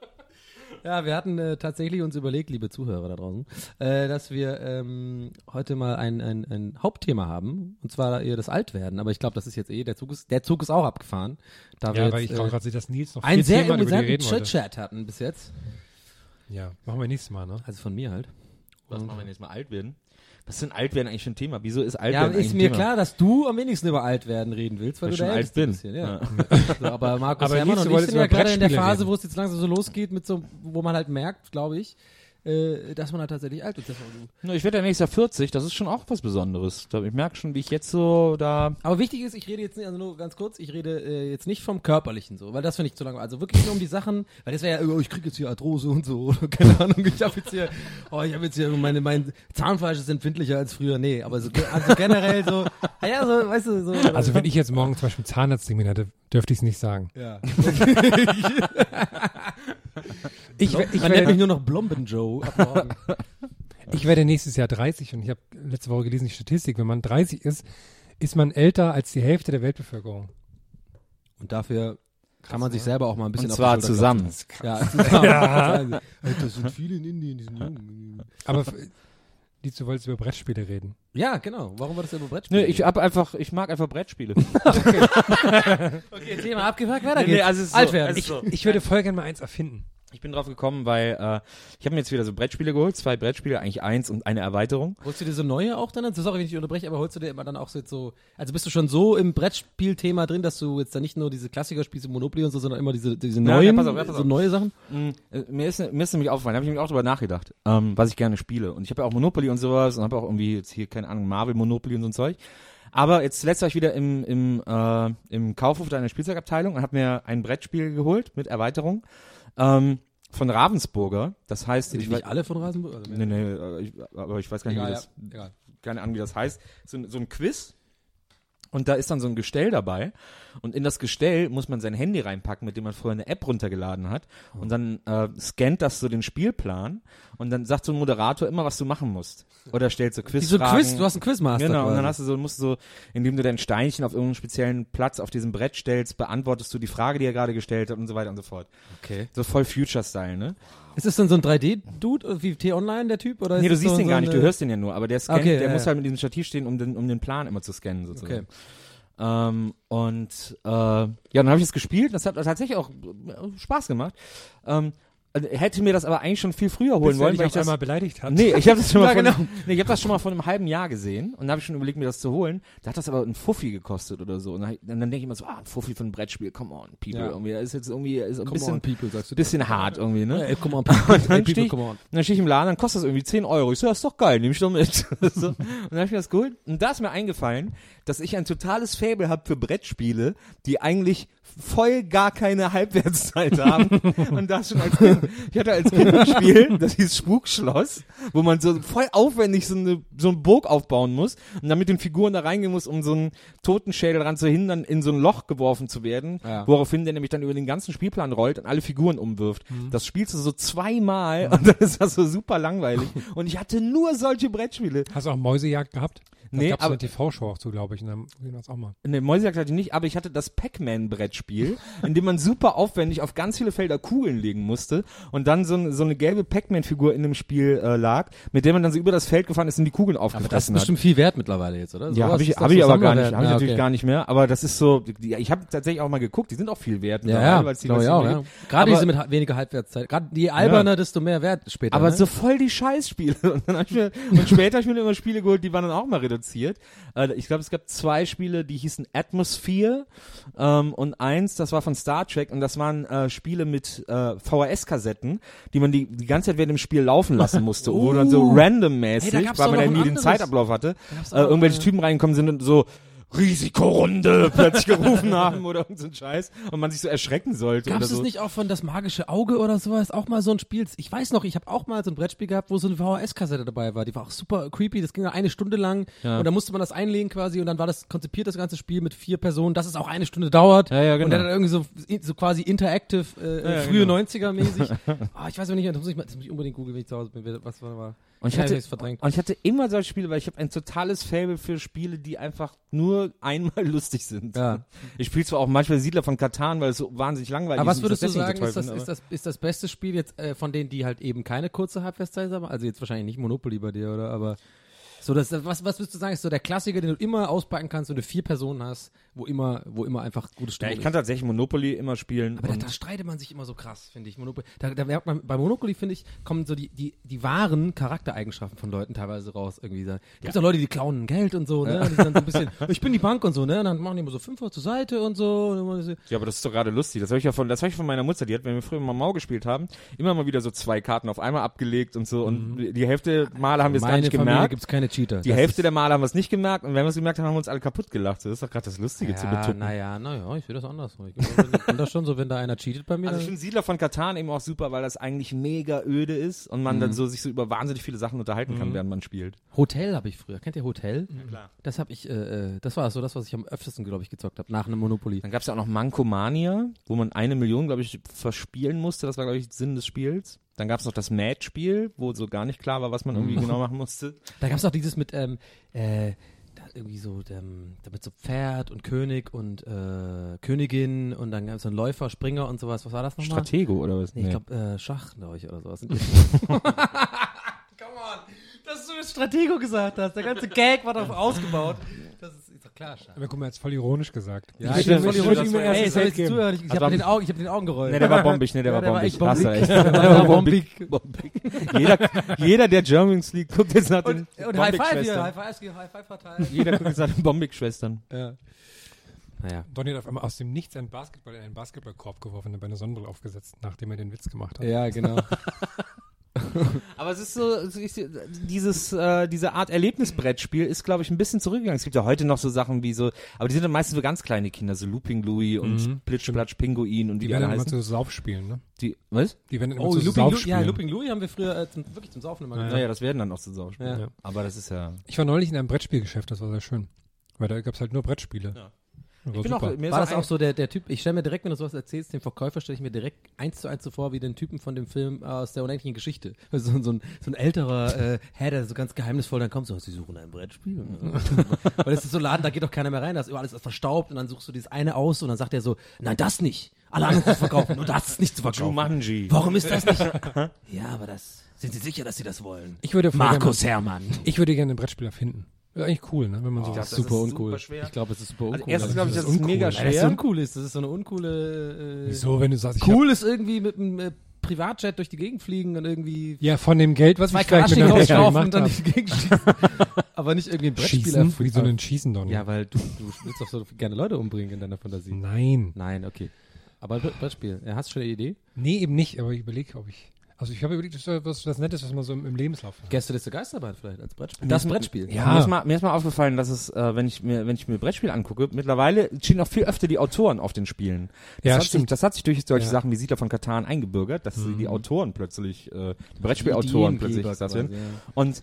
Ja, wir hatten äh, tatsächlich uns überlegt, liebe Zuhörer da draußen, äh, dass wir ähm, heute mal ein, ein, ein Hauptthema haben, und zwar eher das Altwerden. Aber ich glaube, das ist jetzt eh, der Zug ist, der Zug ist auch abgefahren. Da wir Ja, weil ich jetzt, äh, gerade sehe, dass Nils noch einen vier sehr Themen hat, über die amüsanten reden wollte. Chat-Chat hatten bis jetzt. Ja, machen wir nächstes Mal, ne? Also von mir halt. Was machen wir jetzt mal alt werden? Was ist denn alt werden eigentlich für ein Thema? Wieso ist alt Ja, werden ist eigentlich ein mir Thema? klar, dass du am wenigsten über Altwerden reden willst, weil Weil du der alt Älteste bin. bist hier, ja. Ja. So, aber Markus Aber Herrmann Nils, und du ich sind ja gerade in der Phase, wo es jetzt langsam so losgeht mit so, wo man halt merkt, glaube ich, äh, dass man halt tatsächlich alt gut. Na, Ich werde ja nächstes Jahr 40, das ist schon auch was Besonderes. Da- Ich merke schon, wie ich jetzt so da. Aber wichtig ist, ich rede jetzt nicht, also nur ganz kurz, ich rede äh, jetzt nicht vom Körperlichen so, weil das finde ich zu lange. Also wirklich nur um die Sachen, weil das wäre ja, oh, ich kriege jetzt hier Arthrose und so, oder keine Ahnung, ich habe jetzt hier, oh, ich habe jetzt hier, meine, mein Zahnfleisch ist empfindlicher als früher. Nee, aber so, also generell so, ah ja, so, weißt du, so. Also wenn ich jetzt morgen zum Beispiel Zahnarzttermin hätte, dürfte ich es nicht sagen. ja. Ich, ich, Man nennt mich werde, nur noch Blomben Joe ab morgen. ich werde nächstes Jahr 30 und ich habe letzte Woche gelesen, die Statistik, wenn man 30 ist, ist man älter als die Hälfte der Weltbevölkerung. Und dafür kann man sich selber auch mal ein bisschen Und zwar zusammen. Ja, zusammen. ja. Das sind viele in Indien, die sind jung. Aber die du wolltest über Brettspiele reden. Ja, genau. Warum war das über Brettspiele? Nö, ich hab einfach, ich mag einfach Brettspiele. okay, Thema abgefragt, weiter Nee, geht's. nee, also es ist so- Alt werden. es ist so. Ich würde voll gerne mal eins erfinden. Ich bin drauf gekommen, weil äh, ich habe mir jetzt wieder so Brettspiele geholt, zwei Brettspiele, eigentlich eins und eine Erweiterung. Holst du dir so neue auch dann? Sorry, wenn ich dich unterbreche, aber holst du dir immer dann auch so, jetzt so also bist du schon so im Brettspielthema drin, dass du jetzt dann nicht nur diese Klassiker spielst, Monopoly und so, sondern immer diese, diese Ja, neuen, ja, pass auf, ja, pass so auf. neue Sachen? Äh, mir, ist, mir ist nämlich aufgefallen, da habe ich nämlich auch drüber nachgedacht, ähm, was ich gerne spiele. Und ich habe ja auch Monopoly und sowas und habe auch irgendwie jetzt hier, keine Ahnung, Marvel Monopoly und so ein Zeug. Aber jetzt zuletzt war ich wieder im, im, äh, im Kaufhof da in der Spielzeugabteilung und habe mir ein Brettspiel geholt mit Erweiterung ähm, von Ravensburger. Das heißt, Sind ich nicht alle von Rasenburg? Also, nee, nee, äh, aber ich weiß gar nicht, Egal, wie ja. das, Egal. keine Ahnung, wie das heißt. So, so ein Quiz. Und da ist dann so ein Gestell dabei. Und in das Gestell muss man sein Handy reinpacken, mit dem man vorher eine App runtergeladen hat. Und dann äh, scannt das so den Spielplan. Und dann sagt so ein Moderator immer, was du machen musst. Oder stellt so Wie so Quiz, du hast einen Quizmaster. Genau, und dann hast du so, musst du so, indem du dein Steinchen auf irgendeinen speziellen Platz auf diesem Brett stellst, beantwortest du die Frage, die er gerade gestellt hat und so weiter und so fort. Okay. So voll Future-Style, ne? Ist das dann so ein 3D-Dude wie T-Online, der Typ? Oder Nee, du siehst so, den so gar nicht, du hörst den ja nur, aber der scannt, Okay, der ja, muss ja. halt mit diesem Stativ stehen, um den, um den Plan immer zu scannen, sozusagen. Okay. Ähm, und äh, ja, dann habe ich es gespielt. Das hat tatsächlich auch äh, Spaß gemacht. Ähm, also, hätte mir das aber eigentlich schon viel früher holen Bis wollen, weil ich das einmal beleidigt hat. Nee, ich habe das schon mal Ja, von, genau. nee, ich habe das schon mal vor einem halben Jahr gesehen und da habe ich schon überlegt, mir das zu holen. Da hat das aber ein Fuffi gekostet oder so. Und dann, dann denke ich immer so, ah, ein Fuffi für ein Brettspiel, come on, people. Ja. Irgendwie, das ist jetzt irgendwie ist ein Come bisschen, on, people, sagst du. bisschen hart irgendwie, ne? Ey, come on, people. Und dann stehe ich, dann steh ich im Laden, dann kostet das irgendwie 10 Euro. Ich so, das ist doch geil, nehme ich doch mit. so. Und dann habe ich mir das geholt. Und da ist mir eingefallen, dass ich ein totales Fable habe für Brettspiele, die eigentlich voll gar keine Halbwertszeit haben. und das schon als Kind. Ich hatte als Kind ein Spiel, das hieß Spukschloss, wo man so voll aufwendig so, eine, so einen Burg aufbauen muss und dann mit den Figuren da reingehen muss, um so einen Totenschädel daran zu hindern, in so ein Loch geworfen zu werden, Ja. woraufhin der nämlich dann über den ganzen Spielplan rollt und alle Figuren umwirft. Das spielst du so zweimal und dann ist das so super langweilig. Und ich hatte nur solche Brettspiele. Hast du auch Mäusejagd gehabt? Da Nee, gab's aber- eine TV-Show auch zu, glaube ich. Und dann sehen wir auch mal. Ne, Mäusejagd hatte ich nicht, aber ich hatte das Pac-Man-Brettspiel, in dem man super aufwendig auf ganz viele Felder Kugeln legen musste und dann so, so eine gelbe Pac-Man-Figur in dem Spiel äh, lag, mit der man dann so über das Feld gefahren ist und die Kugeln Aber das ist aufgefressen hat. bestimmt viel wert mittlerweile jetzt, oder? Ja, Sowas habe ich, hab ich so aber gar nicht, habe ich Ja, natürlich okay. gar nicht mehr, aber das ist so, die, ich habe tatsächlich auch mal geguckt, die sind auch viel wert. Ja, ja, weil's die glaube ich auch, mehr ja. Gerade Aber- diese mit weniger Halbwertszeit. Gerade je alberner, desto mehr Wert später. Aber ne? so voll die Scheißspiele. Und, dann hab ich mir, und später habe ich mir immer Spiele geholt, die waren dann auch mal reduziert. Äh, ich glaube, es gab zwei Spiele, die hießen Atmosphere ähm, und eins, das war von Star Trek und das waren äh, Spiele mit äh, VHS-Kassetten, die man die, die ganze Zeit während dem Spiel laufen lassen musste, wo dann so Uh. randommäßig, Hey, weil man ja nie den. Zeitablauf hatte, äh, irgendwelche. Typen reingekommen sind und so Risikorunde plötzlich gerufen haben oder irgend so ein Scheiß und man sich so erschrecken sollte Gab es so. nicht auch von das magische Auge oder sowas? Auch mal so ein Spiel. Ich weiß noch, ich habe auch mal so ein Brettspiel gehabt, wo so eine VHS-Kassette dabei war. Die war auch super creepy. Das ging ja eine Stunde lang Ja. und da musste man das einlegen quasi und dann war das konzipiert das ganze Spiel mit vier Personen, dass es auch eine Stunde dauert. Ja, ja, Und genau. dann irgendwie so, so quasi interactive, äh, frühe genau. 90er mäßig. ah, ich weiß aber nicht, das muss ich, mal, das muss ich unbedingt googeln, wenn ich zu Hause bin. Was war war? Und ich Ja, hatte, und ich hatte immer solche Spiele, weil ich habe ein totales Fable für Spiele, die einfach nur einmal lustig sind. Ja. Ich spiele zwar auch manchmal Siedler von Katan, weil es so wahnsinnig langweilig Aber was ist. würdest du sagen, ist das, ist, das, ist das beste Spiel jetzt äh, von denen, die halt eben keine kurze Halbwertszeit haben? Also jetzt wahrscheinlich nicht Monopoly bei dir, oder? Aber so das, was, was würdest du sagen, ist so der Klassiker, den du immer auspacken kannst, wenn du vier Personen hast, wo immer, wo immer einfach gutes Stimmung Ja, ich kann ist. tatsächlich Monopoly immer spielen. Aber da, da streitet man sich immer so krass, finde ich. Monopoly, da, da merkt man, bei Monopoly, finde ich, kommen so die, die, die wahren Charaktereigenschaften von Leuten teilweise raus. Irgendwie. Da gibt's auch Leute, die klauen Geld und so, ne? Die sind so ein bisschen, ich bin die Bank und so, ne? Und dann machen die immer so Fünfer zur Seite und so. Ja, aber das ist doch gerade lustig. Das habe ich ja von, das habe ich von meiner Mutter. Die hat, wenn wir früher mal Mau gespielt haben, immer mal wieder so zwei Karten auf einmal abgelegt und so. Und die Hälfte Male haben wir es gar Mhm. Nicht Familie gemerkt. gibt's keine Cheater. Die Das Hälfte der Male haben wir es nicht gemerkt und wenn wir es gemerkt haben, haben wir uns alle kaputt gelacht. Das ist doch gerade das Lustige zu Ja, betuppen. naja, naja, ich sehe das anders. Ich bin das schon so, wenn da einer cheatet bei mir. Also ich finde Siedler von Katan eben auch super, weil das eigentlich mega öde ist und man Mhm. dann so sich so über wahnsinnig viele Sachen unterhalten kann, während man spielt. Hotel habe ich früher. Kennt ihr Hotel? klar. Das habe ich, äh, äh, das war so das, was ich am öftesten, glaube ich, gezockt habe, nach einem Monopoly. Dann gab es ja auch noch Mankomania, wo man eine Million, glaube ich, verspielen musste. Das war, glaube ich, Sinn des Spiels. Dann gab es noch das Match-Spiel, wo so gar nicht klar war, was man irgendwie genau machen musste. Da gab es auch dieses mit, ähm, äh, irgendwie so, ähm, da mit so Pferd und König und äh, Königin und dann gab es so einen Läufer, Springer und sowas. Was war das nochmal? Stratego oder was? Nee, ich glaube äh, Schach, glaube ich, oder sowas. Come on, dass du jetzt Stratego gesagt hast. Der ganze Gag war darauf ausgebaut. Das ist, ist doch klar, Schach. Aber guck mal, jetzt voll ironisch gesagt. Ja, Ich ich voll ich ironisch. würd ihm Ey, ich soll jetzt zuhören. Ich, ich habe den, Augen, ich hab den Augen gerollt. Nee, der war bombig, ne, der, war der war bombig. du bombig. Der war bombig. bombig. jeder, jeder, der Germans League guckt jetzt nach den Und, und High Five hier, Bombig-Schwestern. High Five, High Five verteilen. Jeder guckt jetzt nach den Bombig-Schwestern. Ja. Naja. Donny hat auf einmal aus dem Nichts einen Basketball in einen Basketballkorb geworfen und dabei eine Sonnenbrille aufgesetzt, nachdem er den Witz gemacht hat. Ja, genau. Aber es ist so, es ist, dieses, äh, diese Art Erlebnisbrettspiel ist, glaube ich, ein bisschen zurückgegangen. Es gibt ja heute noch so Sachen wie so, aber die sind dann meistens für ganz kleine Kinder, so Looping Louie und Mhm, Plitsch, Platsch, Pinguin und wie Die die alle werden immer heißen. zu Saufspielen, ne? Die, was? Die werden immer Oh, zu Looping, Louis, Saufspielen. ja, Looping Louis haben wir früher äh, zum, wirklich zum Saufen immer Ja, gemacht. Naja, das werden dann auch so Sauspiele. Ja. Aber das ist ja. Ich war neulich in einem Brettspielgeschäft, das war sehr schön. Weil da gab's halt nur Brettspiele. Ja. War Ich bin auch, mir ist War das auch so der, der Typ, ich stelle mir direkt, wenn du sowas erzählst, den Verkäufer stelle ich mir direkt eins zu eins so vor wie den Typen von dem Film aus der unendlichen Geschichte. Also so, so, ein, so ein älterer äh, Herr, der so ganz geheimnisvoll dann kommt, so, sie suchen ein Brettspiel. Weil das ist so ein Laden, da geht doch keiner mehr rein, da ist überall alles verstaubt und dann suchst du dieses eine aus und dann sagt er so, nein, das nicht. Alle anderen zu verkaufen, nur das ist nicht zu verkaufen. Jumanji. Warum ist das nicht? ja, aber das, sind Sie sicher, dass Sie das wollen? Ich würde Markus gerne, Herrmann. ich würde gerne ein Brettspiel erfinden. Wäre eigentlich cool, ne? Wenn man so das super uncool. super schwer. Ich glaube, es ist super uncool. Also erstens glaube ich, das Das ist ist mega uncool. Weil das so schwer. uncool ist. Das ist so eine uncoole. Äh, Wieso, wenn du sagst, ich Cool ist irgendwie mit einem äh, Privatjet durch die Gegend fliegen und irgendwie ja, von dem Geld, was ich vielleicht mit Brettspiel kaufen und gemacht dann durch die Gegend schießen. Aber nicht irgendwie ein Brettspiel Schießen? Wieso denn schießen doch nicht? Ja, weil du, du willst doch so gerne Leute umbringen in deiner Fantasie. Nein. Nein, okay. Aber Brettspiel. Ja, hast du schon eine Idee? Nee, eben nicht, aber ich überlege, ob ich. Also ich habe überlegt, das ist was, was Nettes, was man so im, Lebenslauf hat. Gästeliste Geisterbahn vielleicht als Brettspiel. Das Brettspiel. Ja. Mir, ist mal, mir ist mal aufgefallen, dass es, äh, wenn ich mir, wenn ich mir Brettspiel angucke, mittlerweile stehen auch viel öfter die Autoren auf den Spielen. Das Ja, hat sich, stimmt. das hat sich durch solche Ja. Sachen wie Siedler von Katan eingebürgert, dass Mhm. die Autoren plötzlich, äh, die Brettspielautoren plötzlich das werden. ja. Und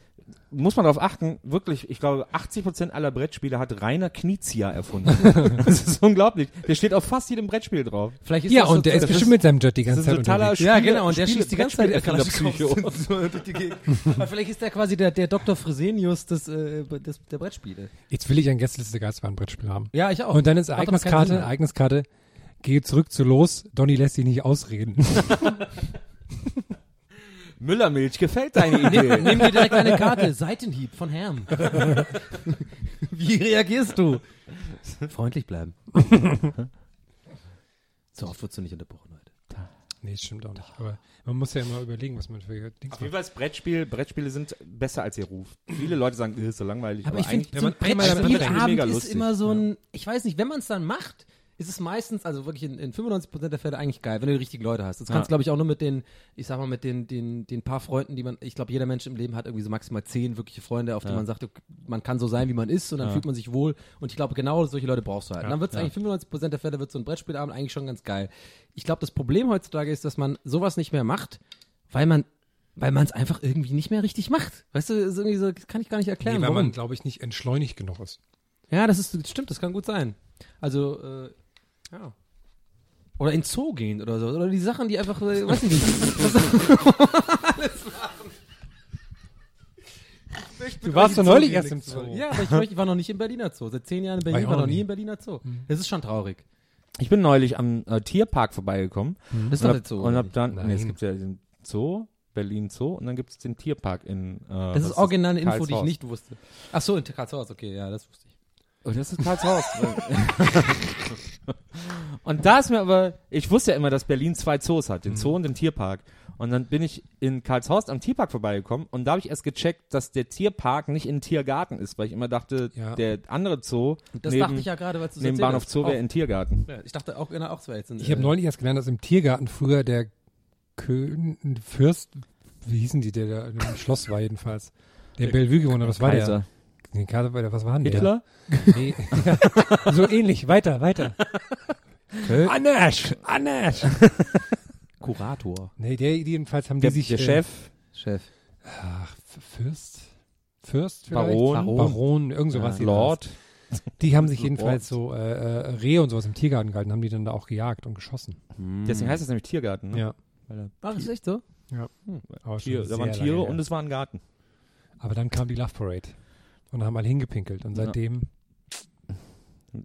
muss man darauf achten, wirklich, ich glaube, 80% aller Brettspiele hat Rainer Knizia erfunden. das ist unglaublich. Der steht auf fast jedem Brettspiel drauf. Vielleicht ist Ja, das so, und der ist bestimmt mit seinem Jet die Das ganze ist Zeit ein totaler unterwegs. Ja, Spiele- genau, und der Spiele- schießt die ganze Zeit so die Gegend. Aber vielleicht ist der quasi der, der Dr. Fresenius des, äh, des, der Brettspiele. Jetzt will ich ein Gästeliste Geisterbahn Brettspiel haben. Ja, ich auch. Und dann ist Ereigniskarte. Ereigniskarte, gehe zurück zu los, Donny lässt sich nicht ausreden. Müllermilch, gefällt deine Idee? Nimm dir direkt eine Karte. Seitenhieb von Herrn. Wie reagierst du? Freundlich bleiben. so oft wirst du nicht unterbrochen heute. nee, das stimmt auch nicht. Aber man muss ja immer überlegen, was man für Dings Auf jeden macht. Fall ist Brettspiel, Brettspiele sind besser als ihr Ruf. Viele Leute sagen, das ist so langweilig. Aber ich eigentlich- finde, so Brettspielabend ist immer so ein, ich weiß nicht, wenn man es dann macht, ist es meistens, also wirklich in, in 95% der Fälle eigentlich geil, wenn du die richtigen Leute hast. Das kannst du, glaube ich, auch nur mit den, ich sag mal, mit den, den, den paar Freunden, die man, ich glaube, jeder Mensch im Leben hat irgendwie so maximal zehn wirkliche Freunde, auf die Ja. man sagt, man kann so sein, wie man ist und dann Ja. fühlt man sich wohl. Und ich glaube, genau solche Leute brauchst du halt. Ja. Und dann wird es Ja. eigentlich 95% der Fälle wird so ein Brettspielabend eigentlich schon ganz geil. Ich glaube, das Problem heutzutage ist, dass man sowas nicht mehr macht, weil man weil man es einfach irgendwie nicht mehr richtig macht. Weißt du, ist irgendwie so, das kann ich gar nicht erklären. Nee, weil warum. man, glaube ich, nicht entschleunigt genug ist. Ja, das ist das stimmt, das kann gut sein. Also, äh, ja. Oder in Zoo gehen oder so. Oder die Sachen, die einfach, äh, weiß ich nicht. Alles. Du warst doch neulich erst im Zoo. Ja, aber ich, war- ich war noch nicht im Berliner Zoo. Seit zehn Jahren in Berlin, ich war noch nie nie. im Berliner Zoo. Das ist schon traurig. Ich bin neulich am äh, Tierpark vorbeigekommen. Das ist doch der Zoo. und hab dann, Nein. nee, es gibt ja den Zoo, Berlin Zoo, und dann gibt es den Tierpark in. Äh, das ist original eine Info, die ich nicht wusste. Ach so, in Karlshaus, okay, ja, das wusste ich. Oh, das ist Karlshaus. und da ist mir aber, ich wusste ja immer, dass Berlin zwei Zoos hat, den Zoo und den Tierpark. Und dann bin ich in Karlshorst am Tierpark vorbeigekommen und da habe ich erst gecheckt, dass der Tierpark nicht in Tiergarten ist, weil ich immer dachte, Ja. der andere Zoo Das neben, dachte ich ja gerade, weil du neben Bahnhof Zoo wäre in Tiergarten. ja, Ich dachte auch, genau, auch zwei jetzt. in, Ich habe äh, neulich erst gelernt, dass im Tiergarten früher der Kön Fürst, wie hießen die, der da im Schloss war jedenfalls. Der Bellevue gewonnen hat, was war der? Kaiser war der, was war denn Hitler? der? Nee. ja, so ähnlich, weiter, weiter. Anasch, Anasch. Kurator. Nee, der jedenfalls haben Der, die sich... der äh, Chef, Chef. Ach, Fürst? Fürst vielleicht? Baron. Baron, Baron irgend sowas. Ja. Lord. Die haben sich jedenfalls so äh, äh, Rehe und sowas im Tiergarten gehalten, haben die dann da auch gejagt und geschossen. Deswegen heißt es nämlich Tiergarten. Ne? Ja. Ach, ist echt so? Da, schon Tier, da waren lange Tiere her. und es war ein Garten. Aber dann kam die Love Parade und haben alle hingepinkelt. Und seitdem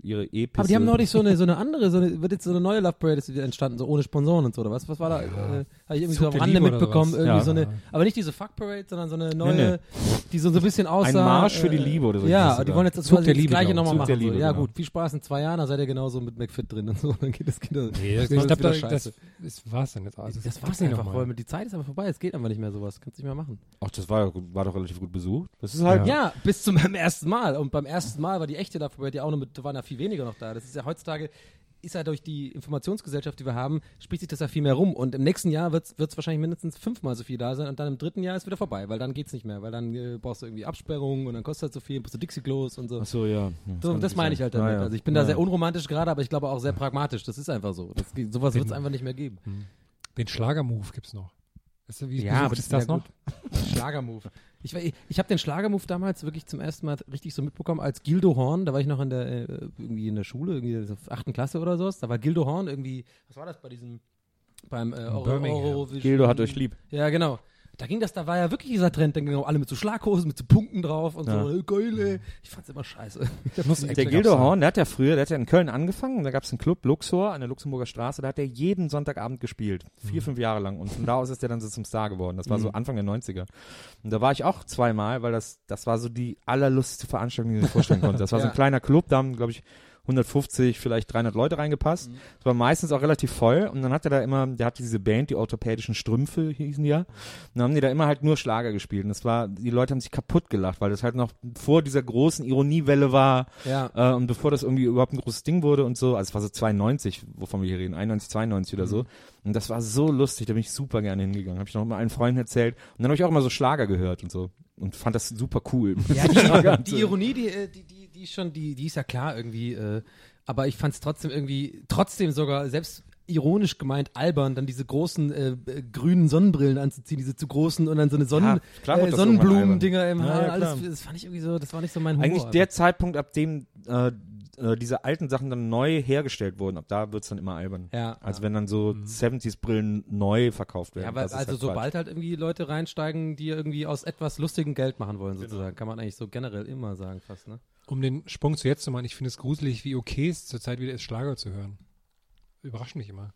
ihre e Aber die haben neulich so eine, so eine andere, so eine, wird jetzt so eine neue Love Parade entstanden, so ohne Sponsoren und so, oder was? Was war da? Äh, Habe ich irgendwie so Zug am der Rande Liebe mitbekommen, irgendwie Ja. so eine, aber nicht diese Fuck Parade, sondern so eine neue, Nee, die so, so ein bisschen aussah. Ein Marsch für die äh, Liebe oder so. Ja, die sogar. wollen jetzt das, das Liebe, gleiche genau. nochmal machen. der so. Liebe, ja, genau. gut, viel Spaß in zwei Jahren, da seid ihr genauso mit McFit drin und so, dann geht das Kinder. Nee, das, das das, scheiße. das, das war's dann jetzt. Also, Das war's gibt's nicht einfach, weil die Zeit ist einfach vorbei, es geht einfach nicht mehr sowas, kannst nicht mehr machen. Ach, das war, ja war doch relativ gut besucht. Das ist halt, Ja, bis zum ersten Mal. Und beim ersten Mal war die echte Love Parade ja auch noch mit, da waren ja viel weniger noch da. Das ist ja heutzutage, ist ja durch die Informationsgesellschaft, die wir haben, spricht sich das ja viel mehr rum. Und im nächsten Jahr wird es wahrscheinlich mindestens fünfmal so viel da sein und dann im dritten Jahr ist wieder vorbei, weil dann geht's nicht mehr, weil dann äh, brauchst du irgendwie Absperrungen und dann kostet halt so viel, bist du Dixie-Klos und so. Ach so, ja. So, kann das meine ich halt damit. Ja, ja. Also ich bin ja, da sehr unromantisch gerade, aber ich glaube auch sehr pragmatisch. Das ist einfach so. Das, geht- sowas wird es einfach nicht mehr geben. Den Schlagermove gibt's noch. Ist, wie Ja, aber das ist das noch? Schlagermove. Ich, war- ich habe den Schlagermove damals wirklich zum ersten Mal richtig so mitbekommen als Gildo Horn. Da war ich noch in der, äh, irgendwie in der Schule, irgendwie so achten Klasse oder so. Da war Gildo Horn irgendwie, was war das bei diesem, beim äh, Euro, Birmingham. Eurovision- Gildo hat euch lieb. Ja, genau. Da ging das, da war ja wirklich dieser Trend, dann genau alle mit so Schlaghosen, mit so Punkten drauf und Ja. so, äh, geile. Ich fand's immer scheiße. Der Gildo Horn, der hat ja früher, der hat ja in Köln angefangen, da gab es einen Club, Luxor, an der Luxemburger Straße, da hat er jeden Sonntagabend gespielt. Vier, fünf Jahre lang. Und von da aus ist er dann so zum Star geworden. Das war so Anfang der 90er. Und da war ich auch zweimal, weil das, das war so die allerlustigste Veranstaltung, die ich mir vorstellen konnte. Das war so ein kleiner Club, da haben, glaube ich, 150, vielleicht 300 Leute reingepasst. Das war meistens auch relativ voll. Und dann hat er da immer, der hatte diese Band, die orthopädischen Strümpfe hießen die ja. Und dann haben die da immer halt nur Schlager gespielt. Und das war, die Leute haben sich kaputt gelacht, weil das halt noch vor dieser großen Ironiewelle war. Ja. Äh, und bevor das irgendwie überhaupt ein großes Ding wurde und so, also es war so 92, wovon wir hier reden, 91, 92 oder so. Und das war so lustig, da bin ich super gerne hingegangen. Habe ich noch mal allen Freunden erzählt. Und dann habe ich auch immer so Schlager gehört und so. Und fand das super cool. Ja, Schlager die, die. Ironie, die, äh, die, die, die ist schon, die, die ist ja klar irgendwie, äh, aber ich fand es trotzdem irgendwie, trotzdem sogar selbst ironisch gemeint albern, dann diese großen äh, äh, grünen Sonnenbrillen anzuziehen, diese zu großen und dann so eine Sonnen, Ja, äh, Sonnenblumen-Dinger im. Haar, Ja, ja, alles, das fand ich irgendwie so, das war nicht so mein Humor. Eigentlich der Zeitpunkt, ab dem äh, äh, diese alten Sachen dann neu hergestellt wurden, ab da wird's dann immer albern. Ja. Also wenn dann so 70s-Brillen neu verkauft werden. ja, aber das ist also halt sobald halt irgendwie Leute reinsteigen, die irgendwie aus etwas lustigem Geld machen wollen, sozusagen, kann man eigentlich so generell immer sagen fast, ne? Um den Sprung zu jetzt zu machen, ich finde es gruselig, wie okay es zurzeit wieder ist, Schlager zu hören. Überrascht mich immer.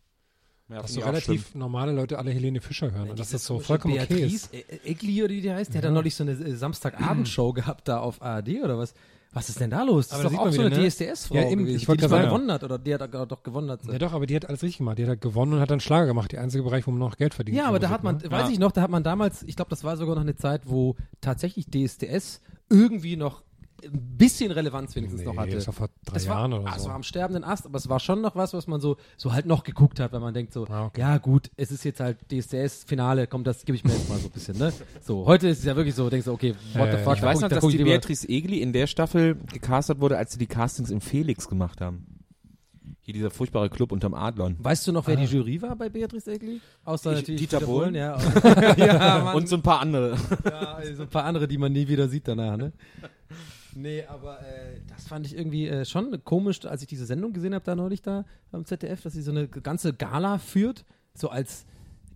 Ja, Dass so relativ normale Leute alle Helene Fischer hören und dass das so vollkommen okay Beatrice, ist. äh, Egli oder wie die heißt, die hat dann neulich so eine äh, Samstagabendshow gehabt da auf ARD oder was? Was ist denn da los? Das Aber ist doch auch so wieder, eine ne? DSDS-Frau Ja, eben, ich wollte die gerade gewonnen hat oder die hat doch gewonnen hat. Ja doch, aber die hat alles richtig gemacht. Die hat halt gewonnen und hat dann Schlager gemacht. Der einzige Bereich, wo man noch Geld verdient. Ja, aber da hat man, ne? weiß ja. ich noch, da hat man damals, ich glaube, das war sogar noch eine Zeit, wo tatsächlich DSDS irgendwie noch ein bisschen Relevanz wenigstens Nee, noch hatte. das war vor drei Es war, Jahren oder ah, es so. war am sterbenden Ast, aber es war schon noch was, was man so, so halt noch geguckt hat, wenn man denkt so, Ah, okay. ja gut, es ist jetzt halt DSDS-Finale, komm, das gebe ich mir jetzt mal so ein bisschen, ne? So, heute ist es ja wirklich so, denkst du, okay, what Äh, the fuck, Ich weiß noch, da dass die Beatrice Egli in der Staffel gecastet wurde, als sie die Castings im Felix gemacht haben. Hier dieser furchtbare Club unterm Adlon. Weißt du noch, wer die Jury war bei Beatrice Egli? Außer Ich- natürlich Dieter Dieter Bohlen. ja. ja. Und so ein paar andere. Ja, so ein paar andere, die man nie wieder sieht danach, ne? Nee, aber äh, das fand ich irgendwie äh, schon komisch, als ich diese Sendung gesehen habe da neulich da am ZDF, dass sie so eine ganze Gala führt, so als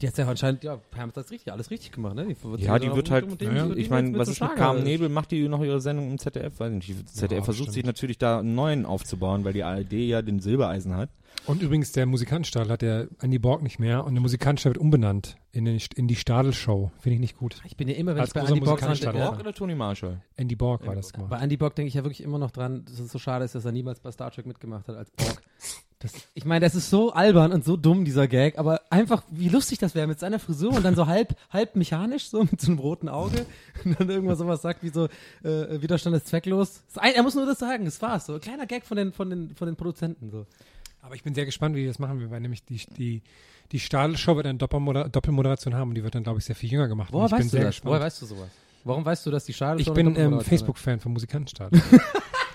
die hat ja anscheinend, ja, Pam hat das richtig, alles richtig gemacht, ne? Die Ja, die wird halt, ja, ich meine, was ist mit Carmen Nebel? Macht die noch ihre Sendung im ZDF? Weiß nicht. Die ZDF versucht stimmt. sich natürlich da einen neuen aufzubauen, weil die ARD ja den Silbereisen hat. Und übrigens, der Musikantenstadel hat der Andy Borg nicht mehr und der Musikantenstadel wird umbenannt in, den, in die Stadelshow. Finde ich nicht gut. Ich bin ja immer, wenn Als ich bei Andy Borg dran denke, Borg oder Toni Marshall? Andy Borg war das Bei gemacht. Andy Borg denke ich ja wirklich immer noch dran, dass es so schade ist, dass er niemals bei Star Trek mitgemacht hat als Borg. Das, ich meine, das ist so albern und so dumm, dieser Gag, aber einfach, wie lustig das wäre mit seiner Frisur und dann so halb, halb mechanisch, so mit so einem roten Auge und dann irgendwas sowas sagt wie so, äh, Widerstand ist zwecklos. Ein, er muss nur das sagen, das war's. So ein kleiner Gag von den, von den, von den Produzenten. So. Aber ich bin sehr gespannt, wie die das machen, weil nämlich die, die, die Stadelshow wird eine Doppelmoder Doppelmoderation haben und die wird dann, glaube ich, sehr viel jünger gemacht. Woher und ich bin weißt du sehr das? gespannt. Woher weißt du sowas? Warum weißt du, dass die Schade ich bin ähm, Facebook-Fan vom Musikantenstadel.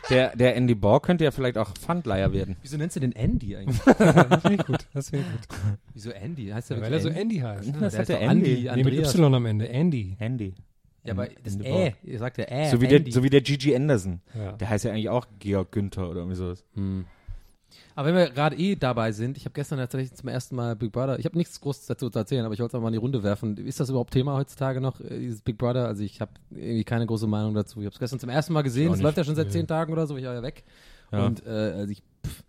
Der, der Andy Borg könnte ja vielleicht auch Pfandleiher werden. Wieso nennst du den Andy eigentlich? das finde ich gut. Das finde ich gut. Wieso Andy? Heißt der Ja, weil er so Andy heißt. Ja? Das der hat ist der Andy. Andy, Nee, mit. Y am Ende. Andy. Andy. Ja, aber das Andy Äh, Borg. ihr sagt ja Äh. So wie, der, Andy. so wie der Gigi Anderson. Ja. Der heißt ja eigentlich auch Georg Günther oder irgendwie sowas. Aber wenn wir gerade eh dabei sind, ich habe gestern tatsächlich zum ersten Mal Big Brother, ich habe nichts Großes dazu zu erzählen, aber ich wollte es auch mal in die Runde werfen. Ist das überhaupt Thema heutzutage noch, äh, dieses Big Brother? Also ich habe irgendwie keine große Meinung dazu. Ich habe es gestern zum ersten Mal gesehen, es läuft ja schon seit zehn Tagen oder so, ich war ja weg. Ja. Und äh, also ich, pff,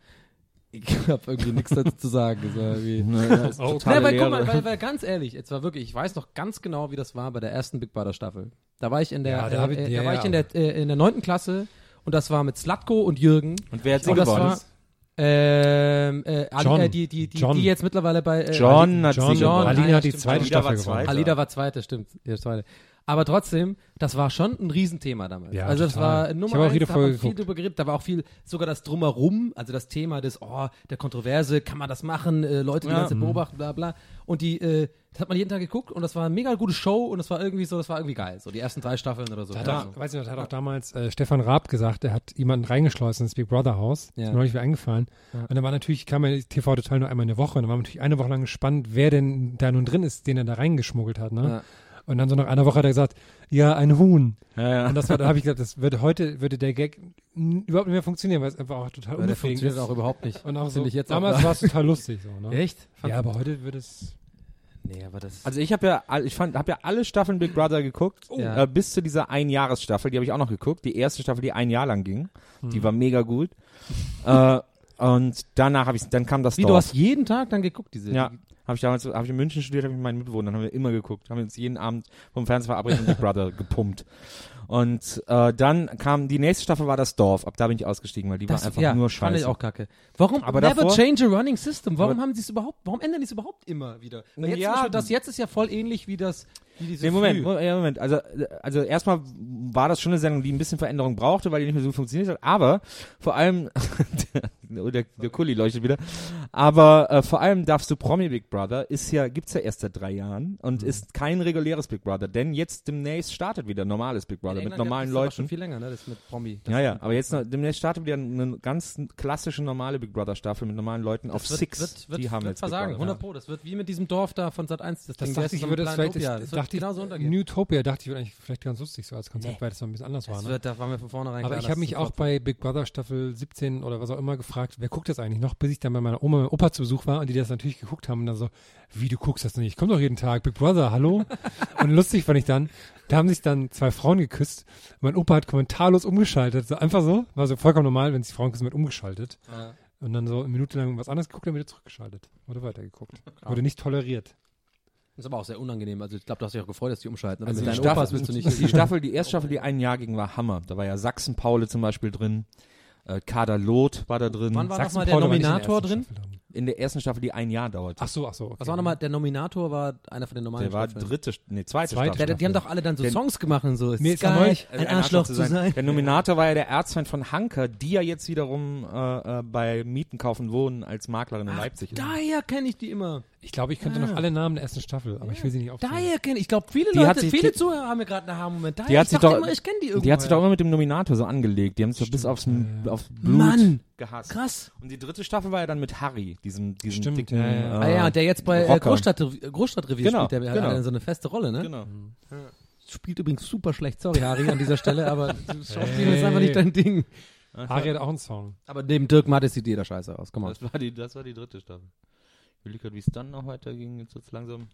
ich habe irgendwie nichts dazu zu sagen. Das war irgendwie, Oh, ja, Totale weil, guck mal, weil, weil ganz ehrlich, jetzt war wirklich, ich weiß noch ganz genau, wie das war bei der ersten Big Brother Staffel. Da war ich in der, Ja, da äh, ich- äh, ja, da war ich in der äh, in der neunten Klasse und das war mit Slatko und Jürgen. Und wer hat sie gewonnen? Ähm, äh, John. äh, die, die, die, John. die jetzt mittlerweile bei äh, John hat John, John. Alina ja, hat die zweite Staffel gewonnen. Zweite. Alida war zweite, stimmt. Ja, zweite. Aber trotzdem, das war schon ein Riesenthema damals. Ja, also das total. war Ich Nummer auch eins, jede da Folge viel drüber geredet. Da war auch viel, sogar das Drumherum, also das Thema des, oh, der Kontroverse, kann man das machen, äh, Leute, die Ja. ganze beobachten, bla bla. Und die, äh, das hat man jeden Tag geguckt und das war eine mega gute Show und das war irgendwie so, das war irgendwie geil. So die ersten drei Staffeln oder so. Da hat Ja. auch, weiß ich noch, hat auch damals äh, Stefan Raab gesagt, er hat jemanden reingeschleust ins Big Brother Haus. Ja. Ist mir neulich wieder eingefallen. Ja. Und dann war natürlich, kam ja TV total nur einmal in der Woche. Und dann war man natürlich eine Woche lang gespannt, wer denn da nun drin ist, den er da reingeschmuggelt hat. Ne? Ja. Und dann so nach einer Woche hat er gesagt, ja, ein Huhn. Ja, ja. Und das war, da habe ich gesagt, das würde heute, würde der Gag überhaupt nicht mehr funktionieren, weil es einfach auch total unbefähig funktioniert ist. auch überhaupt nicht. Und auch so, ich jetzt damals war es total lustig so, ne? Echt? Ja, aber heute würde es, Nee, aber das. Also ich habe ja, ich fand, habe ja alle Staffeln Big Brother geguckt, Ja. äh, bis zu dieser Einjahresstaffel, die habe ich auch noch geguckt. Die erste Staffel, die ein Jahr lang ging, Hm. die war mega gut. äh, und danach habe ich, dann kam das Wie, Dorf. du hast jeden Tag dann geguckt, diese. ja, habe ich damals, habe ich in München studiert, habe ich mit meinen Mitbewohnern, haben wir immer geguckt, haben uns jeden Abend vom Fernseher verabredet und Big Brother gepumpt. Und äh, dann kam die nächste Staffel war das Dorf. Ab da bin ich ausgestiegen, weil die Das war einfach ja, nur fand ich scheiße. auch kacke. Warum Aber never davor- change a running system? Warum haben sie es überhaupt, warum ändern die es überhaupt immer wieder? Weil jetzt Ja, Beispiel, das jetzt ist ja voll ähnlich wie das, Nee, Moment. Moment, Moment. Also, also erstmal war das schon eine Sendung, die ein bisschen Veränderung brauchte, weil die nicht mehr so funktioniert hat. Aber vor allem, der, der, der Kuli leuchtet wieder. Aber äh, vor allem darfst du Promi Big Brother ist ja gibt's ja erst seit drei Jahren und Mhm. ist kein reguläres Big Brother, denn jetzt demnächst startet wieder normales Big Brother mit normalen Leuten. schon viel länger, ne? Das mit Promi. Das Ja, ja, aber jetzt noch, demnächst startet wieder eine ganz klassische normale Big Brother Staffel mit normalen Leuten auf das wird, Six. Wird, wird, die haben wird jetzt versagen, Brother. 100 Pro. Das wird wie mit diesem Dorf da von Sat 1. Das, das Ding, dachte ich, so würde es vielleicht, das, das dachte ich, genauso untergehen. Newtopia dachte ich, würde eigentlich vielleicht ganz lustig so als Konzept, Nee. weil das noch ein bisschen anders war. Das Ne? wird, da waren wir von vornherein Aber klar, ich habe mich das auch bei Big Brother Staffel 17 oder was auch immer gefragt, wer guckt das eigentlich noch, bis ich dann bei meiner Oma und Opa zu Besuch war und die das natürlich geguckt haben und dann so, wie du guckst das nicht? Ich komm doch jeden Tag, Big Brother, hallo? und lustig fand ich dann, da haben sich dann zwei Frauen geküsst. Mein Opa hat kommentarlos umgeschaltet, so einfach so, war so vollkommen normal, wenn sich Frauen küssen, wird umgeschaltet. Ja. Und dann so eine Minute lang was anderes geguckt, dann wieder zurückgeschaltet. Wurde weitergeguckt. Wurde nicht toleriert. Das ist aber auch sehr unangenehm. Also ich glaube, du hast dich auch gefreut, dass die umschalten. Also mit die deinen Staffel, Opas willst du nicht. die Staffel, die erste Staffel, die ein Jahr ging, war Hammer. Da war ja Sachsen-Paule zum Beispiel drin, äh, Kader Loth war da drin. Wann war nochmal der Nominator drin? In der ersten Staffel, die ein Jahr dauerte. Ach so, ach so. Okay. Was war nochmal, der Nominator war einer von den normalen der war Staffeln. dritte, nee, zweite, Zweite Staffel. Der, die haben doch alle dann so Der- Songs gemacht und so. Mir ist Sky, neulich- ein Arschloch zu sein. Der Nominator war ja der Erzfeind von Hanker, die ja jetzt wiederum äh, äh, bei Mieten, Kaufen, Wohnen als Maklerin in Leipzig ist. Daher kenne ich die immer. Ich glaube, ich könnte noch alle Namen der ersten Staffel, aber ich will sie nicht aufzählen. Daher kenne ich. Ich glaube, viele Die Leute, hat sich- viele die- Zuhörer haben mir gerade einen Aha-Moment. Daher, Die hat sich doch, immer, ich kenne die irgendwo. die hat sich doch immer mit dem Nominator so angelegt. Die haben sich doch bis aufs, aufs Blut Mann, gehasst. krass. Und die dritte Staffel war ja dann mit Harry, diesem, diesem Stimmt, dicken, ja, ja. Äh, ah ja, der jetzt bei äh. Großstadt, Großstadtrevier Genau, spielt, der hat genau. eine- so eine feste Rolle, ne? Genau. Spielt übrigens super schlecht, sorry Harry an dieser Stelle, aber Schauspiel ist einfach nicht dein Ding. Harry hat auch einen Song. Aber neben Dirk Mattes sieht jeder scheiße aus, komm mal. Das war die, das war die dritte Staffel. Ich will gerade, wie es dann noch weiterging, jetzt wird's langsam.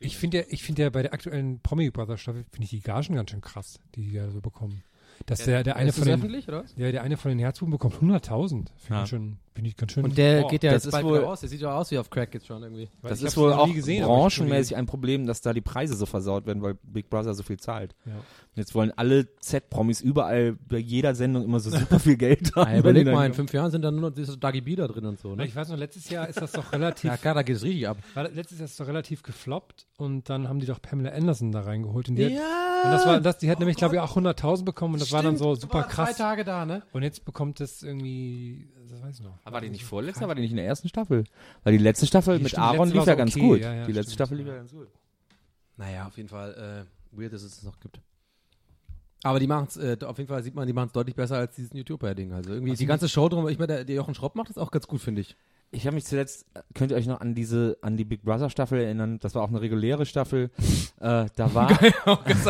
Ich finde ja, ich finde ja bei der aktuellen Promi Brother Staffel finde ich die Gagen ganz schön krass, die die da so bekommen. Dass der, der eine ist von das den, öffentlich, oder was? ja, der eine von den Herzbuben bekommt 100.000. Finde Ja. ich schon, finde ich ganz schön. Und der Boah, geht ja das jetzt ist bald wohl- raus. Der sieht ja aus wie auf Crack jetzt schon irgendwie. Weil Das ich ist wohl auch gesehen, branchenmäßig ein Problem, dass da die Preise so versaut werden, weil Big Brother so viel zahlt. Ja. Und Jetzt wollen alle Z-Promis überall bei jeder Sendung immer so super viel Geld haben. Ah, überleg wenn die mal, in fünf Jahren sind dann nur noch dieses Dagi B da drin und so, ne? Ich weiß noch, letztes Jahr ist das doch relativ, Ja, klar, da geht es richtig ab. war, letztes Jahr ist das doch relativ gefloppt und dann haben die doch Pamela Anderson da reingeholt und die, hat, Ja! und das war, das, die hat nämlich, glaube ich, auch 100.000 bekommen und das war dann so super War krass. Zwei Tage da, ne? Und jetzt bekommt es irgendwie, das weiß ich noch. Ah, War die nicht vorletzte? War die nicht in der ersten Staffel? Weil die letzte Staffel Die mit stimmt, Aaron lief ja ganz okay, gut. ja, ja, die letzte stimmt, Staffel lief ja. ganz gut. Naja, auf jeden Fall äh, weird, dass es es noch gibt. Aber die machen es, äh, auf jeden Fall sieht man, die machen es deutlich besser als dieses YouTuber-Ding. Also irgendwie die ganze Show drum, ich meine, der, der Jochen Schropp macht das auch ganz gut, finde ich. Ich habe mich zuletzt, könnt ihr euch noch an diese, an die Big Brother Staffel erinnern? Das war auch eine reguläre Staffel. äh, da war, das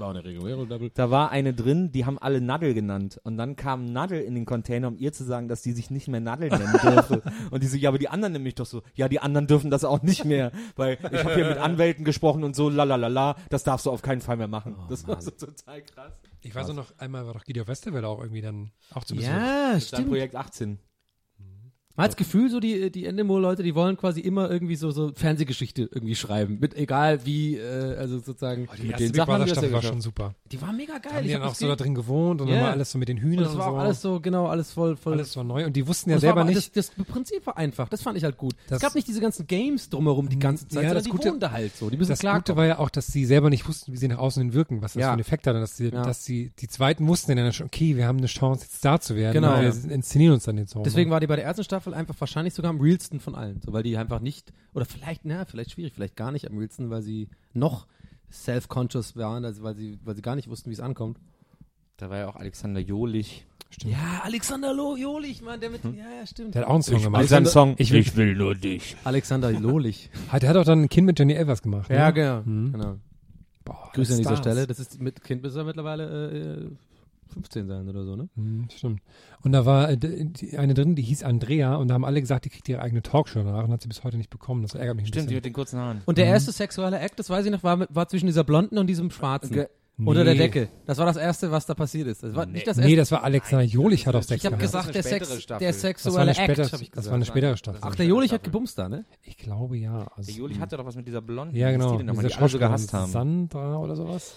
war auch eine reguläre Double. da war eine drin, die haben alle Nadel genannt. Und dann kam Nadel in den Container, um ihr zu sagen, dass die sich nicht mehr Nadel nennen dürfe. Und die so, ja, aber die anderen nämlich doch so, ja, die anderen dürfen das auch nicht mehr. Weil ich habe hier mit Anwälten gesprochen und so, lalalala, das darfst du auf keinen Fall mehr machen. das war so total krass. Ich weiß auch noch, einmal war doch Guido Westerwelle auch irgendwie dann auch zu Besuch. Ja, stimmt. Projekt 18. Man hat das Gefühl, so die, die Endemol-Leute, die wollen quasi immer irgendwie so, so Fernsehgeschichte irgendwie schreiben. Mit egal wie, äh, also sozusagen. Die mit erste den Big Brother das Staffel war schon super. Die war mega geil. Haben Ich die hab dann auch das so da drin gewohnt und Ja. dann war alles so mit den und Hühnern das und, war so. auch alles so, genau, alles voll, voll. alles war neu und die wussten ja Und das selber nicht. Das, das Prinzip war einfach. Das fand ich halt gut. Das- es gab nicht diese ganzen Games drumherum die ganze Zeit, Ja, das die Gute- wohnen da halt so. Die müssen Das klar Gute war ja auch, dass sie selber nicht wussten, wie sie nach außen hin wirken, was das Ja. für einen Effekt hat. Und dass sie, Ja. dass sie, die zweiten wussten dann schon, okay, wir haben eine Chance, jetzt da zu werden. Genau. Wir inszenieren uns dann jetzt so. Deswegen war die bei der ersten Staffel einfach wahrscheinlich sogar am realsten von allen. So, weil die einfach nicht, oder vielleicht, na, vielleicht schwierig, vielleicht gar nicht am realsten, weil sie noch self-conscious waren, also weil sie, weil sie gar nicht wussten, wie es ankommt. Da war ja auch Alexander Jolich. Stimmt. Ja, Alexander Lo Jolich, Mann, der mit, ja, ja, stimmt. Der hat auch einen Song gemacht. Also seinen Song Ich will- will nur dich. Alexander Lolich. Hat- Der hat auch dann ein Kind mit Jenny Elvers gemacht. ja, ne? genau. Mhm. genau. Boah, Grüße an dieser. Stelle. Das ist mit Kind bis er mittlerweile äh, 15 sein oder so, ne? Mhm, stimmt. Und da war äh, eine drin, die hieß Andrea und da haben alle gesagt, die kriegt ihre eigene Talkshow danach und hat sie bis heute nicht bekommen. Das ärgert mich ein Stimmt, die mit den kurzen Haaren. Und der erste sexuelle Act, das weiß ich noch, war, mit- war zwischen dieser Blonden und diesem Schwarzen. Ge- Unter der Nee. Decke. Das war das erste, was da passiert ist. Das war nicht das Nee, erste. das war Alexander Jolich hat auch Sex ich habe gesagt, der, Das Sex, Staffel. der Das das war sexuelle eine Act, hab ich das war eine spätere Staffel. Ach, der Jolich hat gebumst da, ne? ich glaube ja. Also, Der Juli hatte doch was mit dieser Blonden. Ja, genau. Diese die alle so gehasst haben. Sandra oder sowas.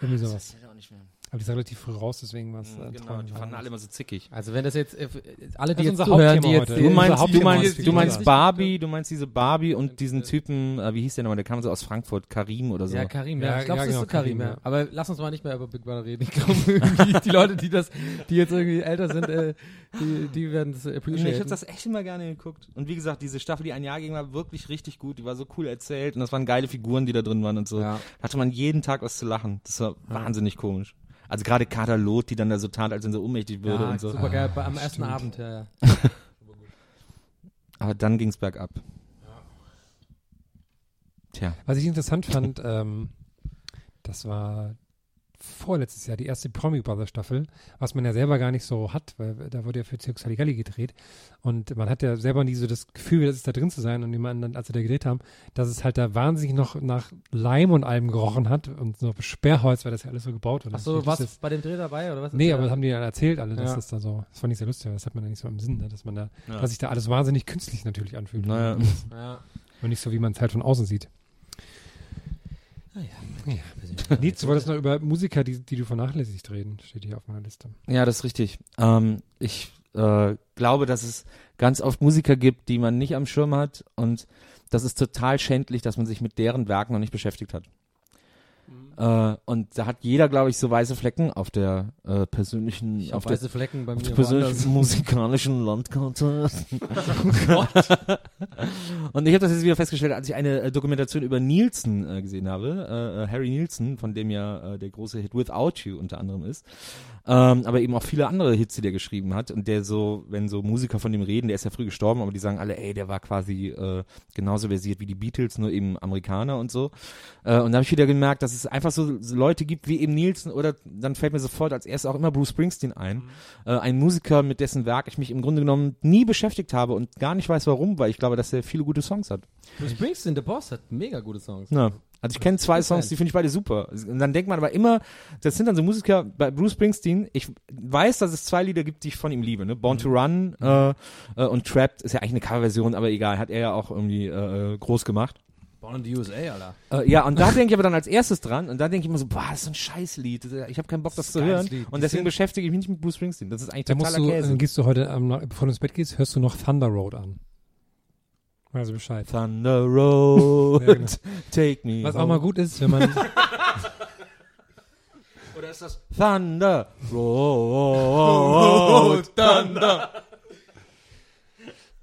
Irgendwie sowas. weiß ich auch nicht mehr. Aber die ist relativ früh raus, deswegen war es Mhm, äh, Genau, traurig. die fanden alle immer so zickig. Also wenn das jetzt, äh, alle, Das die ist jetzt unser zuhören, die jetzt... Du meinst, du meinst, du die meinst. Barbie, du meinst diese Barbie und diesen Typen, äh, wie hieß der nochmal, der kam so aus Frankfurt, Karim oder so. Ja, Karim, ja. Ja, ich glaube, ja, es ist genau, so Karim, Karim, ja. ja. Aber lass uns mal nicht mehr über Big Brother reden. Ich glaube, irgendwie die Leute, die das, die jetzt irgendwie älter sind, äh, die, die werden es Nee, ich appreciaten. habe das echt immer gerne geguckt. Und wie gesagt, diese Staffel, die ein Jahr ging, war wirklich richtig gut. Die war so cool erzählt und das waren geile Figuren, die da drin waren und so. Ja. Hatte man jeden Tag was zu lachen. Das war wahnsinnig komisch. Also gerade Kader Loth, die dann da so tat, als wenn sie ohnmächtig würde ja, und so. super geil, bei- am ersten stimmt. Abend, ja, ja. Aber dann ging's bergab. Tja. Was ich interessant fand, ähm, das war vorletztes Jahr die erste Promi Brother Staffel, was man ja selber gar nicht so hat, weil da wurde ja für Circus Halligalli gedreht und man hat ja selber nie so das Gefühl, dass es da drin zu sein und jemand dann, als wir da gedreht haben, dass es halt da wahnsinnig noch nach Leim und allem gerochen hat und so Sperrholz, weil das ja alles so gebaut wurde. Ach so, Das was ist- bei dem Dreh dabei, oder was? Nee, aber das haben die ja erzählt alle, dass Ja. das da so, das fand ich sehr lustig, aber das hat man ja nicht so im Sinn, ne, dass man da, Ja. dass sich da alles wahnsinnig künstlich natürlich anfühlt. Naja. Ja. Und nicht so, wie man es halt von außen sieht. Nils, du wolltest noch über Musiker, die, die du vernachlässigt reden, steht hier auf meiner Liste. Ja, das ist richtig. Ähm, ich äh, glaube, dass es ganz oft Musiker gibt, die man nicht am Schirm hat und das ist total schändlich, dass man sich mit deren Werken noch nicht beschäftigt hat. Äh, und da hat jeder, glaube ich, so weiße Flecken auf der äh, persönlichen, Ich auf der Flecken bei auf der persönlichen musikalischen Landkarte. Und ich habe das jetzt wieder festgestellt, als ich eine äh, Dokumentation über Nielsen äh, gesehen habe, äh, äh, Harry Nielsen, von dem ja der große Hit Without You unter anderem ist, ähm, aber eben auch viele andere Hits, die der geschrieben hat und der so, wenn so Musiker von dem reden, der ist ja früh gestorben, aber die sagen alle, ey, der war quasi genauso versiert wie die Beatles, nur eben Amerikaner und so. Und da habe ich wieder gemerkt, dass es einfach so, so Leute gibt wie eben Nielsen oder dann fällt mir sofort als erstes auch immer Bruce Springsteen ein. Äh, ein Musiker, mit dessen Werk ich mich im Grunde genommen nie beschäftigt habe und gar nicht weiß warum, weil ich glaube, dass er viele gute Songs hat. Bruce Springsteen, der Boss, hat mega gute Songs. Ja. Also ich kenne zwei. Songs, die finde ich beide super. Und dann denkt man aber immer, das sind dann so Musiker, bei Bruce Springsteen, ich weiß, dass es zwei Lieder gibt, die ich von ihm liebe, ne? Born to Run äh, äh, und Trapped ist ja eigentlich eine Coverversion, aber egal, hat er ja auch irgendwie äh, groß gemacht. Born in the USA, Alter. Äh, ja, und da denke ich aber dann als erstes dran und da denke ich immer so, boah, das ist so ein Scheißlied. Ich habe keinen Bock, das, ist zu hören. Lied. Und deswegen beschäftige ich mich nicht mit Bruce Springsteen. Das ist eigentlich Da musst totaler du, Käse. dann gehst du heute, ähm, bevor du ins Bett gehst, hörst du noch Thunder Road an. Also Bescheid. Thunder Road, Ja, genau. take me. Was auch home. mal gut ist, wenn man, Oder ist das Thunder Road, Thunder?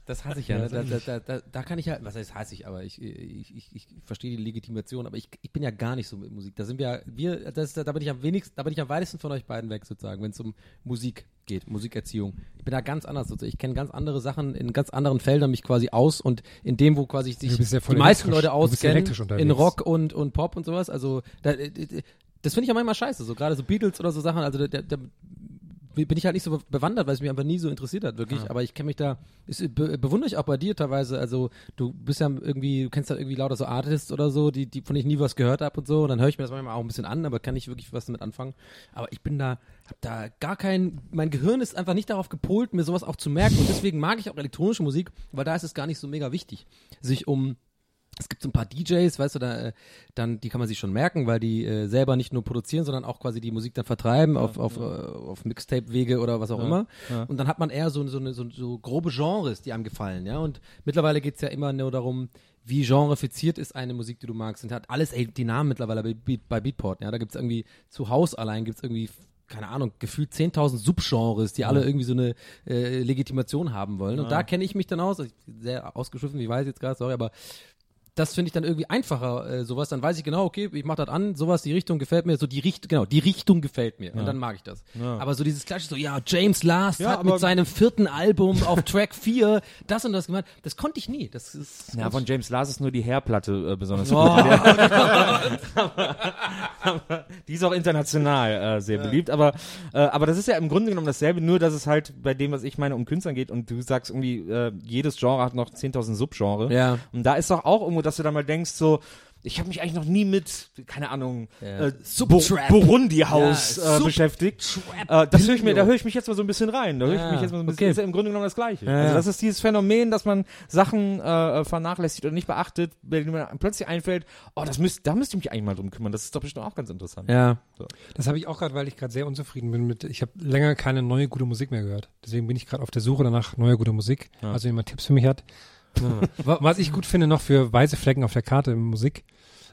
Das hasse ich ja. Ne? Da, da, da, da, kann ich ja, was heißt hasse ich, aber ich, ich, ich, ich verstehe die Legitimation, aber ich, ich bin ja gar nicht so mit Musik. Da sind wir, wir, das, da bin ich am wenigsten, da bin ich am weitesten von euch beiden weg sozusagen, wenn es um Musik geht, Musikerziehung. Ich bin da ganz anders sozusagen. Ich kenne ganz andere Sachen in ganz anderen Feldern mich quasi aus und in dem, wo quasi sich ja die meisten. Leute ja auskennen, in Rock und, und Pop und sowas. Also da, das finde ich ja manchmal scheiße. So gerade so Beatles oder so Sachen, also da, da, bin ich halt nicht so bewandert, weil es mich einfach nie so interessiert hat, wirklich. Aber ich kenne mich da, ist, be, bewundere ich auch bei dir teilweise. Also du bist ja irgendwie, du kennst ja irgendwie lauter so Artists oder so, die, die von denen ich nie was gehört habe und so. Und dann höre ich mir das manchmal auch ein bisschen an, aber kann nicht wirklich was damit anfangen. Aber ich bin da, hab da gar kein, mein Gehirn ist einfach nicht darauf gepolt, mir sowas auch zu merken. Und deswegen mag ich auch elektronische Musik, weil da ist es gar nicht so mega wichtig, sich um es gibt so ein paar DJs, weißt du, da, äh, dann, die kann man sich schon merken, weil die äh, selber nicht nur produzieren, sondern auch quasi die Musik dann vertreiben auf, auf, äh, auf Mixtape-Wege oder was auch immer. Und dann hat man eher so, so, eine, so, so grobe Genres, die einem gefallen, ja. Und mittlerweile geht's ja immer nur darum, wie genrefiziert ist eine Musik, die du magst. Und hat alles, ey, die Namen mittlerweile bei, Beat, bei Beatport, ja. Da gibt's irgendwie, zu Haus allein gibt's irgendwie keine Ahnung, gefühlt 10.000 Subgenres, die alle irgendwie so eine äh, Legitimation haben wollen. Und da kenne ich mich dann aus, also ich, sehr ausgeschliffen, wie weiß ich jetzt gerade, sorry, aber das finde ich dann irgendwie einfacher, äh, sowas. Dann weiß ich genau, okay, ich mache das an, sowas, die Richtung gefällt mir, so die Richtung, genau, die Richtung gefällt mir. Und dann mag ich das. Aber so dieses klassische, so, ja, James Last Ja, hat mit seinem vierten Album auf Track 4 das und das gemacht. Das konnte ich nie. Das ist Ja, von James Lars ist nur die Hairplatte äh, besonders Oh. gut. die ist auch international äh, sehr beliebt, aber, äh, aber das ist ja im Grunde genommen dasselbe, nur dass es halt bei dem, was ich meine, um Künstlern geht und du sagst irgendwie, äh, jedes Genre hat noch 10.000 Subgenre. Ja. Und da ist doch auch irgendwo, dass du dann mal denkst, so, ich habe mich eigentlich noch nie mit, keine Ahnung, Ja. äh, Burundi-Haus Ja, äh, beschäftigt. Äh, das höre ich mir, da höre ich mich jetzt mal so ein bisschen rein. Da höre ich Ja, mich jetzt mal so ein bisschen, okay. ist ja im Grunde genommen das Gleiche. Ja, also das ist dieses Phänomen, dass man Sachen äh, vernachlässigt oder nicht beachtet, bei denen man plötzlich einfällt, oh, das müsst, da müsste ich mich eigentlich mal drum kümmern. Das ist doch bestimmt auch ganz interessant. Ja. Das habe ich auch gerade, weil ich gerade sehr unzufrieden bin mit, ich habe länger keine neue gute Musik mehr gehört. Deswegen bin ich gerade auf der Suche danach neuer guter Musik. Also wenn jemand Tipps für mich hat. Wa- Was ich gut finde noch für weiße Flecken auf der Karte in Musik,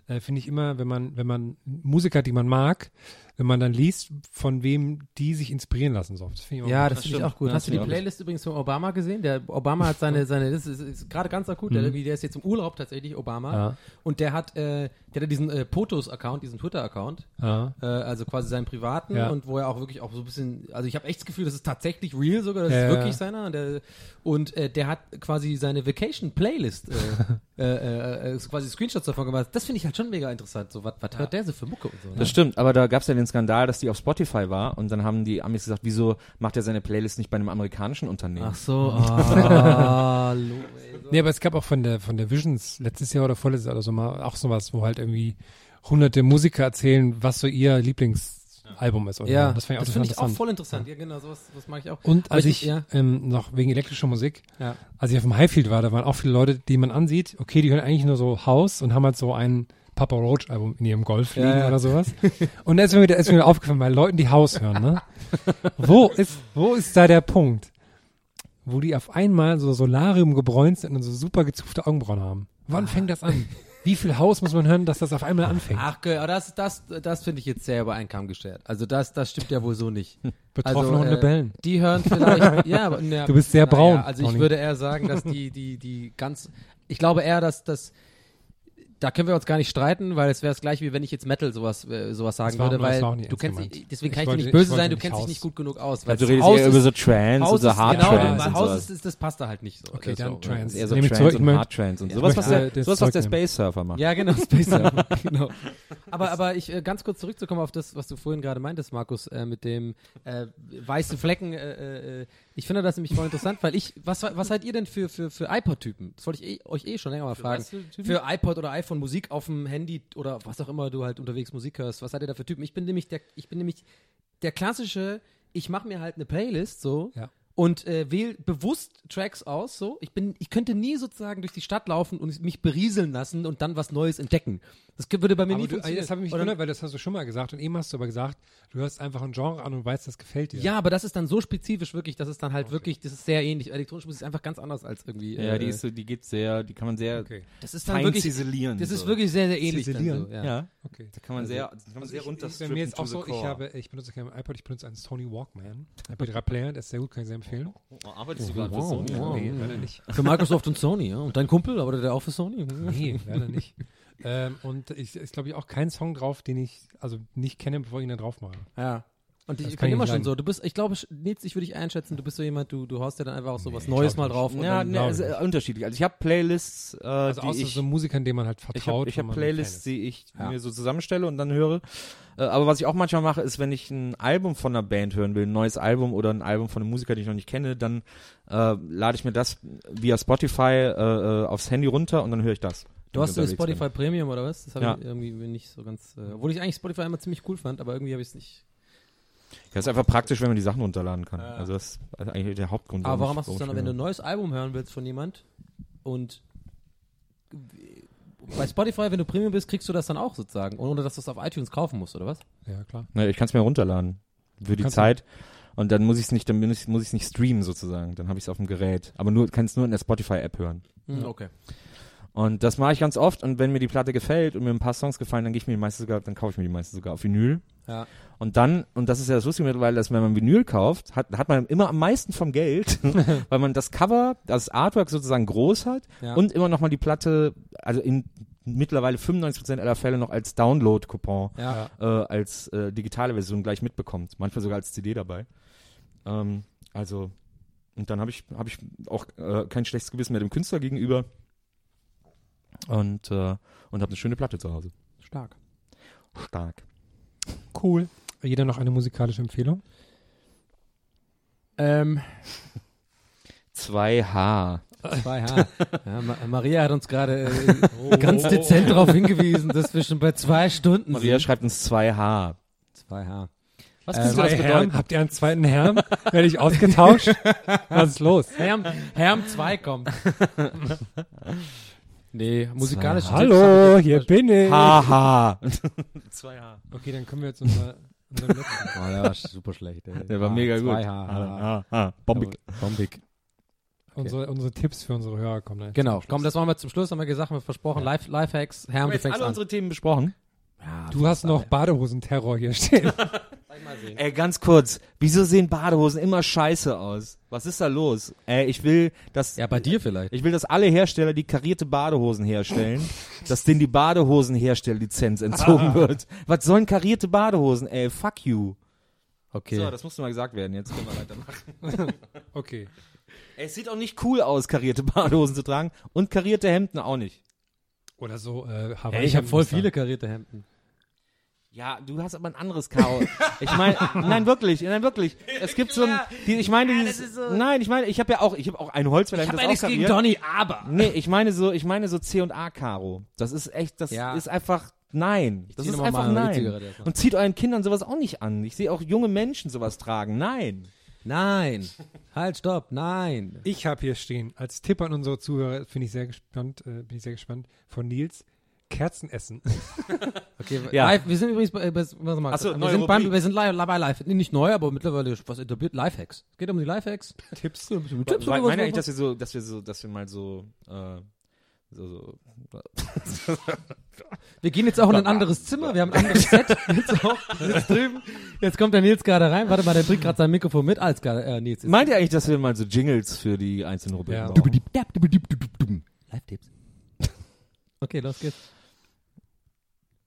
äh, finde ich immer, wenn man, wenn man Musiker, die man mag, wenn man dann liest, von wem die sich inspirieren lassen. So. Das finde ich immer Ja, gut. das finde ich auch gut. Ja, Hast du die. Playlist übrigens von Obama gesehen? Der Obama hat seine, seine, das ist, ist gerade ganz akut, der, irgendwie- der ist jetzt im Urlaub tatsächlich, Obama. Ja. Und der hat, äh, der hat diesen äh, Potos-Account, diesen Twitter-Account, Ja. äh, also quasi seinen privaten Ja. und wo er auch wirklich auch so ein bisschen, also ich habe echt das Gefühl, das ist tatsächlich real sogar, das Ja, ist ja. wirklich seiner. Und der, und äh, der hat quasi seine Vacation-Playlist, äh, äh, quasi Screenshots davon gemacht. Das finde ich halt schon mega interessant. So, was, was hört der so für Mucke und so? Ne? Das stimmt, aber da gab es ja den Skandal, dass die auf Spotify war und dann haben die Amis gesagt, wieso macht er seine Playlist nicht bei einem amerikanischen Unternehmen? Ach so, ah. Nee, aber es gab auch von der, von der Visions letztes Jahr oder vorletztes Jahr oder so mal auch sowas, wo halt irgendwie hunderte Musiker erzählen, was so ihr Lieblingsalbum ist. Oder Ja, so. das fand ich auch, das finde ich auch voll interessant. Ja, genau, sowas, das mag ich auch. Und als ich- ich, ja. ähm, noch wegen elektrischer Musik, Ja. als ich auf dem Highfield war, da waren auch viele Leute, die man ansieht, okay, die hören eigentlich nur so House und haben halt so ein Papa Roach Album in ihrem Golf liegen Ja, ja. oder sowas. Und da ist mir wieder, ist mir wieder aufgefallen, bei Leuten, die House hören, ne? Wo ist, wo ist da der Punkt, wo die auf einmal so Solarium gebräunt sind und so super gezupfte Augenbrauen haben? Wann fängt das an? Wie viel Haus muss man hören, dass das auf einmal anfängt? Ach, das, das, das finde ich jetzt sehr über einen Kamm geschert. Also das, das stimmt ja wohl so nicht. Betroffene also, Hunde bellen. Die hören vielleicht, ja, aber, na, Du bist sehr braun, Also ich würde eher sagen, dass die, die, die ganz, ich glaube eher, dass das, da können wir uns gar nicht streiten, weil es wäre es gleich wie wenn ich jetzt Metal sowas, äh, sowas sagen Das würde, das weil du kennst dich, deswegen kann ich, wollte- dir nicht böse sein, du kennst dich House. nicht gut genug aus. Also du das redest eher über so Trance, Haus so ist- Hard genau, Trance weil und Haus sowas. ist, das passt da halt nicht so. Okay, Also, dann Trance. Eher so Nehme ich Trance zurück, und Hard Trance und Ja, sowas, was der, das sowas, was der. Space Surfer macht. Ja, genau, Space Surfer, genau. Aber, aber ich, äh, ganz kurz zurückzukommen auf das, was du vorhin gerade meintest, Markus, äh, mit dem äh, weißen Flecken. Ich finde das nämlich voll interessant, weil ich, was, was seid ihr denn für, für, für iPod-Typen? Das wollte ich eh, euch eh schon länger mal fragen. für Typen? Für iPod oder iPhone Musik auf dem Handy oder was auch immer du halt unterwegs Musik hörst. Was seid ihr da für Typen? Ich bin nämlich der, ich bin nämlich der klassische, ich mache mir halt eine Playlist so Ja. und äh, wähle bewusst Tracks aus. So, ich bin, ich könnte nie sozusagen durch die Stadt laufen und mich berieseln lassen und dann was Neues entdecken. Das würde bei mir Aber nie du, funktionieren. das habe ich mich gewundert, weil das hast du schon mal gesagt und eben hast du aber gesagt, du hörst einfach ein Genre an und weißt, das gefällt dir. Ja, aber das ist dann so spezifisch wirklich, dass es dann halt wirklich, das ist sehr ähnlich. Elektronische Musik ist einfach ganz anders als irgendwie. Ja, äh, die ist so, die geht sehr, die kann man sehr Okay. das ist dann fein wirklich, ziselieren. das so. ist wirklich sehr, sehr ähnlich. Dann Ziselieren? so, ja. ja. Okay. Da kann man sehr, da kann man sehr runter Bei mir ist auch so, ich habe, ich benutze keinen iPod, ich benutze einen Sony Walkman. MP3-Player, der ist sehr gut, kann ich sehr empfehlen. Arbeitest du Wow, gerade für Sony? wow. Nee, leider nicht. Für Microsoft und Sony, ja. Und dein Kumpel, aber der auch für Sony? Nee, leider nicht. Ähm, und ich ist, glaube ich, auch kein Song drauf, den ich also nicht kenne, bevor ich ihn dann drauf mache. Ja. Und ich, ich kann bin immer schon leiden. so. Du bist, ich glaube, Nils, ich würde dich einschätzen, du bist so jemand, du, du haust ja dann einfach auch so was Neues mal drauf. Ja, ne, äh, nicht. unterschiedlich. Also ich habe Playlists, äh, Also die außer ich, so Musikern, denen man halt habe vertraut. ich wenn hab Playlists, ist. die ich Ja. mir so zusammenstelle und dann höre. Äh, aber was ich auch manchmal mache, ist, wenn ich ein Album von einer Band hören will, ein neues Album oder ein Album von einem Musiker, den ich noch nicht kenne, dann äh, lade ich mir das via Spotify äh, äh, aufs Handy runter und dann höre ich das. Du hast so Unterwegs bin. Spotify Premium oder was? Das habe Ja. ich irgendwie nicht so ganz. Äh, obwohl ich eigentlich Spotify immer ziemlich cool fand, aber irgendwie habe ich es nicht. Ja, ist einfach praktisch, wenn man die Sachen runterladen kann. Ja. Also das ist eigentlich der Hauptgrund. Aber warum machst du es dann, wenn du ein neues Album hören willst von jemand und bei Spotify, wenn du Premium bist, kriegst du das dann auch sozusagen, ohne dass du es auf iTunes kaufen musst, oder was? Ja, klar. Ja, ich kann es mir runterladen für die Kannst Zeit. Und dann muss ich es nicht, dann muss ich nicht streamen sozusagen. Dann habe ich es auf dem Gerät. Aber nur kann es nur in der Spotify-App hören. Hm, okay. Und das mache ich ganz oft. Und wenn mir die Platte gefällt und mir ein paar Songs gefallen, dann gehe ich mir die meiste sogar, dann kaufe ich mir die meiste sogar auf Vinyl. Ja. Und dann, und das ist ja das Lustige mittlerweile, dass wenn man Vinyl kauft, hat, hat man immer am meisten vom Geld, weil man das Cover, das Artwork sozusagen groß hat Ja. und immer noch mal die Platte, also in mittlerweile 95% aller Fälle noch als Download-Coupon Ja. äh, als äh, digitale Version gleich mitbekommt. Manchmal sogar als CD dabei. Ähm, also, und dann habe ich, hab ich auch äh, kein schlechtes Gewissen mehr dem Künstler gegenüber. Und, äh, und habe eine schöne Platte zu Hause. Stark. Stark. Cool. Jeder noch eine musikalische Empfehlung? Ähm, 2H. 2H. ja, Ma Maria hat uns gerade äh, ganz dezent darauf hingewiesen, dass wir schon bei zwei Stunden Maria sind. schreibt uns 2H. 2H. Was Ähm, Zwei bedeuten? Herren? Habt ihr einen zweiten Herrn? Werde ich ausgetauscht? Was ist los? Herm, Herm 2 kommt. nee, musikalische Hallo, hier bin ich. Haha. 2H. Okay, dann kommen wir jetzt unser, unser letzten. Oh, der war super schlecht. Ey. Der war mega gut. 2H. Ha, ha. Bombig. Bombig. Unsere, unsere Tipps für unsere Hörer kommen dann. Genau, komm, das machen wir zum Schluss, haben wir gesagt, haben wir versprochen. Live, Lifehacks, Herm, Haben wir du jetzt fängst alle unsere Themen besprochen? Ja, Du hast noch Badehosenterror hier stehen. Ey, ganz kurz. Wieso sehen Badehosen immer scheiße aus? Was ist da los? Ey, ich will, dass Ja, bei dir vielleicht. ich will, dass alle Hersteller, die karierte Badehosen herstellen, dass denen die Badehosenherstelllizenz entzogen wird. Was sollen karierte Badehosen? Ey, fuck you. Okay. So, das musste mal gesagt werden. Jetzt können wir weitermachen. Okay. Ey, es sieht auch nicht cool aus, karierte Badehosen zu tragen und karierte Hemden auch nicht. Oder so äh, ja, ich habe voll viele karierte Hemden. Ja, du hast aber ein anderes Karo. Ich meine, nein, wirklich, nein, wirklich. Es gibt so ein, die, ich meine, dieses, nein, ich meine, ich habe ja auch, ich habe auch ein Holzfällerhemd, das auch kariert. Donny, aber. Nee, ich meine so, ich meine so C und A Karo. Das ist echt, das Ja. ist einfach nein. Das zieh ist einfach nein. Und zieht euren Kindern sowas auch nicht an. Ich sehe auch junge Menschen sowas tragen. Nein. Nein. Halt, stopp, nein. Ich habe hier stehen, als Tipp an unsere Zuhörer, finde ich sehr gespannt, äh, bin ich sehr gespannt, von Nils, Kerzen essen. Okay, Ja. live, wir sind übrigens bei, bei warte mal, so, wir sind beim, wir sind live, bei live, nee, nicht neu, aber mittlerweile was etabliert, Lifehacks. Es geht um die Lifehacks. Tipps. Tipps oder was- Meine eigentlich, was- dass wir so, dass wir so, dass wir mal so, äh, so, so Wir gehen jetzt auch in ein anderes Zimmer, wir haben ein anderes Set. Jetzt auch, jetzt drüben. Jetzt kommt der Nils gerade rein. Warte mal, der bringt gerade sein Mikrofon mit. Alles klar, äh, Nils. ist- Meint ihr eigentlich, dass wir mal so Jingles für die einzelnen Rubriken Ja. brauchen? Live-Tipps. Okay, los geht's.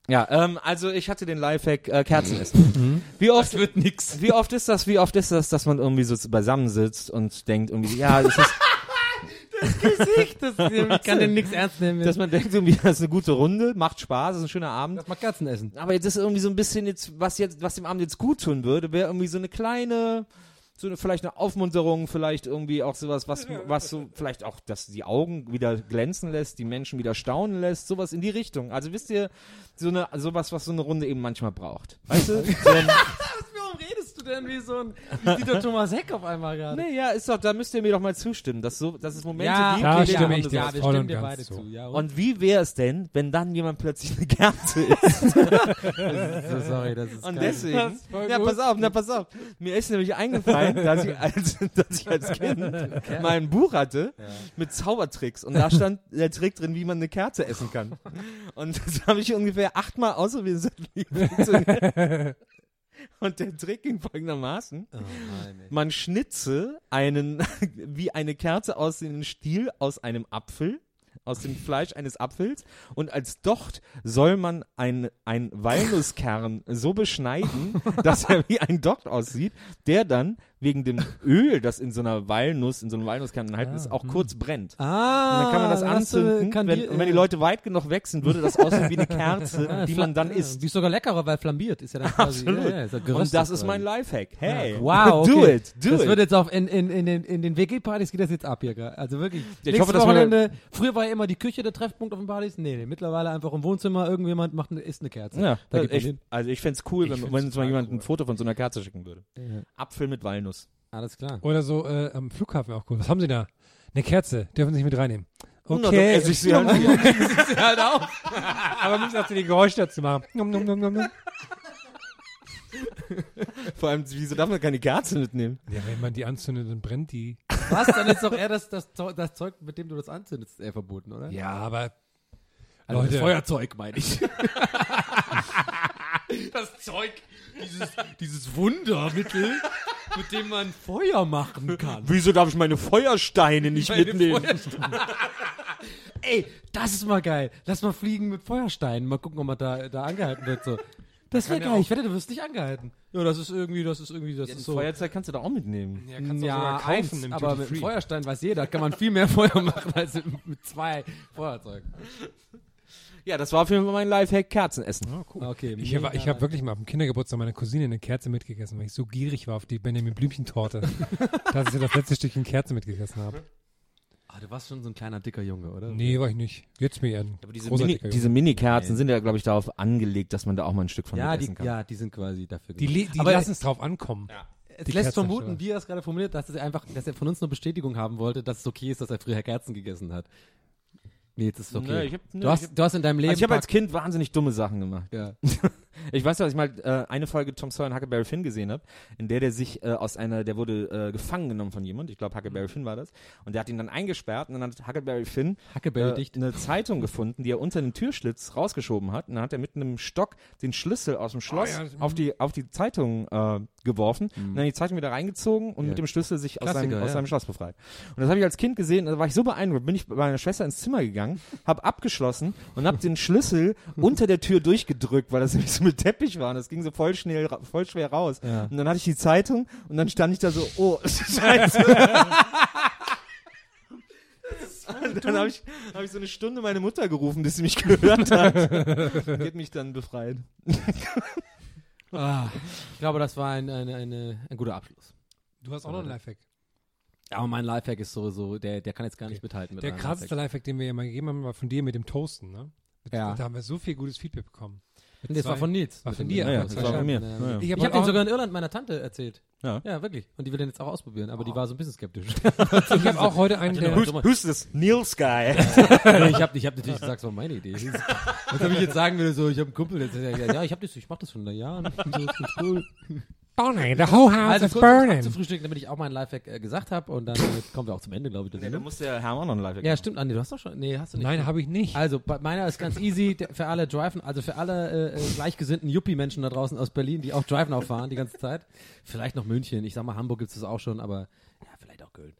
Ja, ähm, also ich hatte den Lifehack äh, Kerzen essen. Wie oft wird nix. Wie oft ist das? Wie oft ist das, dass man irgendwie so beisammensitzt und denkt irgendwie, ja, das ist, Gesicht, das, ich kann den nix ernst nehmen. dass man denkt irgendwie, das ist eine gute Runde, macht Spaß, ist ein schöner Abend. Lass mal Katzen essen. Aber jetzt ist irgendwie so ein bisschen jetzt, was jetzt, was dem Abend jetzt gut tun würde, wäre irgendwie so eine kleine, so eine, vielleicht eine Aufmunterung, vielleicht irgendwie auch sowas, was, was so, vielleicht auch, dass die Augen wieder glänzen lässt, die Menschen wieder staunen lässt, sowas in die Richtung. Also wisst ihr, so eine, sowas, was so eine Runde eben manchmal braucht. Weißt du? So ein, Warum redest du denn wie so ein wie Dieter Thomas Heck auf einmal gerade? nee, ja, ist doch, da müsst ihr mir doch mal zustimmen, dass so, dass es Momente Ja, gibt, da stimme man ich das dir ja, wir voll stimmen und dir ganz beide zu. zu. Ja, Und wie wäre es denn, wenn dann jemand plötzlich eine Kerze isst? so, sorry, das ist Und geil. deswegen, ja, pass auf, na, pass auf. Mir ist nämlich eingefallen, dass ich als, dass ich als Kind mal ein Buch hatte mit Zaubertricks und da stand der Trick drin, wie man eine Kerze essen kann. Und das habe ich ungefähr achtmal ausprobiert. Das hat nie funktioniert. Und der Trick ging folgendermaßen. Oh, nein. Man schnitze einen, wie eine Kerze aussehenden Stiel aus einem Apfel aus dem Fleisch eines Apfels und als Docht soll man ein, ein Walnusskern so beschneiden, dass er wie ein Docht aussieht, der dann wegen dem Öl, das in so einer Walnuss, in so einem Walnusskern enthalten ist, auch kurz brennt. Ah, Und dann kann man das du- anzünden. kann wenn, die- und wenn die Leute weit genug weg sind, würde das aussehen wie eine Kerze, Ah, die man dann ja, isst. Die ist sogar leckerer, weil flambiert ist ja dann quasi. Absolut. Ja, ja, ist ja Und das ist mein Lifehack. Hey, Wow, do okay. it, do das it. wird jetzt auf in, in, in den, in den WG-Partys geht das jetzt ab hier? Also wirklich. ich Nächstes hoffe, Wochenende, früher war ja immer die Küche der Treffpunkt auf den Partys. Nee, nee, mittlerweile einfach im Wohnzimmer irgendjemand macht eine, isst eine Kerze. Ja, geht man ich, also ich fänd's cool, Ich wenn, uns mal jemand cool. ein Foto von so einer Kerze schicken würde. Ja. Apfel mit Walnuss. Alles klar. Oder so äh, am Flughafen auch cool. Was haben Sie da? Eine Kerze. Dürfen Sie nicht mit reinnehmen. Na, dann Okay. esse ich sie halt hier. halt auf. Aber müssen auch die Geräusche dazu machen. Nom, nom, nom, nom, nom. Vor allem, wieso darf man keine Kerze mitnehmen? Ja, wenn man die anzündet, dann brennt die. Was? Dann ist doch eher das, das, Zeug- das Zeug, mit dem du das anzündest, eher verboten, oder? Ja, aber Also das Leute. Feuerzeug, meine ich. das Zeug, dieses, dieses Wundermittel, mit dem man Feuer machen kann. Wieso darf ich meine Feuersteine nicht Meine mitnehmen? Feuersteine. Ey, das ist mal geil. Lass mal fliegen mit Feuersteinen. Mal gucken, ob man da, da angehalten wird. So. Das wäre ja geil. Ich wette, du wirst nicht angehalten. Ja, das ist irgendwie, das ist irgendwie, das Ja, ist das so. Feuerzeug kannst du da auch mitnehmen. ja, kannst du auch ja, sogar kaufen eins, aber mit. Feuerstein weiß jeder, kann man viel mehr Feuer machen als mit, mit zwei Feuerzeugen. Ja, das war auf jeden Fall mein Lifehack, Kerzen essen. Ah, cool. Okay, Ich habe hab wirklich mal auf dem Kindergeburtstag meiner Cousine eine Kerze mitgegessen, weil ich so gierig war auf die Benjamin Blümchen-Torte, dass ich das letzte Stückchen Kerze mitgegessen habe. Ah, du warst schon so ein kleiner dicker Junge, oder? Nee, war ich nicht. Jetzt mir eher ein Aber diese Mini- diese. Mini-Kerzen sind ja, glaube ich, darauf angelegt, dass man da auch mal ein Stück von ja, die, essen kann. ja, die sind quasi dafür Die, die Aber lassen es drauf ankommen. es die lässt vermuten, wie er es gerade formuliert, dass er einfach, dass er von uns nur Bestätigung haben wollte, dass es okay ist, dass er früher Kerzen gegessen hat. Nee, jetzt ist okay. Nee, ich hab- nee, du, hast, hab- du hast in deinem Leben Also ich habe als Kind wahnsinnig dumme Sachen gemacht. ja. Ich weiß, dass ich mal äh, eine Folge Tom Sawyer und Huckleberry Finn gesehen habe, in der der sich äh, aus einer, der wurde äh, gefangen genommen von jemand, ich glaube Huckleberry Finn war das, und der hat ihn dann eingesperrt und dann hat Huckleberry Finn Huckleberry äh, eine Zeitung gefunden, die er unter den Türschlitz rausgeschoben hat. Und dann hat er mit einem Stock den Schlüssel aus dem Schloss ja, das- auf die auf die Zeitung äh, geworfen und dann die Zeitung wieder reingezogen und Ja. mit dem Schlüssel sich aus seinem, Klassiker, aus ja. seinem Schloss befreit. Und das habe ich als Kind gesehen, da war ich so beeindruckt, bin ich bei meiner Schwester ins Zimmer gegangen, habe abgeschlossen und habe den Schlüssel unter der Tür durchgedrückt, weil das nämlich so mit Teppich war und das ging so voll schnell, voll schwer raus. Ja. Und dann hatte ich die Zeitung und dann stand ich da so, oh, scheiße. Und dann habe ich, hab ich so eine Stunde meine Mutter gerufen, bis sie mich gehört hat. Die hat mich dann befreit. Ah, ich glaube, das war ein, ein, eine, ein guter Abschluss. Du hast auch noch einen Lifehack. Aber mein Lifehack ist sowieso, der, der kann jetzt gar nicht mithalten. Mit Der krasseste Lifehack. Lifehack, den wir ja mal gegeben haben, war von dir mit dem Toasten, ne? Mit, Ja. Da haben wir so viel gutes Feedback bekommen. Nee, das war von Nils. War von dir, Ja, ja, das war von mir. Ja. Ich habe habe auch, den sogar in Irland meiner Tante erzählt. Ja. Ja, wirklich. Und die will den jetzt auch ausprobieren, aber die war so ein bisschen skeptisch. ich hab auch heute einen, der, Who's- Who's this? Neil Sky. nee, ich habe ich hab natürlich gesagt, das war meine Idee. Als ob ich jetzt sagen würde, so, ich habe einen Kumpel, der sagt, ja, ich habe das, ich mache das schon seit Jahren. So, cool. Burning, the whole house Also is kurz burning. zu frühstücken, damit ich auch meinen Lifehack äh, gesagt habe und dann äh, kommen wir auch zum Ende, glaube ich. der Ja, da Sendung. muss der Hermann noch ein Live Ja, stimmt, Andi, du hast doch schon. Nee, hast du nicht. Nein, habe ich nicht. Also, bei- meiner ist ganz easy der, für alle Driven, also für alle äh, äh, gleichgesinnten Yuppie-Menschen da draußen aus Berlin, die auch Driven auffahren die ganze Zeit. Vielleicht noch München, ich sag mal, Hamburg gibt's das auch schon, aber ja, vielleicht auch Köln.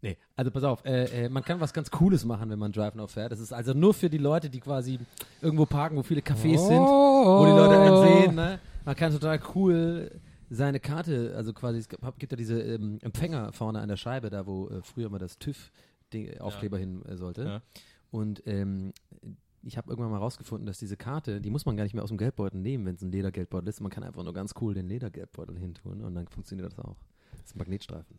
Nee, also pass auf, äh, äh, man kann was ganz Cooles machen, wenn man Driven auffährt. Das ist also nur für die Leute, die quasi irgendwo parken, wo viele Cafés sind, wo die Leute einen sehen. Ne? Man kann total cool seine Karte, also quasi, es gibt ja diese ähm, Empfänger vorne an der Scheibe, da wo äh, früher mal das TÜV-Aufkleber hin äh, sollte. Ja. Und ähm, ich habe irgendwann mal rausgefunden, dass diese Karte, die muss man gar nicht mehr aus dem Geldbeutel nehmen, wenn es ein Ledergeldbeutel ist. Man kann einfach nur ganz cool den Ledergeldbeutel hintun und dann funktioniert das auch. Das ist ein Magnetstreifen.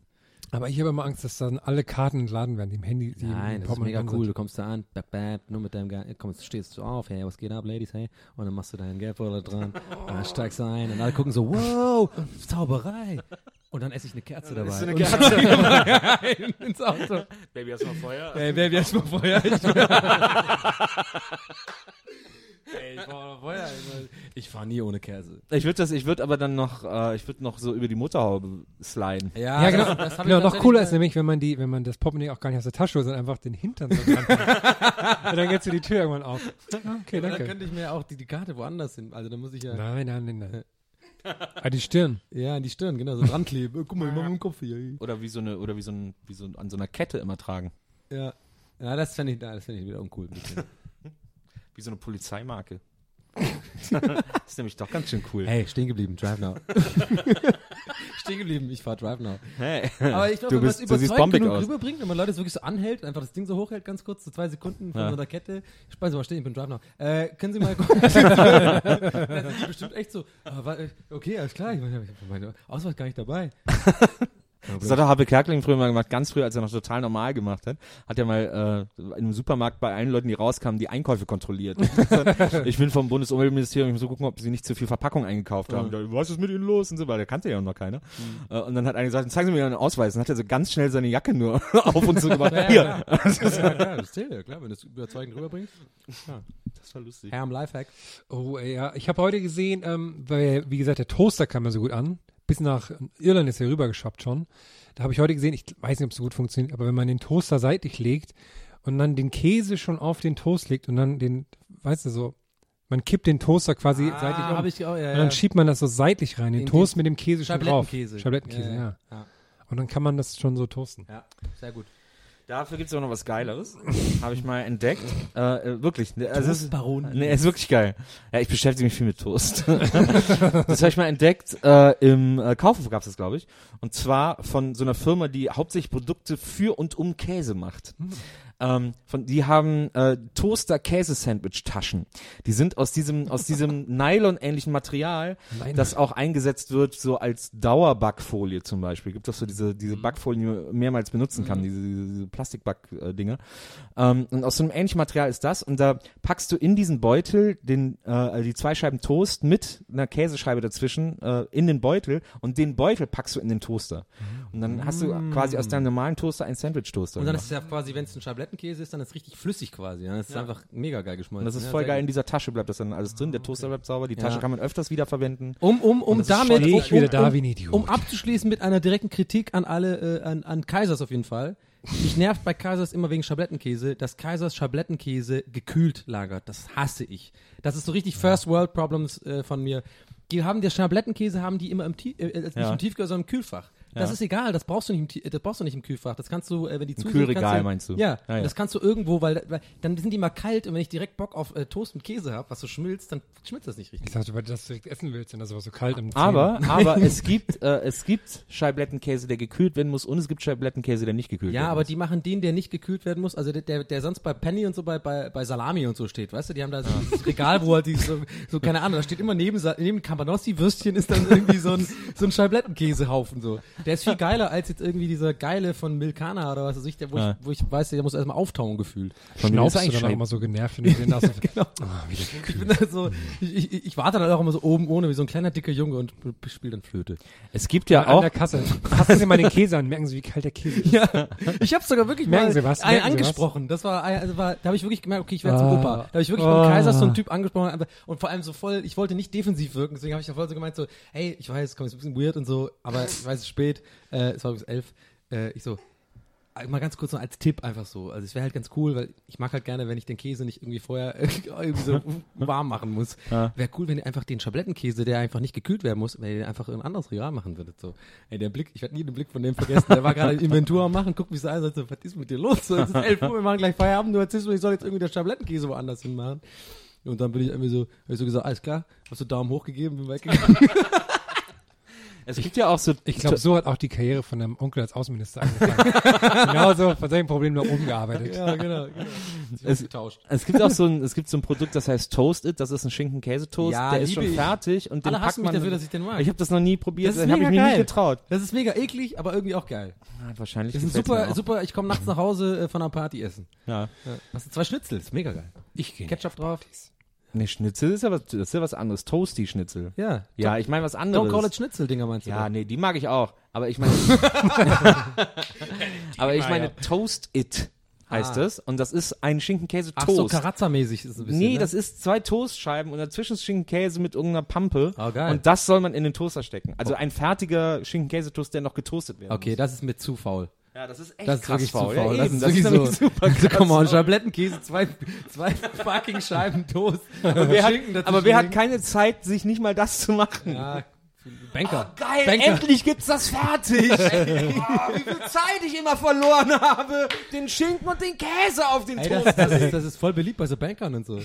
Aber ich habe immer Angst, dass dann alle Karten entladen werden, die im Handy. Die Nein, im das ist mega cool. sind. Du kommst da an, bap, bap, nur mit deinem, Ge kommst, stehst du auf, hey, was geht ab, Ladies, hey, und dann machst du deinen Geldbeutel dran, und dann steigst du ein und alle gucken so, wow, Zauberei. Und dann esse ich eine Kerze dabei. isst du eine Kerze. mal rein ins Auto. Baby, hast du noch Feuer? Ey, wer jetzt mal Feuer? Ich, Ey, ich brauche noch Feuer. Ich fahre nie ohne Käse. Ich würde das, ich würde aber dann noch, äh, ich würde noch so über die Motorhaube sliden. Ja, genau. das hab genau noch cooler ist nämlich, wenn man die, wenn man das Portemonnaie auch gar nicht aus der Tasche holt, sondern einfach den Hintern so dran. Und dann geht so die Tür irgendwann auf. Okay, Dann danke. könnte ich mir auch die, die Karte woanders hin. Also dann muss ich ja. Nein, nein, nein, nein. Ah, die Stirn. Ja, an die Stirn, genau, so dran kleben. Guck mal, ich mach mit dem Kopf hier. Oder wie so eine, oder wie so ein, wie so an so einer Kette immer tragen. Ja. Ja, das fände ich, das fänd ich wieder uncool. Wie so eine Polizeimarke. das ist nämlich doch ganz schön cool. Hey, stehen geblieben, Drive Now. stehen geblieben, ich fahr Drive Now. Hey. Aber ich glaube, Du wenn man es überzeugend genug aus. rüberbringt, wenn man Leute so wirklich so anhält, einfach das Ding so hochhält, ganz kurz, so zwei Sekunden von Ja. so einer Kette. Speise mal stehen, ich bin Drive Now. Äh, können Sie mal gucken? da sind die bestimmt echt so, ah, äh, okay, alles klar, ich ich meine Ausweis gar nicht dabei. Das hat der Habe Kerkeling früher mal gemacht, ganz früh, als er noch total normal gemacht hat, hat er mal äh, in einem Supermarkt bei allen Leuten, die rauskamen, die Einkäufe kontrolliert. ich bin vom Bundesumweltministerium, ich muss so gucken, ob sie nicht zu viel Verpackung eingekauft haben. Da, Was ist mit ihnen los? Und so, weil der kannte ja noch keiner. Äh, und dann hat einer gesagt, zeigen Sie mir Ihren Ausweis. Und dann hat er so ganz schnell seine Jacke nur auf und zu gemacht. Ja, Hier. ja, klar. ja, klar, das zählt ja, klar, wenn du es überzeugend rüberbringst. Ja. Das war lustig. Herr am Lifehack. Oh, ey, ja. Ich habe heute gesehen, ähm, weil, wie gesagt, der Toaster kam mir so gut an. Bis nach Irland ist er rübergeschwappt schon. Da habe ich heute gesehen, ich weiß nicht, ob es so gut funktioniert, aber wenn man den Toaster seitlich legt und dann den Käse schon auf den Toast legt und dann den, weißt du, so, man kippt den Toaster quasi seitlich um. Ah, ich auch, ja, und dann ja. schiebt man das so seitlich rein, den In Toast den mit dem Käse schon drauf. Schablettenkäse. Schablettenkäse, ja. Ja. Und dann kann man das schon so toasten. Ja, sehr gut. Dafür gibt's auch noch was Geileres. Habe ich mal entdeckt. Äh, äh, wirklich. ne, Also es ist, nee, ist wirklich geil. Ja, ich beschäftige mich viel mit Toast. das habe ich mal entdeckt. Äh, Im äh, Kaufhof gab's das, glaube ich. Und zwar von so einer Firma, die hauptsächlich Produkte für und um Käse macht. Ähm, von, die haben äh, Toaster Käse Sandwich Taschen. Die sind aus diesem aus diesem Nylon-ähnlichen Material, Nylon. das auch eingesetzt wird so als Dauerbackfolie zum Beispiel. Gibt es so diese diese Backfolien, die man mehrmals benutzen kann, diese, diese, diese Plastikback-Dinge. Ähm, und aus so einem ähnlichen Material ist das. Und da packst du in diesen Beutel den äh, also die zwei Scheiben Toast mit einer Käsescheibe dazwischen äh, in den Beutel und den Beutel packst du in den Toaster. Und dann hast du quasi aus deinem normalen Toaster einen Sandwich-Toaster. Und dann gemacht. ist es ja quasi, wenn es ein Schablettenkäse ist, dann ist es richtig flüssig quasi. Dann ist es einfach mega geil geschmolzen. Und das ist Ja, voll geil. In dieser Tasche bleibt das dann alles drin. Der Toaster bleibt sauber. Die Ja. Tasche kann man öfters wiederverwenden. Um, um, um das damit, um, ich wieder um, da um, wie ein Idiot. um abzuschließen mit einer direkten Kritik an alle, äh, an, an Kaisers auf jeden Fall. Mich nervt bei Kaisers immer wegen Schablettenkäse, dass Kaisers Schablettenkäse gekühlt lagert. Das hasse ich. Das ist so richtig First World Problems äh, von mir. Die haben der Schablettenkäse haben die immer im, Tie äh, nicht Ja. im Tiefkühl, sondern im Kühlfach. Das Ja. ist egal, das brauchst du nicht im, das brauchst du nicht im Kühlfach. Das kannst du, äh, wenn die zu Kühlregal du, meinst du? Ja, Ja, ja. das kannst du irgendwo, weil, weil dann sind die mal kalt und wenn ich direkt Bock auf äh, Toast mit Käse habe, was so schmilzt, dann schmilzt das nicht richtig. Ich dachte, weil du das direkt essen willst, wenn das aber so kalt im Aber, aber es gibt, äh, es gibt Scheiblettenkäse, der gekühlt werden muss und es gibt Scheiblettenkäse, der nicht gekühlt Ja, werden aber muss. die machen den, der nicht gekühlt werden muss, also der, der, der sonst bei Penny und so, bei, bei, bei Salami und so steht, weißt du, die haben da so dieses Regal, wo halt die so, so, keine Ahnung, da steht immer neben, neben Cabanossi-Würstchen ist dann irgendwie so ein, so ein Scheiblettenkäsehaufen so. Der ist viel geiler als jetzt irgendwie dieser geile von Milkana oder was weiß ich, der, wo, Ja. ich, wo ich weiß, der muss erstmal auftauen gefühlt. Von ist du dann auch immer so genervt, wenn du den da so, Genau. oh, Ich bin da so, ich, ich, ich warte dann auch immer so oben ohne, wie so ein kleiner dicker Junge und spiele dann Flöte. Es gibt ja an auch, der Kasse. Fassen Sie mal den Käse an, merken Sie, wie kalt der Käse ist. Ja, ich habe sogar wirklich Merken mal Sie was? einen Sie was? angesprochen. Das war, also war, da habe ich wirklich gemerkt, okay, ich werde zum Ah. Opa. Da habe ich wirklich Ah. beim Kaiser so einen Typ angesprochen und vor allem so voll, ich wollte nicht defensiv wirken, deswegen habe ich da voll so gemeint so, hey, ich weiß, komm, ist ein bisschen weird und so, aber ich weiß, es ist spät, äh, es war bis elf, äh, ich so, äh, mal ganz kurz noch als Tipp einfach so. Also es wäre halt ganz cool, weil ich mag halt gerne, wenn ich den Käse nicht irgendwie vorher irgendwie so warm machen muss. Ja. Wäre cool, wenn ihr einfach den Schablettenkäse, der einfach nicht gekühlt werden muss, wenn ihr den einfach in ein anderes Regal machen würdet. So, ey, der Blick, ich werde nie den Blick von dem vergessen. Der war gerade Inventur am machen, guckt mich so an, sagt so, was ist mit dir los? So, es ist 11 Uhr, wir machen gleich Feierabend, du erzählst mir, ich soll jetzt irgendwie den Schablettenkäse woanders hinmachen. Und dann bin ich irgendwie so, hab ich so gesagt, alles klar, hast du Daumen hoch gegeben, bin weggegangen. es gibt ja auch so, Ich glaube, so hat auch die Karriere von deinem Onkel als Außenminister angefangen. Genauso von solchen Problemen nach oben gearbeitet. ja, genau. genau. Es- getauscht. es gibt auch so ein, es gibt so ein Produkt, das heißt Toast It, das ist ein Schinken-Käse-Toast, Ja, der ist schon ich. fertig und den Alle packt man, dafür, dass ich den mag. ich habe das noch nie probiert, Das ist das habe ich mir nie geil. getraut. Das ist mega eklig, aber irgendwie auch geil. Ah, wahrscheinlich Das ist super, super, ich komme nachts nach Hause äh, von einer Party essen. Ja. Ja. Das sind zwei Schnitzel, ist mega geil. Ich gehe. Ketchup drauf. Nee, Schnitzel ist ja was, das ist ja was anderes. Toasty-Schnitzel. Ja. Ja, ich meine was anderes. Don't call it Schnitzel-Dinger meinst du? Ja, nee, die mag ich auch. Aber ich meine, aber ich meine Toast It heißt Ah. es und das ist ein Schinkenkäse-Toast. Ach so, Karazza-mäßig ist es ein bisschen, Nee, ne? das ist zwei Toastscheiben und dazwischen ist Schinkenkäse mit irgendeiner Pampe. Oh, geil. Und das soll man in den Toaster stecken. Also ein fertiger Schinkenkäse-Toast, der noch getoastet werden Okay, muss. das ist mir zu faul. Ja, das ist echt Das ist krass wirklich zu faul. faul. Ja, das eben, ist das ist so. super krass komm mal, faul. Schablettenkäse, zwei, zwei fucking Scheiben Toast. Aber wer, hat, aber wer hat keine Zeit, sich nicht mal das zu machen? Ja, Banker. Geil, Banker. endlich gibt's das fertig. oh, wie viel Zeit ich immer verloren habe, den Schinken und den Käse auf den Ey, das, Toast. das, ist, das ist voll beliebt bei so Bankern und so.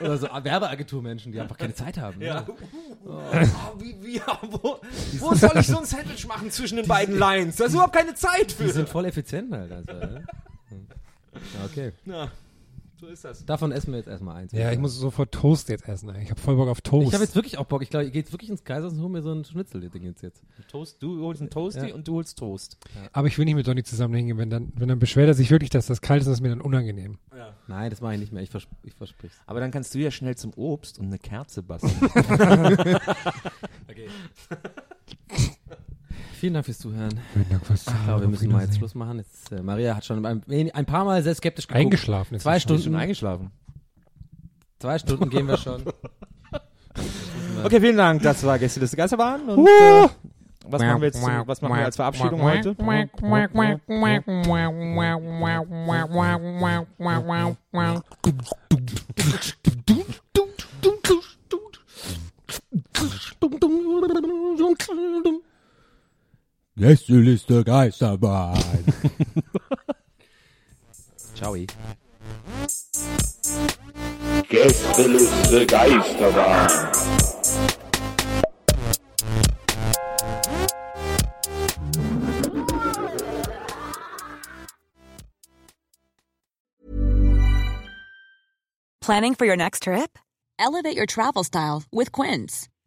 Oder so Werbeagenturmenschen, die einfach keine Zeit haben. Ja. Ne? Oh, wie, wie, wo, wo soll ich so ein Sandwich machen zwischen den beiden Lines? Da ist überhaupt keine Zeit für. Die sind voll effizient halt. Also? Ja, okay. Ja, so ist das. Davon essen wir jetzt erstmal eins. Ja, ich muss sofort Toast jetzt essen. ey. Ich habe voll Bock auf Toast. Ich habe jetzt wirklich auch Bock. Ich glaube, ich gehe jetzt wirklich ins Kaisers und hol mir so ein Schnitzel-Ding jetzt. jetzt. Toast, du holst einen Toasty Ja. und du holst Toast. Aber ich will nicht mit Donny zusammen hingehen, wenn dann, wenn dann beschwert er sich wirklich, dass das kalt ist, das ist mir dann unangenehm. Nein, das mache ich nicht mehr. Ich, vers ich versprich's. Aber dann kannst du ja schnell zum Obst und eine Kerze basteln. Okay. Vielen Dank fürs Zuhören. Vielen Dank fürs Ich glaube, wir müssen mal jetzt Schluss machen. Jetzt, äh, Maria hat schon ein, ein paar Mal sehr skeptisch geguckt. Eingeschlafen ist Zwei sie schon. Stunden, eingeschlafen? zwei Stunden gehen wir schon. Okay, vielen Dank. Das war Gästeliste Geisterbahn. Und, äh, was machen wir jetzt? Was machen wir als Verabschiedung heute? Gästeliste Geisterbahn. Ciao. Gästeliste Geisterbahn. Planning for your next trip? Elevate your travel style with Quince.